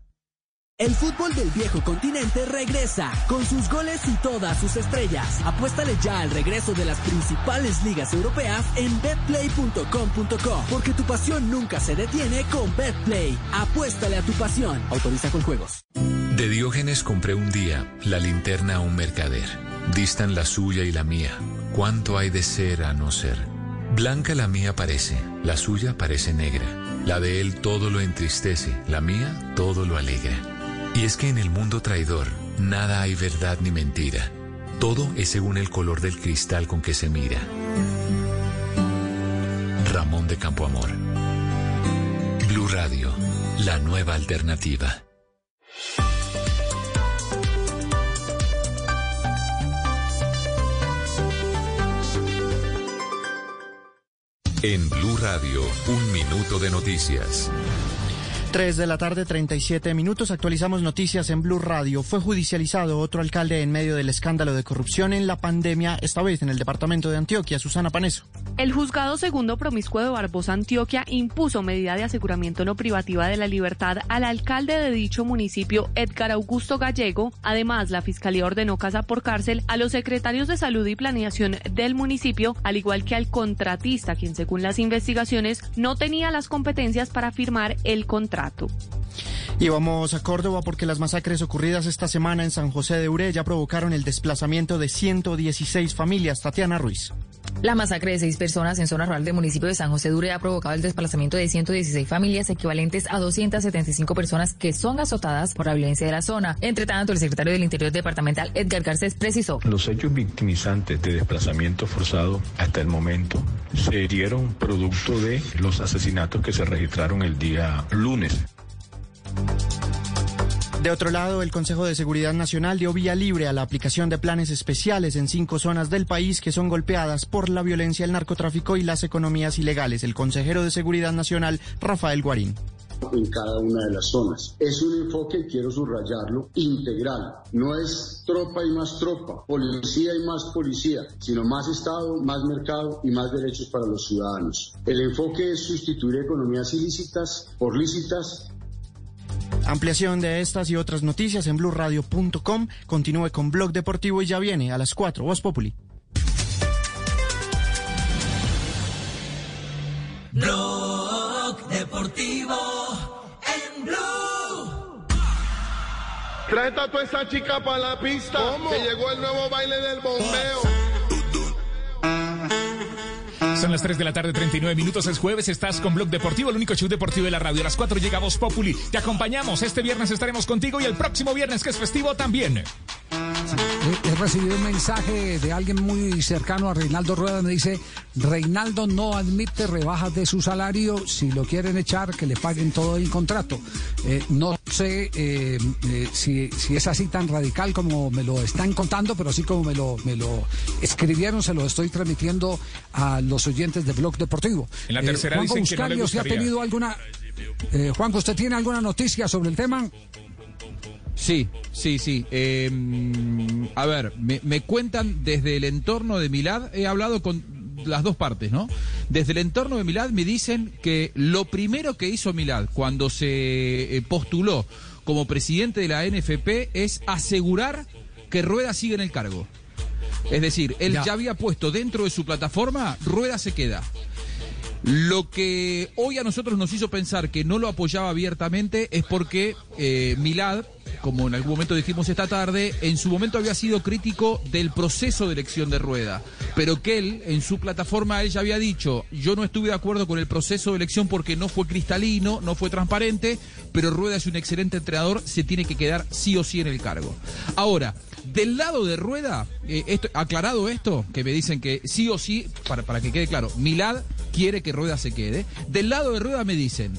El fútbol del viejo continente regresa con sus goles y todas sus estrellas. Apuéstale ya al regreso de las principales ligas europeas en betplay.com.co porque tu pasión nunca se detiene con Betplay. Apuéstale a tu pasión. Autoriza con juegos. De Diógenes compré un día la linterna a un mercader. Distan la suya y la mía. ¿Cuánto hay de ser a no ser? Blanca la mía parece, la suya parece negra. La de él todo lo entristece, la mía todo lo alegra. Y es que en el mundo traidor nada hay verdad ni mentira. Todo es según el color del cristal con que se mira. Ramón de Campoamor. Blue Radio, la nueva alternativa. En Blue Radio, un minuto de noticias. 3 de la tarde, 37 minutos. Actualizamos noticias en Blue Radio. Fue judicializado otro alcalde en medio del escándalo de corrupción en la pandemia, esta vez en el departamento de Antioquia, Susana Paneso. El juzgado segundo promiscuo de Barbosa, Antioquia, impuso medida de aseguramiento no privativa de la libertad al alcalde de dicho municipio, Edgar Augusto Gallego. Además, la fiscalía ordenó casa por cárcel a los secretarios de salud y planeación del municipio, al igual que al contratista, quien según las investigaciones no tenía las competencias para firmar el contrato. Y vamos a Córdoba porque las masacres ocurridas esta semana en San José de Uré ya provocaron el desplazamiento de 116 familias. Tatiana Ruiz. La masacre de seis personas en zona rural del municipio de San José Dure ha provocado el desplazamiento de 116 familias equivalentes a 275 personas que son azotadas por la violencia de la zona. Entre tanto, el secretario del Interior departamental Edgar Garcés precisó. Los hechos victimizantes de desplazamiento forzado hasta el momento se dieron producto de los asesinatos que se registraron el día lunes. De otro lado, el Consejo de Seguridad Nacional dio vía libre a la aplicación de planes especiales en cinco zonas del país que son golpeadas por la violencia, el narcotráfico y las economías ilegales. El consejero de Seguridad Nacional, Rafael Guarín en cada una de las zonas. Es un enfoque, quiero subrayarlo, integral. No es tropa y más tropa, policía y más policía, sino más Estado, más mercado y más derechos para los ciudadanos. El enfoque es sustituir economías ilícitas por lícitas Ampliación de estas y otras noticias en blurradio.com. Continúe con Blog Deportivo y ya viene a las 4. Voz Populi. Blog Deportivo en Blue. Trae a toda esa chica para la pista. Que llegó el nuevo baile del bombeo. Son las 3 de la tarde, 39 minutos. Es jueves, estás con Blog Deportivo, el único show deportivo de la radio. A las 4 llega Voz Populi. Te acompañamos. Este viernes estaremos contigo y el próximo viernes, que es festivo, también. He, he recibido un mensaje de alguien muy cercano a Reinaldo Rueda. Me dice: Reinaldo no admite rebajas de su salario. Si lo quieren echar, que le paguen todo el contrato. Eh, no sé eh, eh, si, si es así tan radical como me lo están contando, pero así como me lo, me lo escribieron, se lo estoy transmitiendo a los oyentes de Blog Deportivo. En la tercera Juanjo dicen que no le Buscario, ¿se ha tenido alguna. Eh, Juanjo, ¿usted tiene alguna noticia sobre el tema? Sí, sí, sí. Eh, a ver, me, me cuentan desde el entorno de Milad, he hablado con las dos partes, ¿no? Desde el entorno de Milad me dicen que lo primero que hizo Milad cuando se eh, postuló como presidente de la NFP es asegurar que Rueda sigue en el cargo. Es decir, él ya, había puesto dentro de su plataforma, Rueda se queda. Lo que hoy a nosotros nos hizo pensar que no lo apoyaba abiertamente es porque eh, Milad, como en algún momento dijimos esta tarde, en su momento había sido crítico del proceso de elección de Rueda, pero que él en su plataforma él ya había dicho, yo no estuve de acuerdo con el proceso de elección porque no fue cristalino, no fue transparente, pero Rueda es un excelente entrenador, se tiene que quedar sí o sí en el cargo. Ahora, del lado de Rueda, eh, esto, aclarado esto, que me dicen que sí o sí, para, para que quede claro, Milad quiere que Rueda se quede. Del lado de Rueda me dicen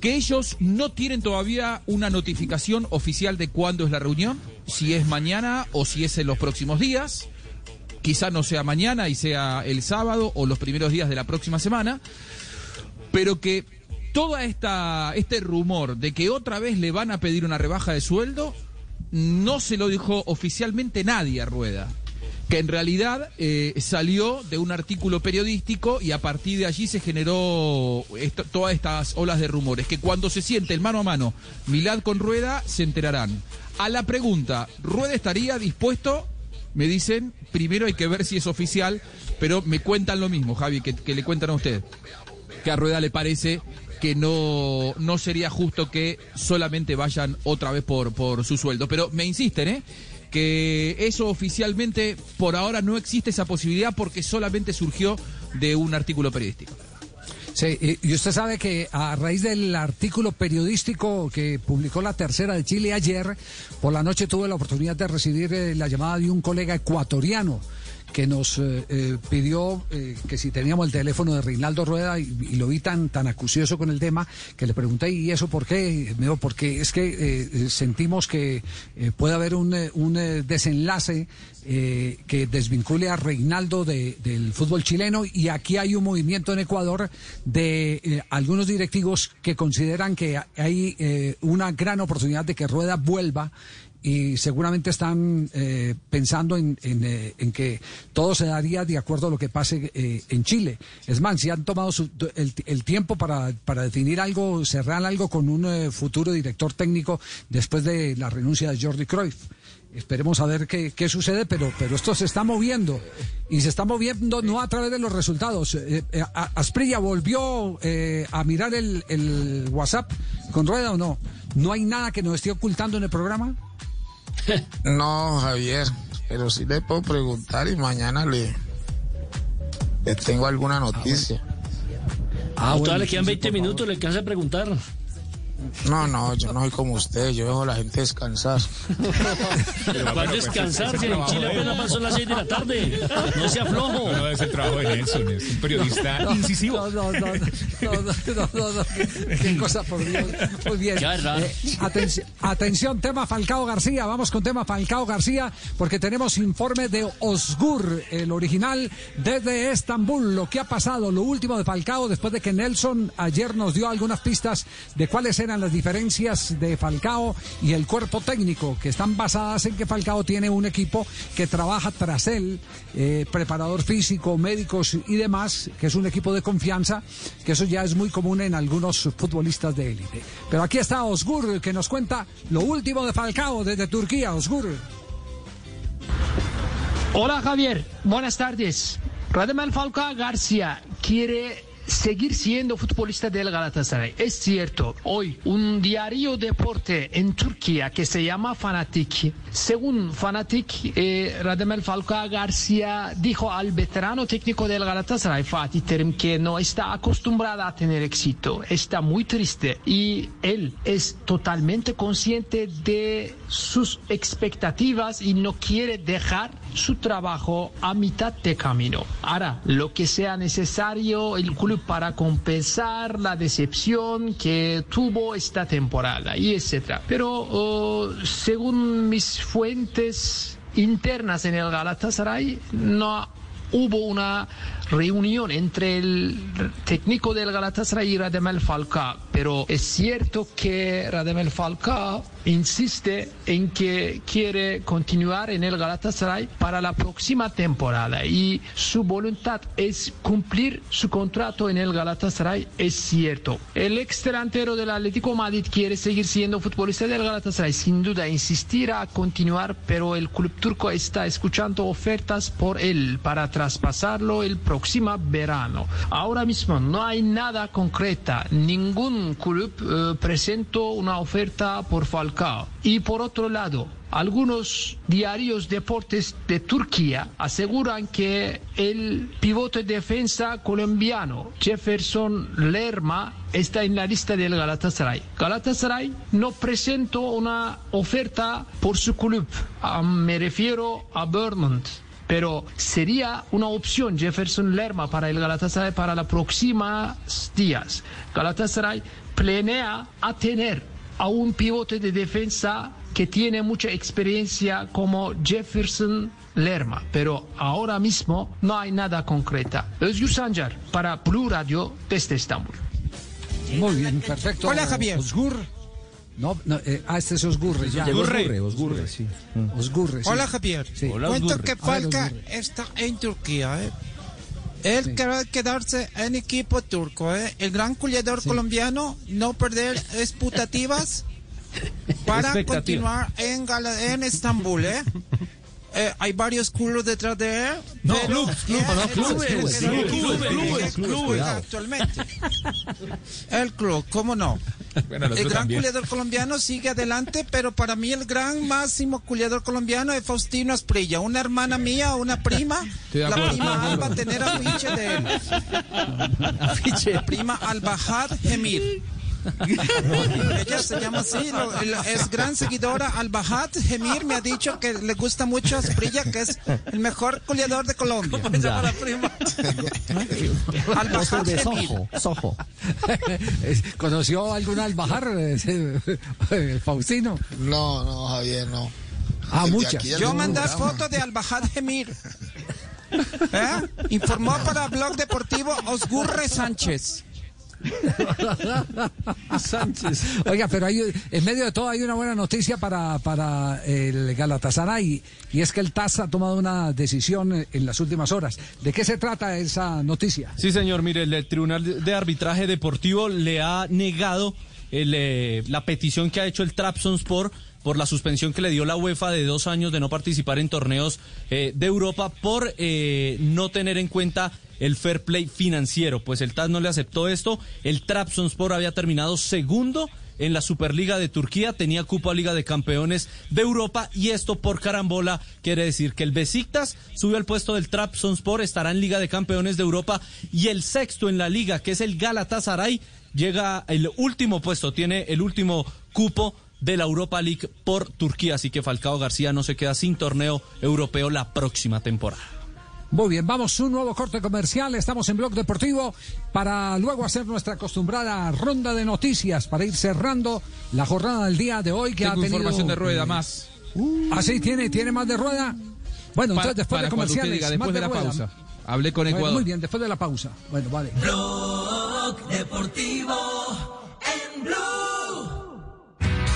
que ellos no tienen todavía una notificación oficial de cuándo es la reunión, si es mañana o si es en los próximos días. Quizá no sea mañana y sea el sábado o los primeros días de la próxima semana, pero que esta este rumor de que otra vez le van a pedir una rebaja de sueldo no se lo dijo oficialmente nadie a Rueda. Que en realidad eh, salió de un artículo periodístico y a partir de allí se generó todas estas olas de rumores. Que cuando se siente el mano a mano Milad con Rueda, se enterarán. A la pregunta, ¿Rueda estaría dispuesto? Me dicen, primero hay que ver si es oficial, pero me cuentan lo mismo, Javi, que, que le cuentan a usted que a Rueda le parece que no, no sería justo que solamente vayan otra vez por, por su sueldo. Pero me insisten, ¿eh? Que eso oficialmente por ahora no existe esa posibilidad porque solamente surgió de un artículo periodístico. Sí, y usted sabe que a raíz del artículo periodístico que publicó la tercera de Chile ayer, por la noche tuve la oportunidad de recibir eh, la llamada de un colega ecuatoriano que nos eh, eh, pidió eh, que si teníamos el teléfono de Reinaldo Rueda y, lo vi tan, tan acucioso con el tema que le pregunté, ¿y eso por qué? Me porque es que eh, eh, sentimos que puede haber un, un desenlace que desvincule a Reinaldo de- del fútbol chileno y aquí hay un movimiento en Ecuador de algunos directivos que consideran que hay una gran oportunidad de que Rueda vuelva y seguramente están eh, pensando en, en, eh, en que todo se daría de acuerdo a lo que pase eh, en Chile. Es más, si han tomado su- el, el tiempo para, para definir algo, cerrar algo con un eh, futuro director técnico después de la renuncia de Jordi Cruyff. Esperemos a ver qué, qué sucede, pero, pero esto se está moviendo. Y se está moviendo no a través de los resultados. Eh, Asprilla volvió a mirar el, el WhatsApp con rueda o no. ¿No hay nada que nos esté ocultando en el programa? No, Javier, pero sí le puedo preguntar y mañana le, tengo alguna noticia. Ah, todavía le quedan 20 minutos, le alcanza a preguntar. No, no, yo no soy como usted, yo dejo a la gente descansar. Pero ¿cuál descansar? Si en Chile apenas son las 6 de la tarde. No se aflojo. No, no, es el trabajo de Nelson, es un periodista incisivo. No, no, no, no, no, no, no, no, qué, cosa, por Dios. Muy bien. Eh, atención, atención, tema Falcao García. Vamos con tema Falcao García, porque tenemos informe de Osgur, el original, desde Estambul. Lo que ha pasado, lo último de Falcao, después de que Nelson ayer nos dio algunas pistas de cuáles eran las diferencias de Falcao y el cuerpo técnico, que están basadas en que Falcao tiene un equipo que trabaja tras él, eh, preparador físico, médicos y demás, que es un equipo de confianza, que eso ya es muy común en algunos futbolistas de élite. Pero aquí está Osgur, que nos cuenta lo último de Falcao desde Turquía. Osgur. Hola Javier, buenas tardes. Radamel Falcao García quiere seguir siendo futbolista del Galatasaray. Es cierto, hoy un diario deporte en Turquía que se llama Fanatik, según Fanatik, eh, Radamel Falcao García dijo al veterano técnico del Galatasaray, Fatih Terim, que no está acostumbrada a tener éxito, está muy triste y él es totalmente consciente de sus expectativas y no quiere dejar su trabajo a mitad de camino. Hará lo que sea necesario el club para compensar la decepción que tuvo esta temporada y etcétera. Pero oh, según mis fuentes internas en el Galatasaray no hubo una reunión entre el técnico del Galatasaray y Radamel Falcao, pero es cierto que Radamel Falcao insiste en que quiere continuar en el Galatasaray para la próxima temporada y su voluntad es cumplir su contrato en el Galatasaray, es cierto. El ex delantero del Atlético Madrid quiere seguir siendo futbolista del Galatasaray, sin duda insistirá a continuar, pero el club turco está escuchando ofertas por él para traspasarlo el próximo verano. Ahora mismo no hay nada concreta, ningún club eh, presentó una oferta por Falcao. Y por otro lado, algunos diarios deportes de Turquía aseguran que el pivote defensa colombiano Jefferson Lerma está en la lista del Galatasaray. Galatasaray no presentó una oferta por su club. Ah, me refiero a Bournemouth pero sería una opción Jefferson Lerma para el Galatasaray para los próximos días. Galatasaray planea a tener a un pivote de defensa que tiene mucha experiencia como Jefferson Lerma, pero ahora mismo no hay nada concreta. Özgür Sancar para Blue Radio desde Estambul. Muy bien, perfecto. Hola, Javier. Osgur. No, no eh, ah, este es Osgurre. Ya. Osgurre. Osgurre, sí. Osgurre, sí. Hola Javier, Sí. cuento Osgurre. que Falca Osgurre. está en Turquía. ¿eh? Él quiere quedarse en equipo turco. ¿eh? El gran culiador colombiano no perder expectativas para continuar en, Gala- en Estambul. ¿eh? Eh, hay varios clubes detrás de él. No, pero clubs, él- clubs, no, clubes, clubes, clubes, clubes, clubes, actualmente. El club, ¿cómo no? Bueno, el gran también. culiador colombiano sigue adelante, pero para mí el gran máximo culiador colombiano es Faustino Asprilla. Una hermana mía, una prima, la acuerdo. prima Alba tener afiche de él. Afiche. Prima Albajad Gemir. Ella se llama así, lo- el- es gran seguidora Albajad Gemir. Me ha dicho que le gusta mucho Asprilla, que es el mejor culiador de Colombia. ¿Cómo se llama la prima? Ojo Albajad de. Sojo, Sojo. ¿Conoció algún albajar, eh, eh, Faustino? No, no, Javier, no. Ah, El muchas. Yo mandé fotos de Albajad Gemir. ¿Eh? Informó para Blog Deportivo Osgurre Sánchez. Sánchez. Oiga, pero hay, en medio de todo hay una buena noticia para, para el Galatasaray y es que el TAS ha tomado una decisión en las últimas horas. ¿De qué se trata esa noticia? Sí, señor. Mire, el Tribunal de Arbitraje Deportivo le ha negado el, eh, la petición que ha hecho el Trabzonspor por la suspensión que le dio la UEFA de dos años de no participar en torneos eh, de Europa por eh, no tener en cuenta el fair play financiero. Pues el TAS no le aceptó esto. El Trabzonspor había terminado segundo en la Superliga de Turquía, tenía cupo a Liga de Campeones de Europa y esto por carambola quiere decir que el Besiktas subió al puesto del Trabzonspor, estará en Liga de Campeones de Europa y el sexto en la liga, que es el Galatasaray, llega el último puesto, tiene el último cupo de la Europa League por Turquía, así que Falcao García no se queda sin torneo europeo la próxima temporada. Muy bien, vamos a un nuevo corte comercial. Estamos en Blog Deportivo para luego hacer nuestra acostumbrada ronda de noticias para ir cerrando la jornada del día de hoy que Tengo ha tenido información de rueda eh, más. ¿Ah, sí? ¿Tiene, ¿Tiene más de rueda? Bueno, entonces después para de comerciales. diga, después más de la rueda. pausa. Hablé con Bueno, Ecuador. muy bien, después de la pausa. Bueno, vale. Blog Deportivo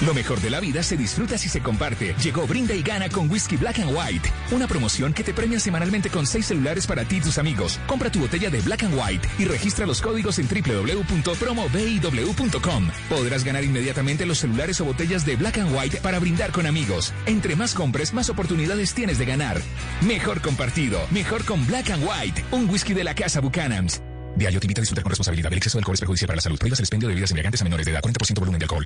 Lo mejor de la vida se disfruta si se comparte. Llegó Brinda y Gana con Whisky Black and White. Una promoción que te premia semanalmente con seis celulares para ti y tus amigos. Compra tu botella de Black and White y registra los códigos en www.promobiw.com. Podrás ganar inmediatamente los celulares o botellas de Black and White para brindar con amigos. Entre más compres, más oportunidades tienes de ganar. Mejor compartido, mejor con Black and White. Un whisky de la casa Buchanan's. Diario te invita a disfrutar con responsabilidad. El exceso de alcohol es perjudicial para la salud. Prohíbas el expendio de bebidas embriagantes a menores de edad. 40% volumen de alcohol.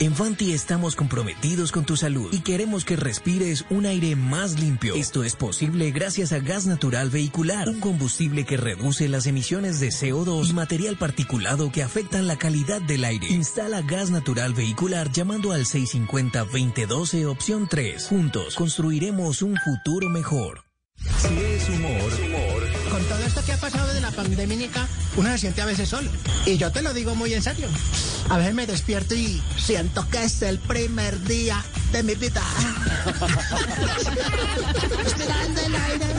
En Fanti estamos comprometidos con tu salud y queremos que respires un aire más limpio. Esto es posible gracias a gas natural vehicular, un combustible que reduce las emisiones de CO2 y material particulado que afectan la calidad del aire. Instala gas natural vehicular llamando al 650-2012 opción 3. Juntos construiremos un futuro mejor. Si es humor, Todo esto que ha pasado de la pandemia, uno se siente a veces solo. Y yo te lo digo muy en serio. A veces me despierto y siento que es el primer día de mi vida. Respirando el aire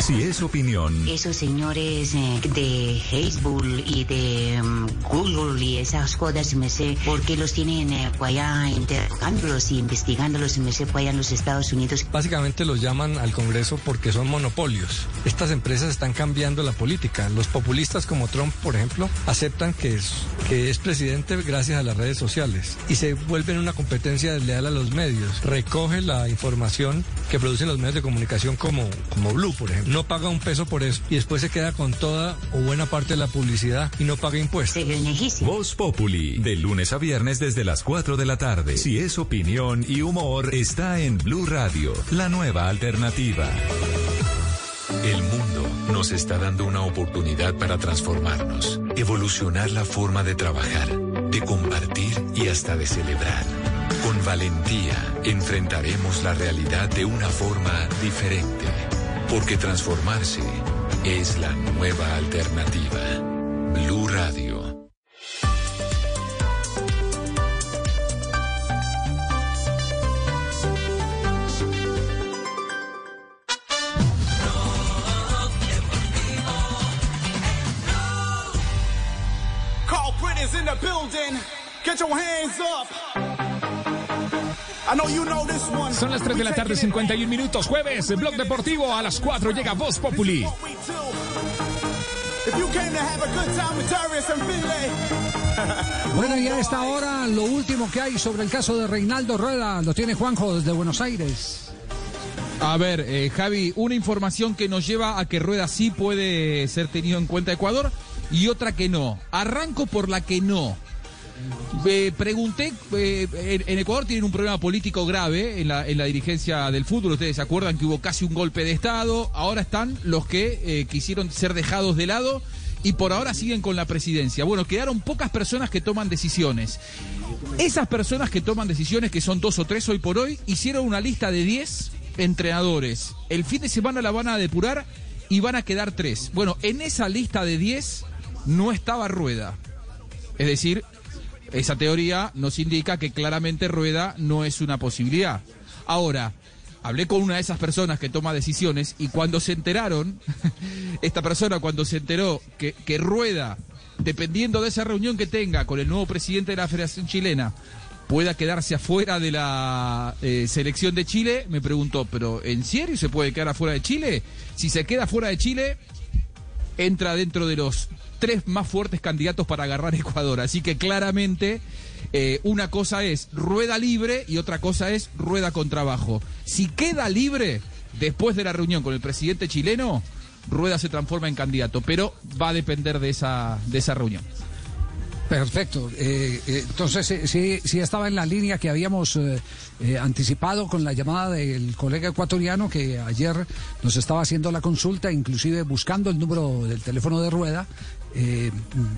si es opinión, Esos señores eh, de Facebook y de mm, Google y esas cosas, me sé, ¿por qué los tienen eh, allá interrogándolos y investigándolos, me sé, por allá en los Estados Unidos? Básicamente los llaman al Congreso porque son monopolios. Estas empresas están cambiando la política. Los populistas como Trump, por ejemplo, aceptan que es, que es presidente gracias a las redes sociales y se vuelven una competencia desleal a los medios. Recoge la información que producen los medios de comunicación como, como Blue, por ejemplo. No paga un peso por eso y después se queda con toda o buena parte de la publicidad y no paga impuestos. Voz Populi, de lunes a viernes desde las 4 de la tarde. Si es opinión y humor, está en Blue Radio, la nueva alternativa. El mundo nos está dando una oportunidad para transformarnos, evolucionar la forma de trabajar, de compartir y hasta de celebrar. Con valentía enfrentaremos la realidad de una forma diferente, porque transformarse es la nueva alternativa. Blue Radio. In the building. Get your hands up. Son las 3 de la tarde, 51 minutos. Jueves, Blog Deportivo. A las 4 llega Voz Populi. If you came to have a good time with Darius and Finlay. Bueno, y a esta hora lo último que hay sobre el caso de Reinaldo Rueda lo tiene Juanjo desde Buenos Aires. A ver, eh, Javi, una información que nos lleva a que Rueda sí puede ser tenido en cuenta Ecuador y otra que no. Arranco por la que no. Eh, pregunté, eh, en, Ecuador tienen un problema político grave en la, en la dirigencia del fútbol. Ustedes se acuerdan que hubo casi un golpe de Estado. Ahora están los que eh, quisieron ser dejados de lado y por ahora siguen con la presidencia. Bueno, quedaron pocas personas que toman decisiones. Esas personas que toman decisiones, que son dos o tres hoy por hoy, hicieron una lista de 10 entrenadores. El fin de semana la van a depurar y van a quedar tres. Bueno, en esa lista de 10 no estaba Rueda. Es decir, esa teoría nos indica que claramente Rueda no es una posibilidad. Ahora, hablé con una de esas personas que toma decisiones y cuando se enteraron, esta persona cuando se enteró que, que Rueda, dependiendo de esa reunión que tenga con el nuevo presidente de la Federación Chilena, pueda quedarse afuera de la eh, selección de Chile, me preguntó, pero ¿en serio se puede quedar afuera de Chile? Si se queda fuera de Chile, entra dentro de los tres más fuertes candidatos para agarrar Ecuador. Así que claramente eh, una cosa es rueda libre y otra cosa es rueda con trabajo. Si queda libre después de la reunión con el presidente chileno, Rueda se transforma en candidato, pero va a depender de esa, de esa reunión. Perfecto. Eh, eh, entonces, eh, sí, sí estaba en la línea que habíamos anticipado con la llamada del colega ecuatoriano que ayer nos estaba haciendo la consulta, inclusive buscando el número del teléfono de rueda. Eh,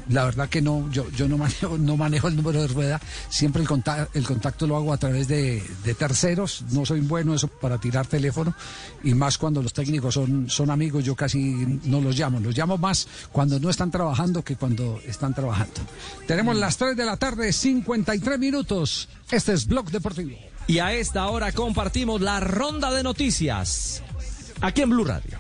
la verdad que no, yo, yo no manejo, no manejo el número de rueda, siempre el contacto, el contacto lo hago a través de, de terceros, no soy bueno eso para tirar teléfono, y más cuando los técnicos son, son amigos, yo casi no los llamo, los llamo más cuando no están trabajando que cuando están trabajando. Tenemos las 3 de la tarde, 53 minutos, este es Blog Deportivo. Y a esta hora compartimos la ronda de noticias aquí en Blue Radio.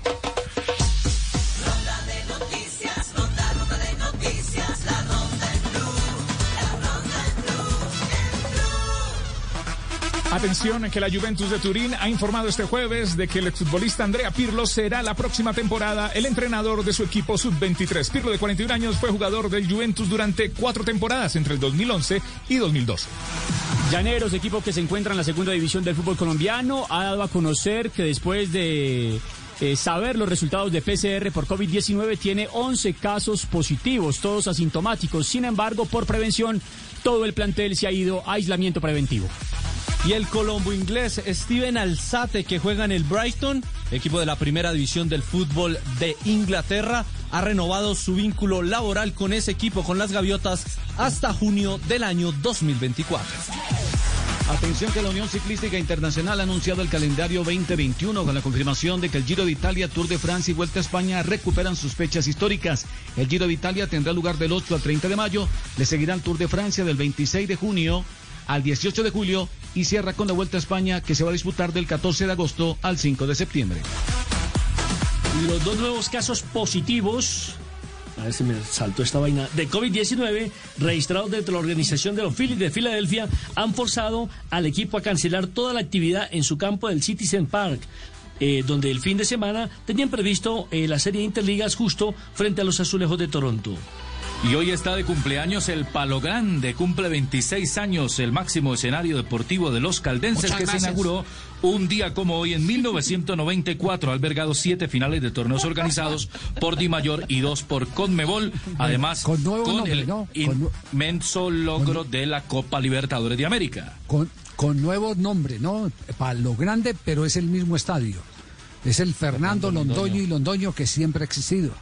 Atención que la Juventus de Turín ha informado este jueves de que el exfutbolista Andrea Pirlo será la próxima temporada el entrenador de su equipo sub-23. Pirlo de 41 años fue jugador del Juventus durante cuatro temporadas entre el 2011 y 2012. Llaneros, equipo que se encuentra en la segunda división del fútbol colombiano, ha dado a conocer que después de eh, saber los resultados de PCR por COVID-19 tiene 11 casos positivos, todos asintomáticos. Sin embargo, por prevención, todo el plantel se ha ido a aislamiento preventivo. Y el colombo inglés Steven Alzate, que juega en el Brighton, equipo de la primera división del fútbol de Inglaterra, ha renovado su vínculo laboral con ese equipo, con las Gaviotas, hasta junio del año 2024. Atención que la Unión Ciclística Internacional ha anunciado el calendario 2021 con la confirmación de que el Giro de Italia, Tour de Francia y Vuelta a España recuperan sus fechas históricas. El Giro de Italia tendrá lugar del 8 al 30 de mayo, le seguirá el Tour de Francia del 26 de junio al 18 de julio y cierra con la Vuelta a España que se va a disputar del 14 de agosto al 5 de septiembre. Los dos nuevos casos positivos, a ver si me saltó esta vaina, de COVID-19 registrados dentro de la organización de los Phillies de Filadelfia han forzado al equipo a cancelar toda la actividad en su campo del Citizen Park. eh, donde el fin de semana tenían previsto eh, la serie de Interligas justo frente a los Azulejos de Toronto. Y hoy está de cumpleaños el Palo Grande, cumple 26 años, el máximo escenario deportivo de los caldenses Muchas que gracias. se inauguró un día como hoy en 1994, ha albergado siete finales de torneos organizados por Di Mayor y dos por Conmebol, además con, nombre, el ¿no? Con- inmenso logro de la Copa Libertadores de América. Con, con nuevo nombre, ¿no? Para lo grande, pero es el mismo estadio. Es el Fernando, Londoño y Londoño que siempre ha existido.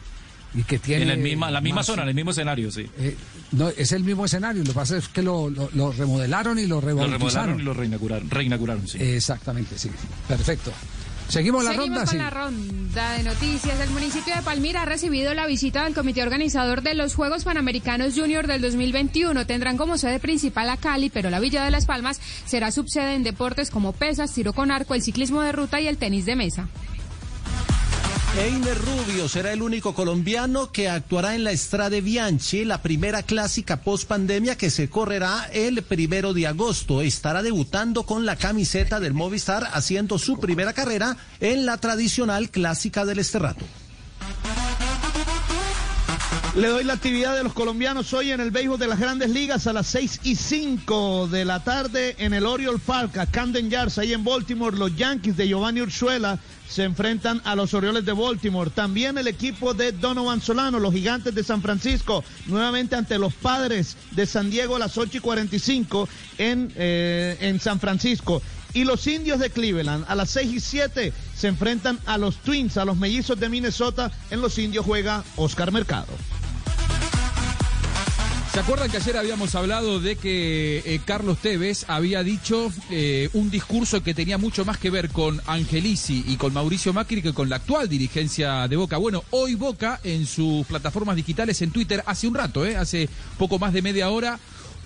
Y que tiene. en el misma, la misma más- zona, en el mismo escenario, sí. eh, no, es el mismo escenario. Lo que pasa es que lo, lo- lo remodelaron y lo Lo remodelaron rebautizaron. y lo reinauguraron, reinauguraron sí. Exactamente, sí. Perfecto. Seguimos la Seguimos ronda, con sí. la ronda de noticias. El municipio de Palmira ha recibido la visita del comité organizador de los Juegos Panamericanos Junior del 2021. Tendrán como sede principal a Cali, pero la Villa de las Palmas será subsede en deportes como pesas, tiro con arco, el ciclismo de ruta y el tenis de mesa. Einer Rubio será el único colombiano que actuará en la Estrade Bianchi, la primera clásica post pandemia que se correrá el primero de agosto. Estará debutando con la camiseta del Movistar, haciendo su primera carrera en la tradicional clásica del Esterrato. Le doy la actividad de los colombianos hoy en el béisbol de las grandes ligas a las 6 y 5 de la tarde en el Oriole Park, a Camden Yards, ahí en Baltimore. Los Yankees de Giovanni Urzuela se enfrentan a los Orioles de Baltimore. También el equipo de Donovan Solano, los Gigantes de San Francisco, nuevamente ante los Padres de San Diego a las 8 y 45 en, eh, en San Francisco. Y los indios de Cleveland a las 6 y 7 se enfrentan a los Twins, a los mellizos de Minnesota. En los indios juega Oscar Mercado. ¿Se acuerdan que ayer habíamos hablado de que eh, Carlos Tevez había dicho eh, un discurso que tenía mucho más que ver con Angelici y con Mauricio Macri que con la actual dirigencia de Boca? Bueno, hoy Boca en sus plataformas digitales en Twitter hace un rato, eh, hace poco más de media hora,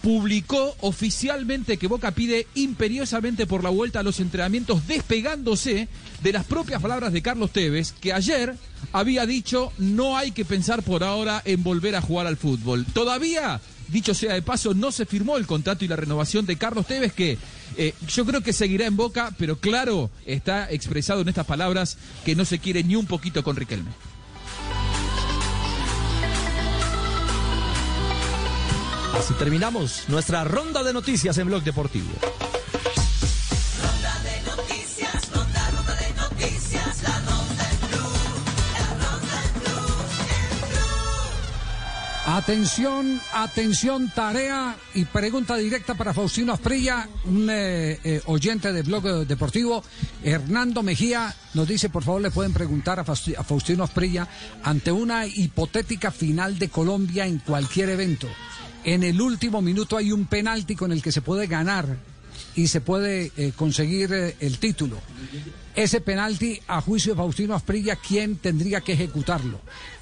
publicó oficialmente que Boca pide imperiosamente por la vuelta a los entrenamientos, despegándose de las propias palabras de Carlos Tevez, que ayer había dicho no hay que pensar por ahora en volver a jugar al fútbol. Todavía, dicho sea de paso, no se firmó el contrato y la renovación de Carlos Tevez, que eh, yo creo que seguirá en Boca, pero claro, está expresado en estas palabras que no se quiere ni un poquito con Riquelme. Así terminamos nuestra ronda de noticias en Blog Deportivo. Atención, atención, tarea y pregunta directa para Faustino Asprilla, un eh, eh, oyente de Blog Deportivo. Hernando Mejía nos dice, por favor, le pueden preguntar a, Fausti- a Faustino Asprilla ante una hipotética final de Colombia en cualquier evento. En el último minuto hay un penalti con el que se puede ganar y se puede eh, conseguir el título. Ese penalti, a juicio de Faustino Asprilla, ¿quién tendría que ejecutarlo?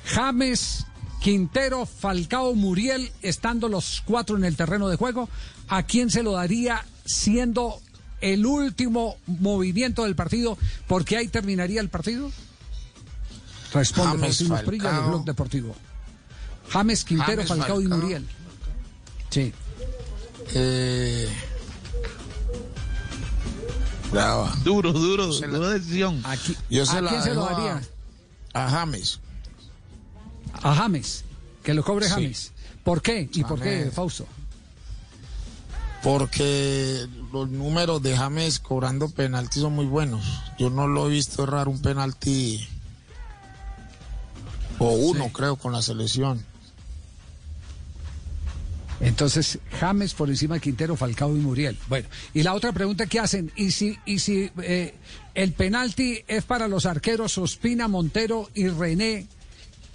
James, Quintero, Falcao, Muriel, estando los cuatro en el terreno de juego, ¿a quién se lo daría siendo el último movimiento del partido? Porque ahí terminaría el partido. Responde James, Faustino Asprilla del. Blog Deportivo. James, Quintero, James, Falcao, y. Muriel. Sí. Eh, brava. Duro, duro, dura decisión. Yo se ¿A la quién se lo daría? A James. A James. Que lo cobre Sí. James. ¿Por qué? ¿Y por qué. Fausto? Porque los números de James cobrando penaltis son muy buenos. Yo no lo he visto errar un penalti o uno, creo, con la selección. Entonces, James por encima de Quintero, Falcao y Muriel. Bueno, y la otra pregunta que hacen, ¿y si, y si eh, el penalti es para los arqueros Ospina, Montero y René?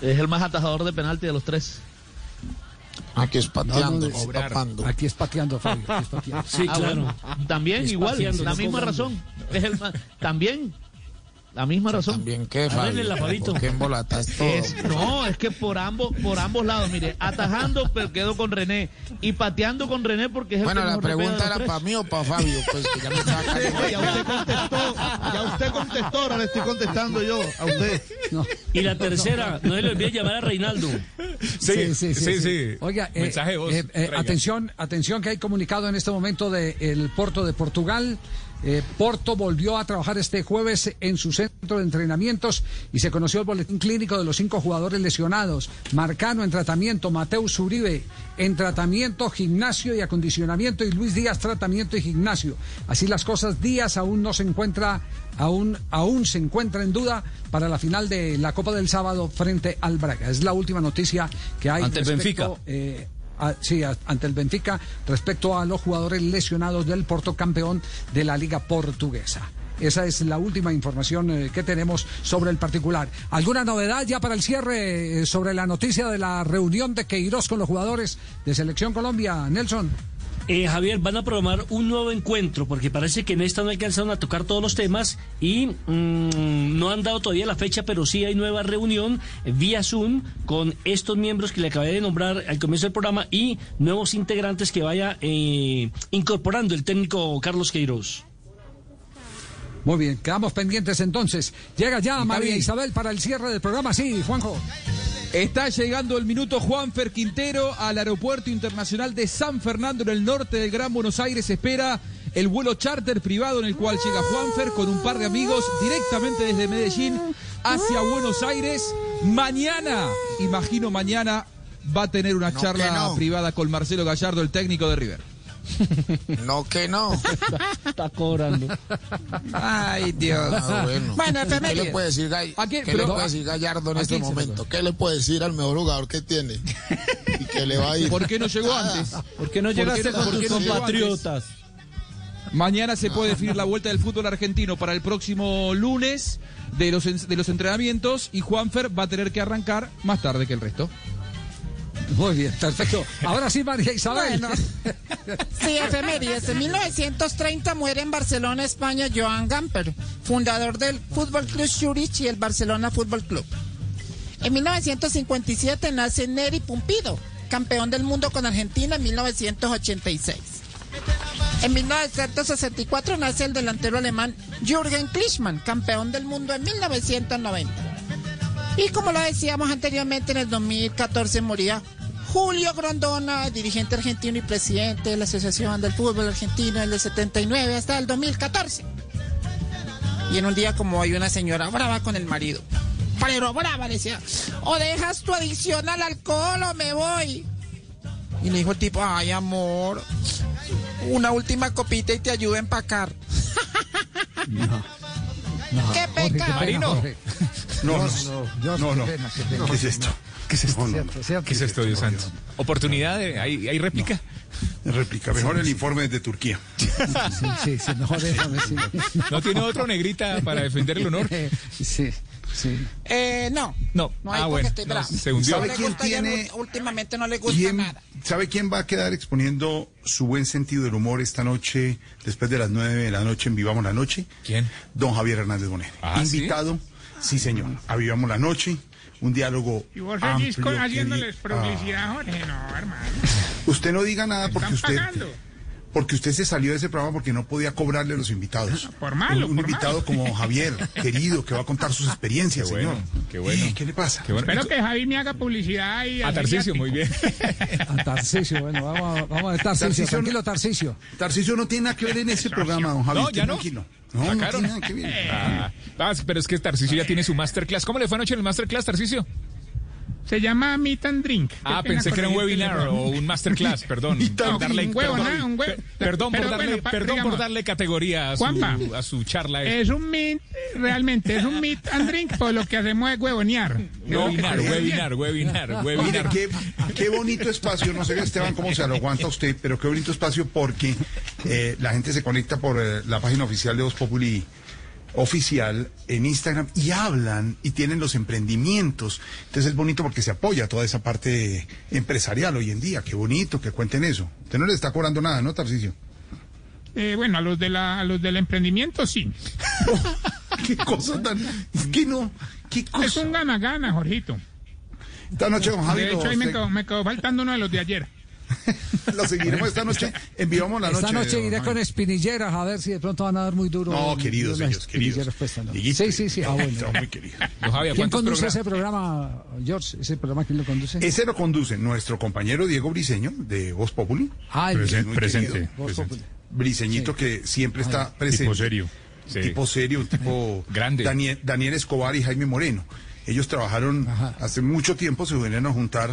Es el más atajador de penalti de los tres. Aquí es pateando, No, no, no cobrar. tapando. Aquí es pateando, Fabio. aquí es pateando. Ah, bueno, también Es igual, la misma razón. Es el más- también la misma razón. También qué, Fabio? Fabio. ¿Por qué? Es- no, es que por ambos, por ambos lados, mire, atajando pero quedo con René y pateando con René porque es el Bueno, que la pregunta de era para mí o para Fabio, pues que ya me estaba cayendo. Ya usted contestó, ya usted contestó, ahora le estoy contestando yo a usted. Y la tercera, no se le olvide llamar a Reinaldo. Sí, sí, sí. Oiga, eh, Mensaje de voz, eh, eh, atención, atención que hay comunicado en este momento del Porto de Portugal. Eh, Porto volvió a trabajar este jueves en su centro de entrenamientos y se conoció el boletín clínico de los cinco jugadores lesionados. Marcano en tratamiento, Mateus Uribe en tratamiento, gimnasio y acondicionamiento y Luis Díaz tratamiento y gimnasio. Así las cosas, Díaz aún no se encuentra, aún, aún se encuentra en duda para la final de la Copa del sábado frente al Braga. Es la última noticia que hay Ante el Benfica. eh, a- sí, ante el Benfica respecto a los jugadores lesionados del Porto campeón de la Liga Portuguesa. Esa es la última información eh, que tenemos sobre el particular. ¿Alguna novedad ya para el cierre eh, sobre la noticia de la reunión de Queiroz con los jugadores de Selección Colombia? Nelson. Eh, Javier, van a programar un nuevo encuentro porque parece que en esta no alcanzaron a tocar todos los temas y mm, no han dado todavía la fecha, pero sí hay nueva reunión vía Zoom con estos miembros que le acabé de nombrar al comienzo del programa y nuevos integrantes que vaya eh, incorporando el técnico Carlos Queiroz. Muy bien, quedamos pendientes entonces. Llega ya María bien. Isabel para el cierre del programa. Sí, Juanjo. Está llegando el minuto Juanfer Quintero al aeropuerto internacional de San Fernando en el norte del Gran Buenos Aires. Espera el vuelo charter privado en el cual llega Juanfer con un par de amigos directamente desde Medellín hacia Buenos Aires. Mañana, imagino mañana, va a tener una No, charla no. privada con Marcelo Gallardo, el técnico de River. No, que no. Está cobrando. Ay, Dios. Ah, bueno. Bueno, ¿Qué le puede decir, Gay- ¿A quién? ¿qué Pero- le puede decir Gallardo en ¿a este momento? ¿Qué le puede decir al mejor jugador que tiene? Y que le va a ir. ¿Por qué no llegó antes? ¿Por qué no ¿Por qué llegaste con por tus compatriotas? Mañana se puede definir la vuelta del fútbol argentino para el próximo lunes de los, de los entrenamientos y Juanfer va a tener que arrancar más tarde que el resto. Muy bien, perfecto. Ahora sí, María Isabel. Bueno, sí, efemérides. En 1930 muere en Barcelona, España, Joan Gamper, fundador del Fútbol Club Zurich y el Barcelona Fútbol Club. En 1957 nace Neri Pumpido, campeón del mundo con Argentina en 1986. En 1964 nace el delantero alemán Jürgen Klinsmann, campeón del mundo en 1990. Y como lo decíamos anteriormente, en el 2014 moría Julio Grondona, dirigente argentino y presidente de la Asociación del Fútbol Argentino desde el 79 hasta el 2014. Y en un día como hay una señora brava con el marido. Pero brava, decía, o dejas tu adicción al alcohol o me voy. Y le dijo el tipo, ay amor, una última copita y te ayudo a empacar. ¡Qué pecado! Marino. No, no, Dios, no, qué no. qué pena. ¿Qué es esto? ¿Qué es esto? ¿Qué es esto, Dios santo? ¿Oportunidad? De, ¿hay, ¿Hay réplica? Réplica. Mejor el informe desde Turquía. Sí, sí, sí, mejor déjame, sí. ¿No tiene otro negrita para defender el honor? Sí, sí. Eh, no. No. No hay ah, porque bueno. estoy no, se hundió. ¿Sabe No quién ya tiene- no- últimamente no le gusta ¿Quién, nada. ¿Sabe quién va a quedar exponiendo su buen sentido del humor esta noche, después de las nueve de la noche en Vivamos la Noche? ¿Quién? Don Javier Hernández Bonet. Ah, ¿sí? Invitado, ¿sí? señor, a Vivamos la Noche, un diálogo Y vos seguís amplio, haciéndoles publicidad, Jorge. No, hermano. Ah, usted no diga nada porque Están usted... pagando. Porque usted se salió de ese programa porque no podía cobrarle a los invitados. Por malo, Un, un por invitado malo. como Javier, querido, que va a contar sus experiencias, Qué bueno, señor. qué bueno. Eh, ¿Qué le pasa? Qué bueno. Espero que Javi me haga publicidad y A Tarcisio, viático. muy bien. A Tarcisio, bueno, vamos a, vamos a ver Tarcisio, Tarcisio, tranquilo Tarcisio. Tarcisio no tiene nada que ver en ese programa, don Javier. No, ya no. Tranquilo. No, no Sacaron. tiene nada que ver. Ah, ah, pero es que Tarcisio ya tiene su masterclass. ¿Cómo le fue anoche en el masterclass, Tarcisio? Se llama Meet and Drink. Ah, pensé que era un webinar o un masterclass, perdón. No, Por darle- un huevo, perdón, nada, un huevo. per- Perdón, por darle, bueno, pa- perdón por darle categoría a su, Juanpa. a su charla. Es un meet, realmente es un meet and drink, pues lo que hacemos es huevonear. Webinar, webinar, webinar, webinar. qué, qué bonito espacio, no sé Esteban cómo se lo aguanta usted, pero qué bonito espacio porque eh, la gente se conecta por eh, la página oficial de Voz Populi oficial en Instagram y hablan y tienen los emprendimientos. Entonces es bonito porque se apoya toda esa parte empresarial hoy en día. Qué bonito que cuenten eso. Usted no le está cobrando nada, ¿no, Tarcisio? Eh, bueno, a los, de la, a los del emprendimiento sí. qué cosa tan... Es que no... ¿Qué cosa? Es un gana-gana, Jorgito. Esta noche, don Javi, De hecho, ahí me quedó, me quedó faltando uno de los de ayer. lo seguiremos esta noche. Enviamos la noche. Esta noche iré con espinilleras a ver si de pronto van a dar muy duro. No, queridos ellos, queridos. espinilleras, pues, no. Sí, sí, sí. Ah, bueno. Está muy querido. Don Javier, ¿Quién ¿cuántos conduce programas? ese programa, George? ¿Ese programa quién lo conduce? Ese lo conduce nuestro compañero Diego Briseño de Voz Populi. Ah, presente, querido. Voz presente. Populi. Briseñito que siempre está presente. Tipo serio. Sí. Tipo serio, un tipo Grande. Daniel, Daniel Escobar y Jaime Moreno. Ellos trabajaron hace mucho tiempo, se vinieron a juntar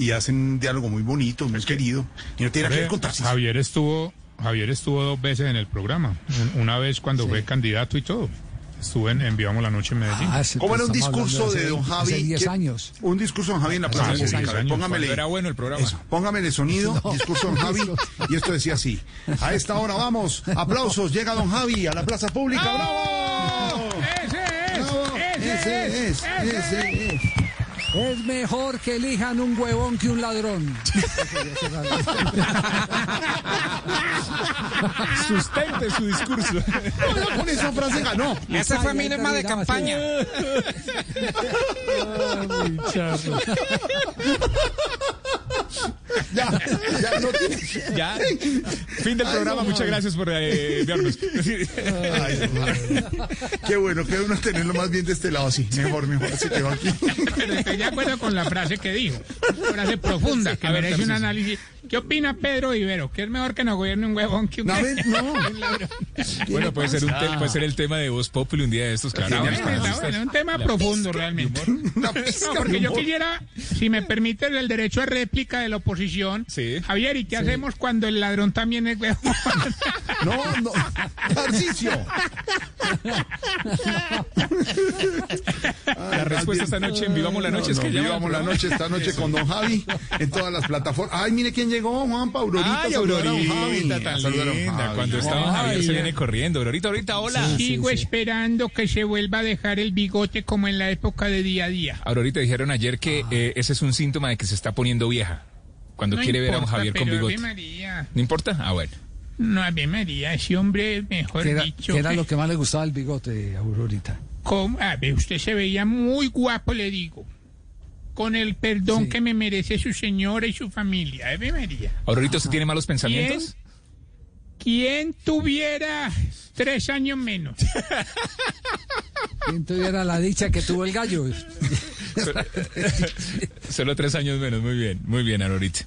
y hacen un diálogo muy bonito, muy querido. Y no tiene nada que ver con Tarcisio. Javier estuvo, Javier estuvo dos veces en el programa. Un- Una vez cuando fue candidato y todo. Estuve en, en Vivamos la Noche en Medellín. Ah, sí, ¿Cómo era un discurso de don Javi? Hace 10 ¿Qué- años. Un discurso de don Javi en la Plaza Hace 10 Pública. Póngamele. era bueno el programa. Eso, póngame el sonido, discurso de don Javi. Y esto decía así. A esta hora vamos, aplausos, llega don Javi a la Plaza Pública. ¡Bravo! ¡Ese es! ¡Bravo! ¡Ese, Ese es, ese es. Es mejor que elijan un huevón que un ladrón. Sustente su discurso. Oiga, Con esa frase ganó. Ese fue mi lema de campaña. Ya, ya no tiene. Ya. Fin del Ay, programa. Muchas gracias por eh. Ay, Javi. Qué bueno, qué bueno tenerlo más bien de este lado así. Mejor, mejor. Se quedó aquí. De acuerdo con la frase que dijo. Frase profunda, A ver, merece un análisis. ¿Qué opina Pedro Ibero? Que es mejor que no gobierne un huevón que un No, no. Bueno, puede ser, un te- puede ser el tema de Voz Populi un día de estos, claro. Está Los bueno, es un tema La profundo realmente. No, porque yo quisiera, si me permiten el derecho a réplica de la oposición. Javier, ¿y qué hacemos cuando el ladrón también es huevón? No, no. Tarcicio. La respuesta esta noche en Vivamos la Noche es No, que no, Vivamos la noche esta noche con Don Javi en todas las plataformas. Ay, mire quién llegó, Aurorita. Ay, tan linda. Cuando estaba Javier se viene corriendo. Aurorita, ahorita, hola. Sigo esperando que se vuelva a dejar el bigote como en la época de día a día. Aurorita dijeron ayer que eh, ese es un síntoma de que se está poniendo vieja. Cuando No quiere ver a un Javier con bigote. Ave María. ¿No importa? Ah, bueno. No, Ave María, ese hombre, mejor ¿Qué era, dicho. qué era lo que más le gustaba el bigote, Aurorita? ¿Cómo? A ver, usted se veía muy guapo, le digo. Con el perdón que me merece su señora y su familia. Ave María. Aurorita, ¿usted tiene malos pensamientos? ¿Quién tuviera tres años menos? ¿Quién tuviera la dicha que tuvo el gallo? Solo tres años menos. Muy bien, muy bien, Aurorita.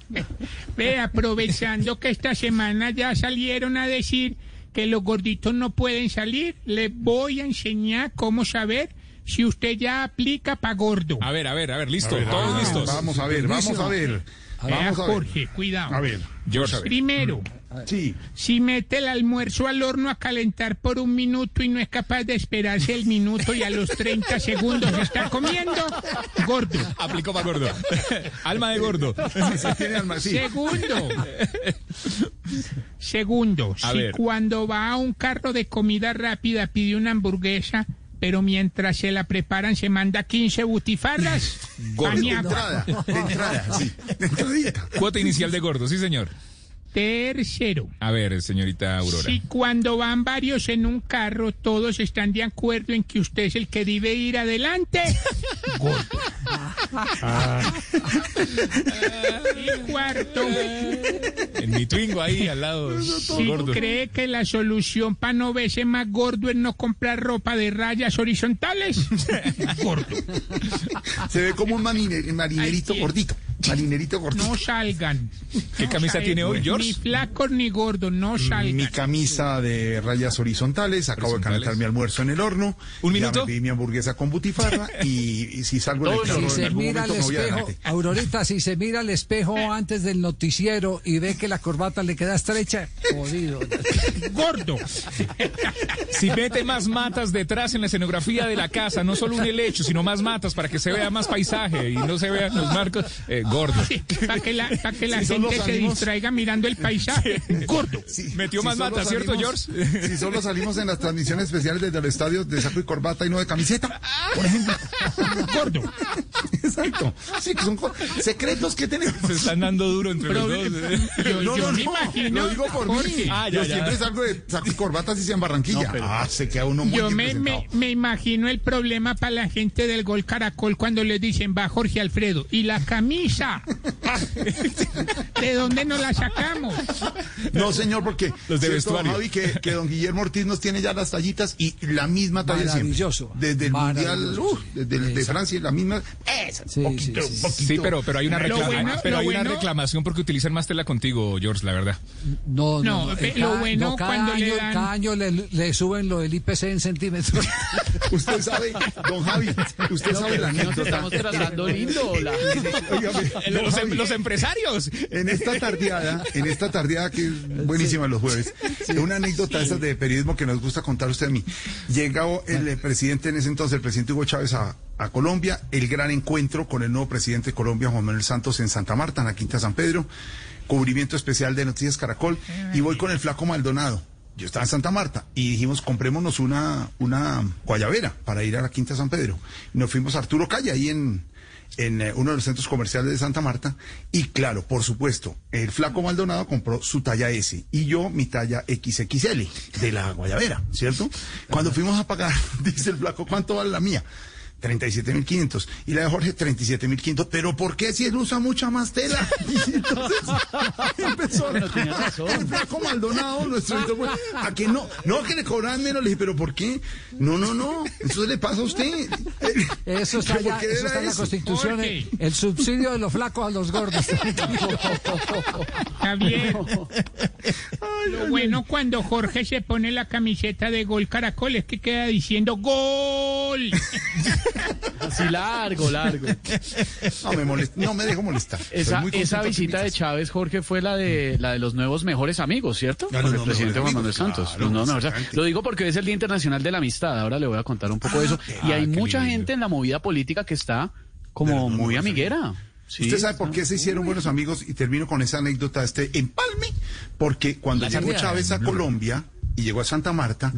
Ve, aprovechando que esta semana ya salieron a decir que los gorditos no pueden salir, les voy a enseñar cómo saber si usted ya aplica para gordo. A ver, a ver, a ver, listo. A ver, Todos ah, listos. Vamos a ver, vamos a ver. Vamos a ver. Jorge, cuidado. A ver. George. Primero, Sí. si mete el almuerzo al horno a calentar por un minuto y no es capaz de esperarse el minuto y a los 30 segundos está comiendo, gordo. Aplicó para gordo. Alma de gordo. Sí. Segundo. Segundo, A si ver. cuando va a un carro de comida rápida pide una hamburguesa, pero mientras se la preparan se manda 15 butifarras, Gordo. De entrada, de entrada, sí. De entradita. Cuota inicial de gordo, sí, señor. Tercero, A ver, señorita Aurora. si cuando van varios en un carro todos están de acuerdo en que usted es el que debe ir adelante, gordo. Y cuarto, En mi twingo ahí al lado. Si gordo. cree que la solución para no verse más gordo es no comprar ropa de rayas horizontales, gordo. Se ve como un marine- marinerito gordito. Marinerito gordito. No salgan. ¿Qué camisa tiene hoy, George? Ni flacos ni gordos, no salgan. Mi camisa de rayas horizontales, acabo de calentar mi almuerzo en el horno. ¿Un ya minuto? me pedí mi hamburguesa con butifarra y, y si salgo en el carro Si en se algún mira al momento me voy espejo. Aurorita, si se mira al espejo antes del noticiero y ve que la corbata le queda estrecha, jodido. Gordo. Si mete más matas detrás en la escenografía de la casa, no solo un helecho, sino más matas para que se vea más paisaje y no se vean los marcos, eh, gordo. Para que la, pa' que la Si gente se distraiga mirando el paisaje. Gordo. Metió más matas, ¿cierto, salimos- George? Si solo salimos en las transmisiones especiales desde los estadios de saco y corbata y no de camiseta, por ejemplo. Gordo. Exacto. Sí, que son secretos que tenemos. Se están dando duro entre los Pero- dos. Yo, No, yo no, me no, imagino. lo digo por Jorge, mí. Ah, Yo ya, ya. siempre salgo de saco y corbata así sea en Barranquilla. Ah, se queda uno muy Yo bien me, me, me imagino el problema para la gente del Gol Caracol cuando les dicen va Jorge Alfredo. ¿Y la camisa? ¿De dónde nos la sacamos? No, señor, porque Los de vestuario. Javi, que, que don Guillermo Ortiz nos tiene ya las tallitas y la misma talla siempre. Maravilloso. Desde el Mundial, uh, desde el de Francia, la misma. Esa, Sí, poquito, sí, sí, sí. poquito. Sí, pero, pero hay una, Lo reclama- bueno- pero lo hay una bueno- reclamación porque utilizan más tela contigo, George, la verdad. No, no, No, eh, lo cada- bueno no, cada cuando le año, dan- cada año le, le suben lo del IPC en centímetros. Usted sabe, don Javi, usted sabe la anécdota. tratando lindo. Óigame, Los, los empresarios. En esta tardeada, en esta tardeada que es buenísima los jueves, una anécdota esa de periodismo que nos gusta contar usted a mí. Llegó el presidente en ese entonces, el presidente Hugo Chávez a, a Colombia, el gran encuentro con el nuevo presidente de Colombia, Juan Manuel Santos, en Santa Marta, en la Quinta San Pedro, cubrimiento especial de Noticias Caracol, y voy con el flaco Maldonado. Yo estaba en Santa Marta y dijimos, comprémonos una, una guayabera para ir a la Quinta San Pedro. Nos fuimos a Arturo Calle, ahí en, en eh, uno de los centros comerciales de Santa Marta. Y claro, por supuesto, el flaco Maldonado compró su talla S y yo mi talla XXL de la guayabera, ¿cierto? Cuando fuimos a pagar, dice el flaco, ¿cuánto vale la mía? 37.500. Y la de Jorge, 37.500. ¿Pero por qué si él usa mucha más tela? Y entonces empezó Bueno, el flaco Maldonado, nuestro pues, a que no, no que le cobraban menos. Le dije, ¿pero por qué? No, no, no. Eso le pasa a usted. Eso está, ¿Por ya- qué eso era está en la eso? Constitución, el, el subsidio de los flacos a los gordos. Javier. Lo bueno cuando Jorge se pone la camiseta de Gol Caracol es que queda diciendo ¡Gol! Así largo, largo. No me molesta, no me dejo molestar. Esa, visita de Chávez, Jorge, fue la de la de los nuevos mejores amigos, ¿cierto? Ah, Con el presidente Juan Manuel Santos. claro, Los nuevos mejores- exactamente. Lo digo porque es el Día Internacional de la Amistad. Ahora le voy a contar un poco de eso. Y hay ah, mucha lindo. gente en la movida política que está como muy amiguera. Sí, ¿Usted sabe por qué se hicieron buenos amigos? Y termino con esa anécdota de este empalme. Porque cuando llegó. Chávez a Colombia y llegó a Santa Marta,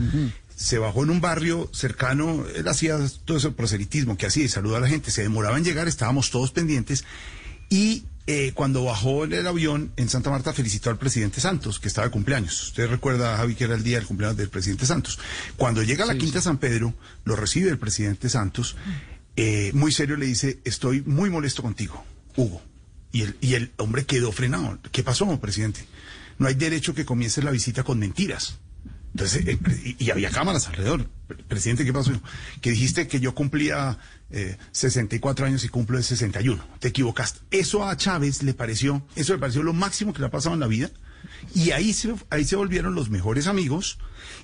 se bajó en un barrio cercano. Él hacía todo ese proselitismo que hacía y saludaba a la gente. Se demoraba en llegar, estábamos todos pendientes. Y eh, cuando bajó en el avión en Santa Marta, felicitó al presidente Santos, que estaba de cumpleaños. Usted recuerda, Javi, que era el día del cumpleaños del presidente Santos. Cuando llega a la Quinta San Pedro, lo recibe el presidente Santos. eh, muy serio le dice, estoy muy molesto contigo, Hugo. Y el, y el hombre quedó frenado. ¿Qué pasó, presidente? No hay derecho que comience la visita con mentiras. Entonces, eh, y, y había cámaras alrededor. Pre- Presidente, ¿qué pasó? Que dijiste que yo cumplía eh, 64 años y cumplo de 61. Te equivocaste. Eso a Chávez le pareció, eso le pareció lo máximo que le ha pasado en la vida. Y ahí se, ahí se volvieron los mejores amigos.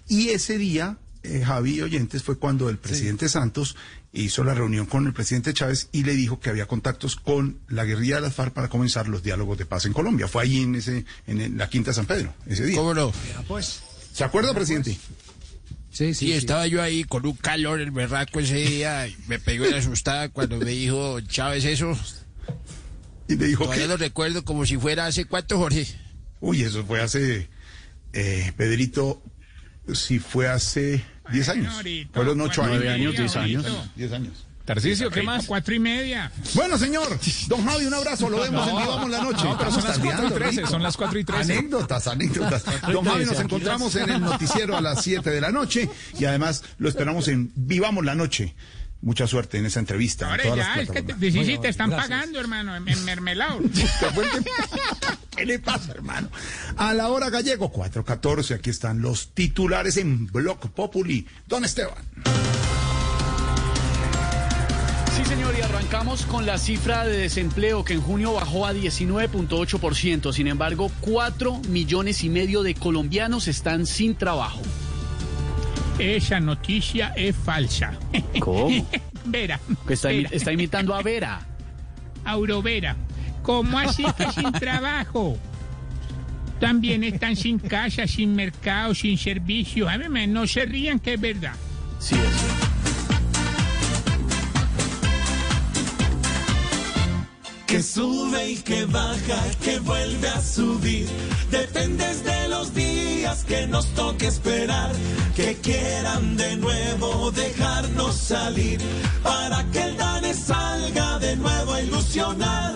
Y ese día, eh, Javi Oyentes, fue cuando el presidente Santos hizo la reunión con el presidente Chávez y le dijo que había contactos con la guerrilla de las FARC para comenzar los diálogos de paz en Colombia. Fue ahí en ese, en la Quinta San Pedro, ese día. ¿Cómo no? ¿Se acuerda, presidente? Sí, sí, estaba yo ahí con un calor, el berraco ese día, y me pegó la asustada cuando me dijo Chávez eso. Y me dijo Todavía que... lo recuerdo como si fuera hace cuánto, Jorge. Uy, eso fue hace, eh, Pedrito, si fue hace 10 años. Fueron 8 años. Nueve años, diez años. 10 años. Tarcisio, ¿qué más? Cuatro y media. Bueno, señor, don Javi, un abrazo, lo vemos en Vivamos la Noche. no, pero son las cuatro y trece, son las cuatro y trece. Anécdotas, anécdotas. Don Javi, nos encontramos en el noticiero a las 7 de la noche y además lo esperamos en Vivamos la Noche. Mucha suerte en esa entrevista. en Ahora todas ya, las es que te, sí, sí, te están Gracias. pagando, hermano, en, en mermelado. ¿Qué le pasa, hermano? A la hora gallego, 4.14, aquí están los titulares en Block Populi. Don Esteban. Sí, señor, y arrancamos con la cifra de desempleo que en junio bajó a 19.8%. Sin embargo, 4 millones y medio de colombianos están sin trabajo. Esa noticia es falsa. ¿Cómo? Vera. Que está, imi- Vera. está imitando a Vera. Aurovera. ¿Cómo así que sin trabajo? También están sin casa, sin mercado, sin servicio. A ver, no se rían que es verdad. Sí, es. Que sube y que baja, que vuelve a subir. Dependes de los días que nos toque esperar. Que quieran de nuevo dejarnos salir. Para que el DANE salga de nuevo a ilusionar.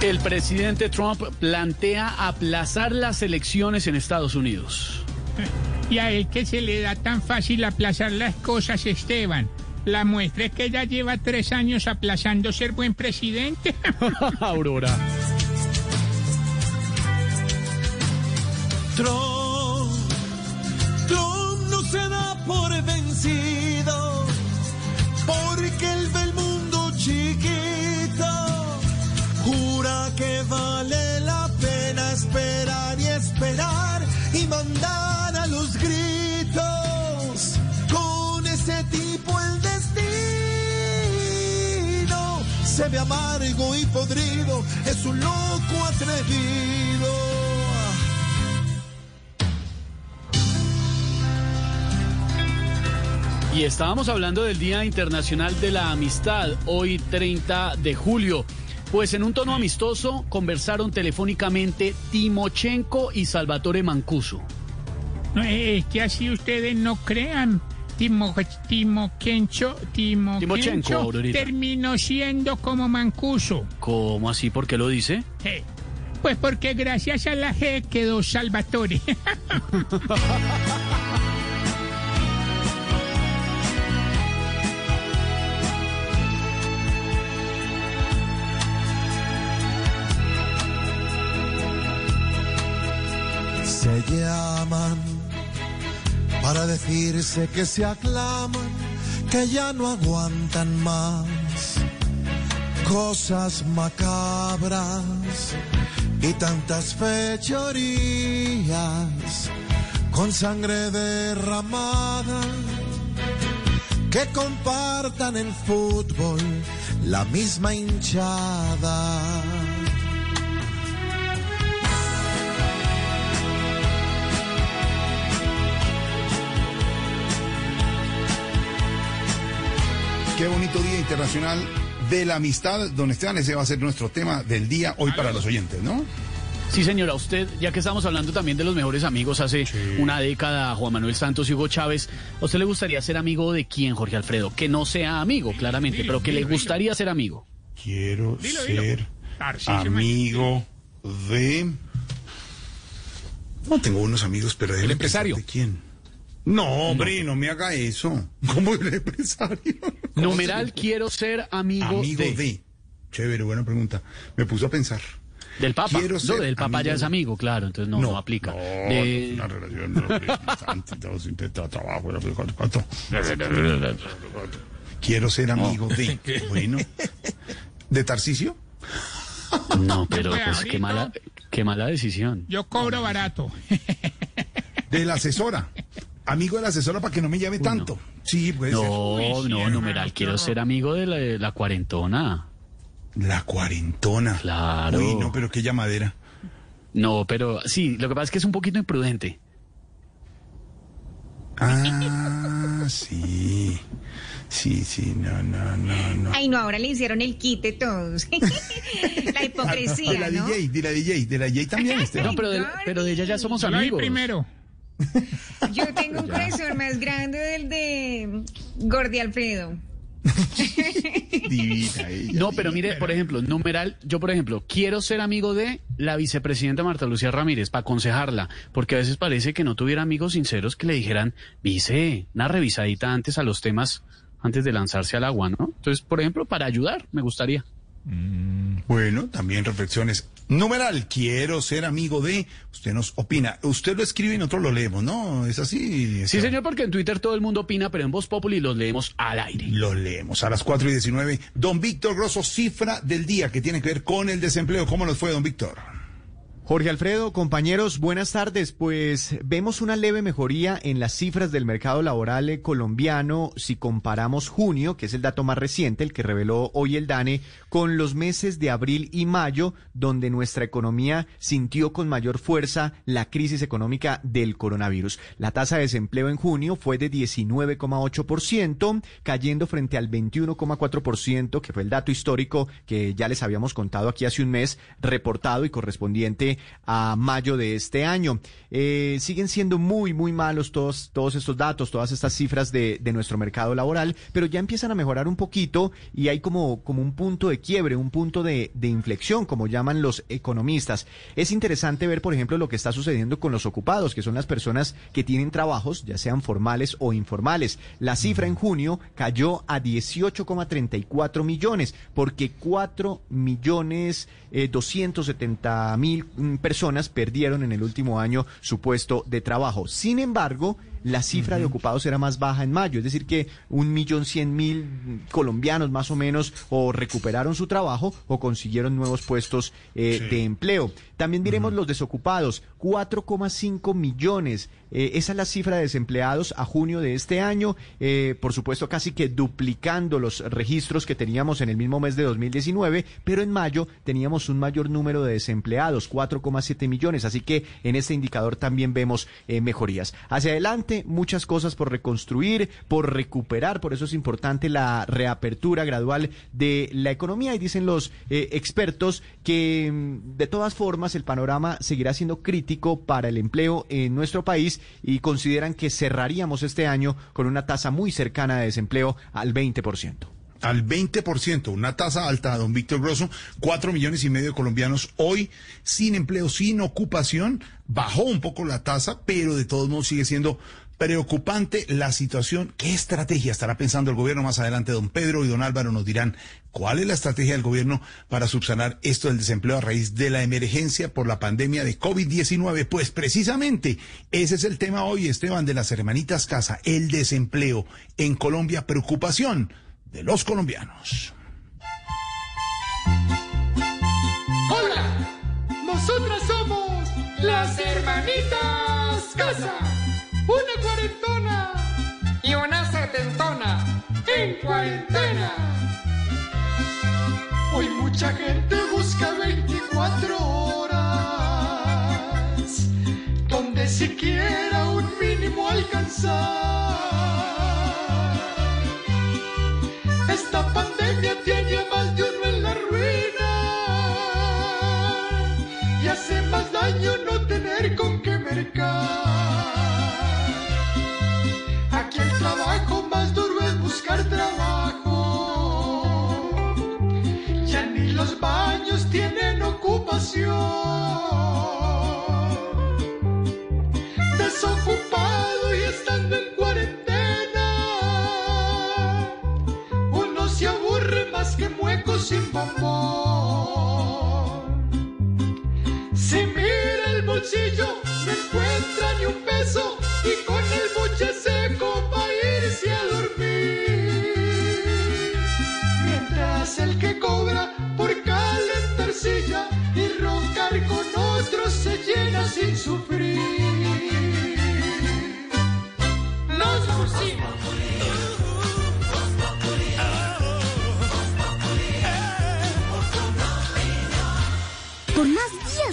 El presidente Trump plantea aplazar las elecciones en Estados Unidos. Y a él que se le da tan fácil aplazar las cosas, Esteban. La muestra es que ella lleva tres años aplazando ser buen presidente. Aurora. Trump, Trump no se da por vencido, porque él ve el mundo chiquito. Jura que vale la pena esperar y esperar y mandar a los gritos. Con ese tipo el destino se ve amargo y podrido, es un loco atrevido. Y estábamos hablando del Día Internacional de la Amistad, hoy 30 de julio. Pues en un tono amistoso conversaron telefónicamente Timochenko y Salvatore Mancuso. No, es que así ustedes no crean. Timo, Timo Kencho, Timo Timochenko, Kencho terminó siendo como Mancuso. ¿Cómo así? ¿Por qué lo dice? Eh, Pues porque gracias a la G quedó Salvatore. Llaman para decirse que se aclaman, que ya no aguantan más cosas macabras y tantas fechorías con sangre derramada que compartan el fútbol la misma hinchada. Qué bonito Día Internacional de la Amistad, don Esteban. Ese va a ser nuestro tema del día hoy para los oyentes, ¿no? Sí, señora, usted, ya que estamos hablando también de los mejores amigos hace una década, Juan Manuel Santos y Hugo Chávez, ¿a usted le gustaría ser amigo de quién, Jorge Alfredo? Que no sea amigo, claramente, pero que le gustaría ser amigo. Quiero Dilo, dilo. ser amigo de... No tengo unos amigos, pero El empresario. ¿De quién? No, hombre, no, me haga eso. ¿Cómo el empresario? Numeral, quiero ser amigo, Amigo de... de. Chévere, buena pregunta. Me puso a pensar. Del Papa. Quiero No, ser del Papa amigo ya es de- amigo, claro, entonces no, no, aplica. No, De- es una relación. No, bastante, todos intentan trabajo. Quiero ser amigo de. Bueno. ¿De Tarcisio? No, pero Pues qué mala, qué mala decisión. Yo cobro barato. De la asesora. Amigo de la asesora para que no me llame tanto. Sí, puede No, ser. no, numeral, quiero ser amigo de la, de la cuarentona. La cuarentona. Claro. Uy, no, pero qué llamadera. No, pero sí, lo que pasa es que es un poquito imprudente. Ah, sí. Sí, sí, no, no, no, no. Ay, no, ahora le hicieron el quite todos. la hipocresía, de la ¿no? DJ, de la DJ, de la DJ también, Esteban. No, pero de, pero de ella ya somos Yo amigos. primero. Yo tengo un corazón más grande del de Gordi Alfredo. Divina ella. No, pero mire, por ejemplo, numeral, yo por ejemplo, quiero ser amigo de la vicepresidenta Marta Lucía Ramírez para aconsejarla, porque a veces parece que no tuviera amigos sinceros que le dijeran, vice, una revisadita antes a los temas, antes de lanzarse al agua, ¿no? Entonces, por ejemplo, para ayudar, me gustaría. Bueno, también reflexiones. Numeral, quiero ser amigo de. Usted nos opina. Usted lo escribe y nosotros lo leemos, ¿no? Es así. Sí, señor, porque en Twitter todo el mundo opina, pero en Voz Populi los leemos al aire. Lo leemos a las 4 y 19. Don Víctor Grosso, cifra del día que tiene que ver con el desempleo. ¿Cómo nos fue, don Víctor? Jorge Alfredo, compañeros, buenas tardes. Pues vemos una leve mejoría en las cifras del mercado laboral eh, colombiano si comparamos junio, que es el dato más reciente, el que reveló hoy el DANE, con los meses de abril y mayo, donde nuestra economía sintió con mayor fuerza la crisis económica del coronavirus. La tasa de desempleo en junio fue de 19,8%, cayendo frente al 21,4%, que fue el dato histórico que ya les habíamos contado aquí hace un mes, reportado y correspondiente a mayo de este año. Eh, siguen siendo muy, muy malos todos, todos estos datos, todas estas cifras de, de nuestro mercado laboral, pero ya empiezan a mejorar un poquito y hay como, como un punto de quiebre, un punto de, de inflexión, como llaman los economistas. Es interesante ver, por ejemplo, lo que está sucediendo con los ocupados, que son las personas que tienen trabajos, ya sean formales o informales. La cifra en junio cayó a 18,34 millones, porque 4 millones eh, 270 mil personas perdieron en el último año su puesto de trabajo. Sin embargo, la cifra de ocupados era más baja en mayo, es decir, que un millón cien mil colombianos más o menos o recuperaron su trabajo o consiguieron nuevos puestos eh, de empleo. También miremos los desocupados, 4,5 millones. Eh, esa es la cifra de desempleados a junio de este año, eh, por supuesto casi que duplicando los registros que teníamos en el mismo mes de 2019, pero en mayo teníamos un mayor número de desempleados, 4,7 millones, así que en este indicador también vemos mejorías. Hacia adelante, muchas cosas por reconstruir, por recuperar, por eso es importante la reapertura gradual de la economía y dicen los eh, expertos que mm, de todas formas el panorama seguirá siendo crítico para el empleo en nuestro país y consideran que cerraríamos este año con una tasa muy cercana de desempleo al 20%. al 20%, una tasa alta, don Víctor Grosso, cuatro millones y medio de colombianos hoy sin empleo, sin ocupación, bajó un poco la tasa, pero de todos modos sigue siendo preocupante la situación. ¿Qué estrategia estará pensando el gobierno más adelante? Don Pedro y don Álvaro nos dirán cuál es la estrategia del gobierno para subsanar esto del desempleo a raíz de la emergencia por la pandemia de COVID-19. Pues precisamente ese es el tema hoy, Esteban, de las hermanitas Casa, el desempleo en Colombia, preocupación de los colombianos. Hola, nosotras somos las hermanitas Casa. En cuarentena. Hoy mucha gente trabajo. Ya ni los baños tienen ocupación. Desocupado y estando en cuarentena, uno se aburre más que mueco sin bombón. Si mira el bolsillo, no encuentra ni un peso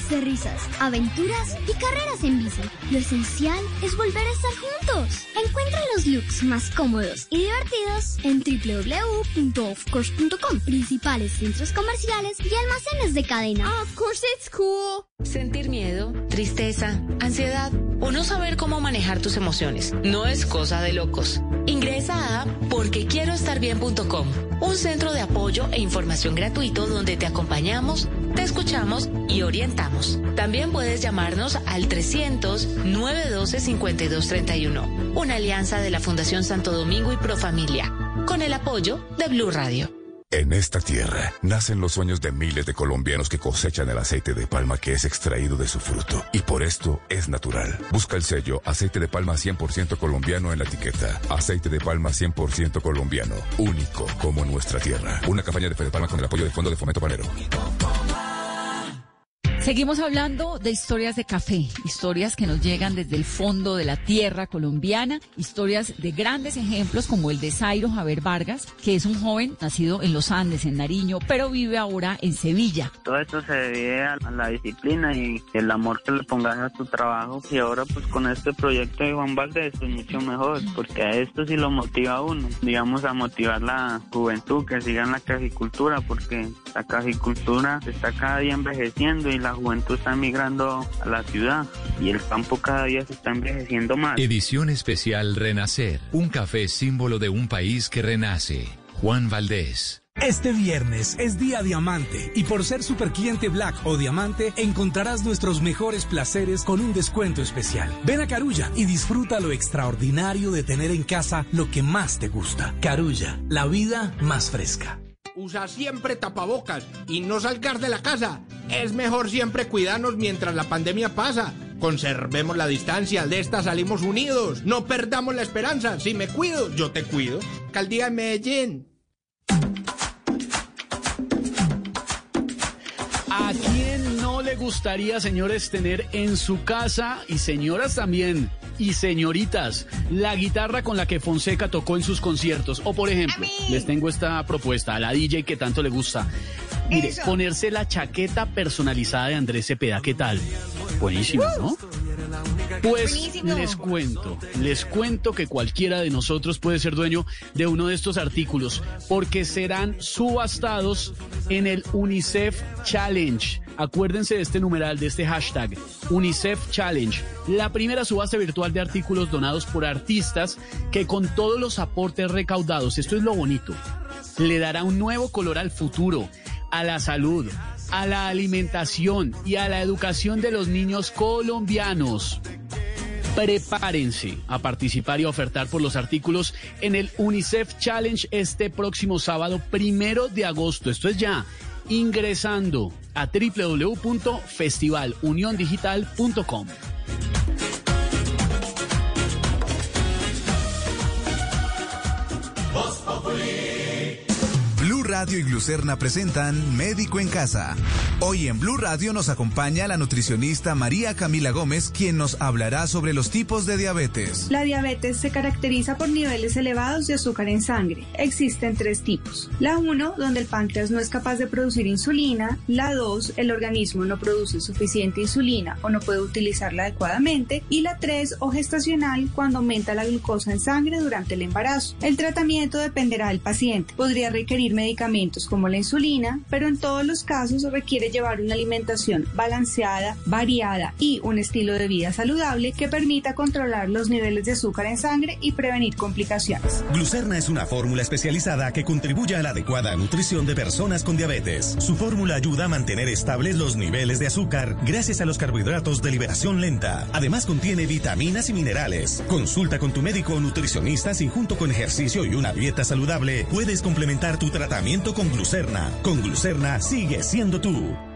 de risas, aventuras y carreras en bici, lo esencial es volver a estar juntos. Encuentra los looks más cómodos y divertidos en www.offcourse.com, principales centros comerciales y almacenes de cadena. Of course it's cool. Sentir miedo, tristeza, ansiedad o no saber cómo manejar tus emociones no es cosa de locos. Ingresa a porquequieroestarbien.com, un centro de apoyo e información gratuito donde te acompañamos, te escuchamos y orientamos. También puedes llamarnos al 300-912-5231, una alianza de la Fundación Santo Domingo y Profamilia, con el apoyo de Blue Radio. En esta tierra nacen los sueños de miles de colombianos que cosechan el aceite de palma que es extraído de su fruto. Y por esto es natural. Busca el sello aceite de palma 100% colombiano en la etiqueta. Aceite de palma 100% colombiano. Único como nuestra tierra. Una campaña de Fede Palma con el apoyo del Fondo de Fomento Panero. Seguimos hablando de historias de café, historias que nos llegan desde el fondo de la tierra colombiana, historias de grandes ejemplos como el de Zairo Javier Vargas, que es un joven nacido en los Andes, en Nariño, pero vive ahora en Sevilla. Todo esto se debe a la disciplina y el amor que le pongas a tu trabajo y ahora pues con este proyecto de Juan Valdez es mucho mejor porque a esto sí lo motiva a uno, digamos a motivar la juventud que siga en la cajicultura porque la cajicultura está cada día envejeciendo y la juventud está migrando a la ciudad y el campo cada día se está envejeciendo más. Edición especial Renacer, un café símbolo de un país que renace. Juan Valdés. Este viernes es día diamante y por ser super cliente Black o Diamante encontrarás nuestros mejores placeres con un descuento especial. Ven a Carulla y disfruta lo extraordinario de tener en casa lo que más te gusta. Carulla, la vida más fresca. Usa siempre tapabocas y no salgas de la casa. Es mejor siempre cuidarnos mientras la pandemia pasa. Conservemos la distancia, de esta salimos unidos. No perdamos la esperanza. Si me cuido, yo te cuido. Alcaldía de Medellín. ¿A quién no le gustaría, señores, tener en su casa y señoras también? Y señoritas, la guitarra con la que Fonseca tocó en sus conciertos. O por ejemplo, les tengo esta propuesta a la DJ que tanto le gusta. Mire, Eso. ponerse la chaqueta personalizada de Andrés Cepeda. ¿Qué tal? Buenísimo, ¿no? Pues Buenísimo. les cuento, les cuento que cualquiera de nosotros puede ser dueño de uno de estos artículos porque serán subastados en el UNICEF Challenge. Acuérdense de este numeral, de este hashtag, UNICEF Challenge, la primera subasta virtual de artículos donados por artistas que con todos los aportes recaudados, esto es lo bonito, le dará un nuevo color al futuro, a la salud, a la alimentación y a la educación de los niños colombianos. Prepárense a participar y a ofertar por los artículos en el UNICEF Challenge este próximo sábado primero de agosto. Esto es ya ingresando a www.festivaluniondigital.com. Radio y Glucerna presentan Médico en Casa. Hoy en Blue Radio nos acompaña la nutricionista María Camila Gómez, quien nos hablará sobre los tipos de diabetes. La diabetes se caracteriza por niveles elevados de azúcar en sangre. Existen tres tipos. La 1, donde el páncreas no es capaz de producir insulina. La 2, el organismo no produce suficiente insulina o no puede utilizarla adecuadamente. Y la 3, o gestacional, cuando aumenta la glucosa en sangre durante el embarazo. El tratamiento dependerá del paciente. Podría requerir medicamentos como la insulina, pero en todos los casos requiere llevar una alimentación balanceada, variada y un estilo de vida saludable que permita controlar los niveles de azúcar en sangre y prevenir complicaciones. Glucerna es una fórmula especializada que contribuye a la adecuada nutrición de personas con diabetes. Su fórmula ayuda a mantener estables los niveles de azúcar gracias a los carbohidratos de liberación lenta. Además contiene vitaminas y minerales. Consulta con tu médico o nutricionista si junto con ejercicio y una dieta saludable puedes complementar tu tratamiento con glucerna. Con glucerna sigue siendo tú.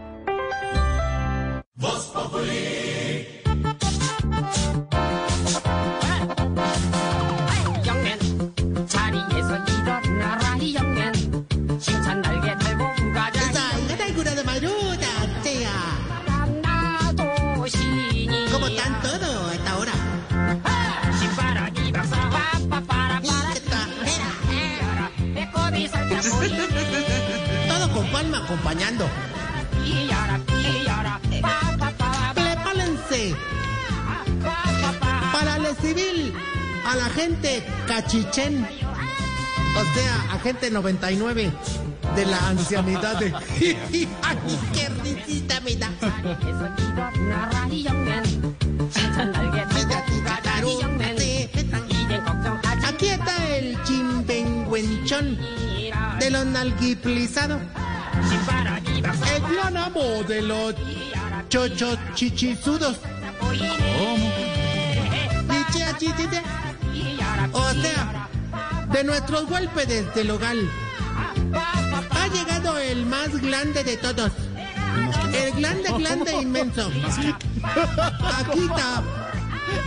la gente Cachichén, o sea, agente 99 de la ancianidad de... ¡Ay, qué risita me da! Aquí está el chimpenguenchón de los nalguiplizados. El gran amo de los chochochichisudos. ¿Cómo? O sea, de nuestros huéspedes del hogar. Ha llegado el más grande de todos. El grande, grande, inmenso. Aquí está.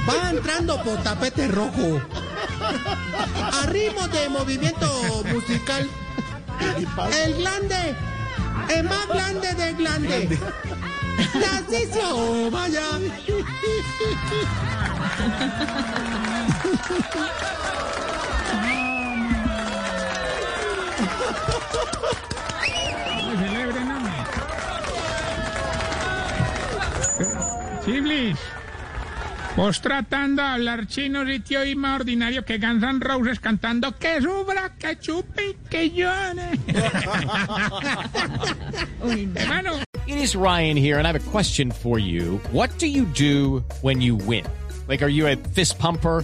Va entrando por tapete rojo. A ritmo de movimiento musical. El grande. El más grande del grande. Narciso, vaya. No celebren, hombre. Chiblis, vos tratando de hablar chino, sitio y más ordinario que Guns N' Roses cantando que sufra, que chupe que llore. Hermano. It is Ryan here, and I have a question for you. What do you do when you win? Like, are you a fist pumper?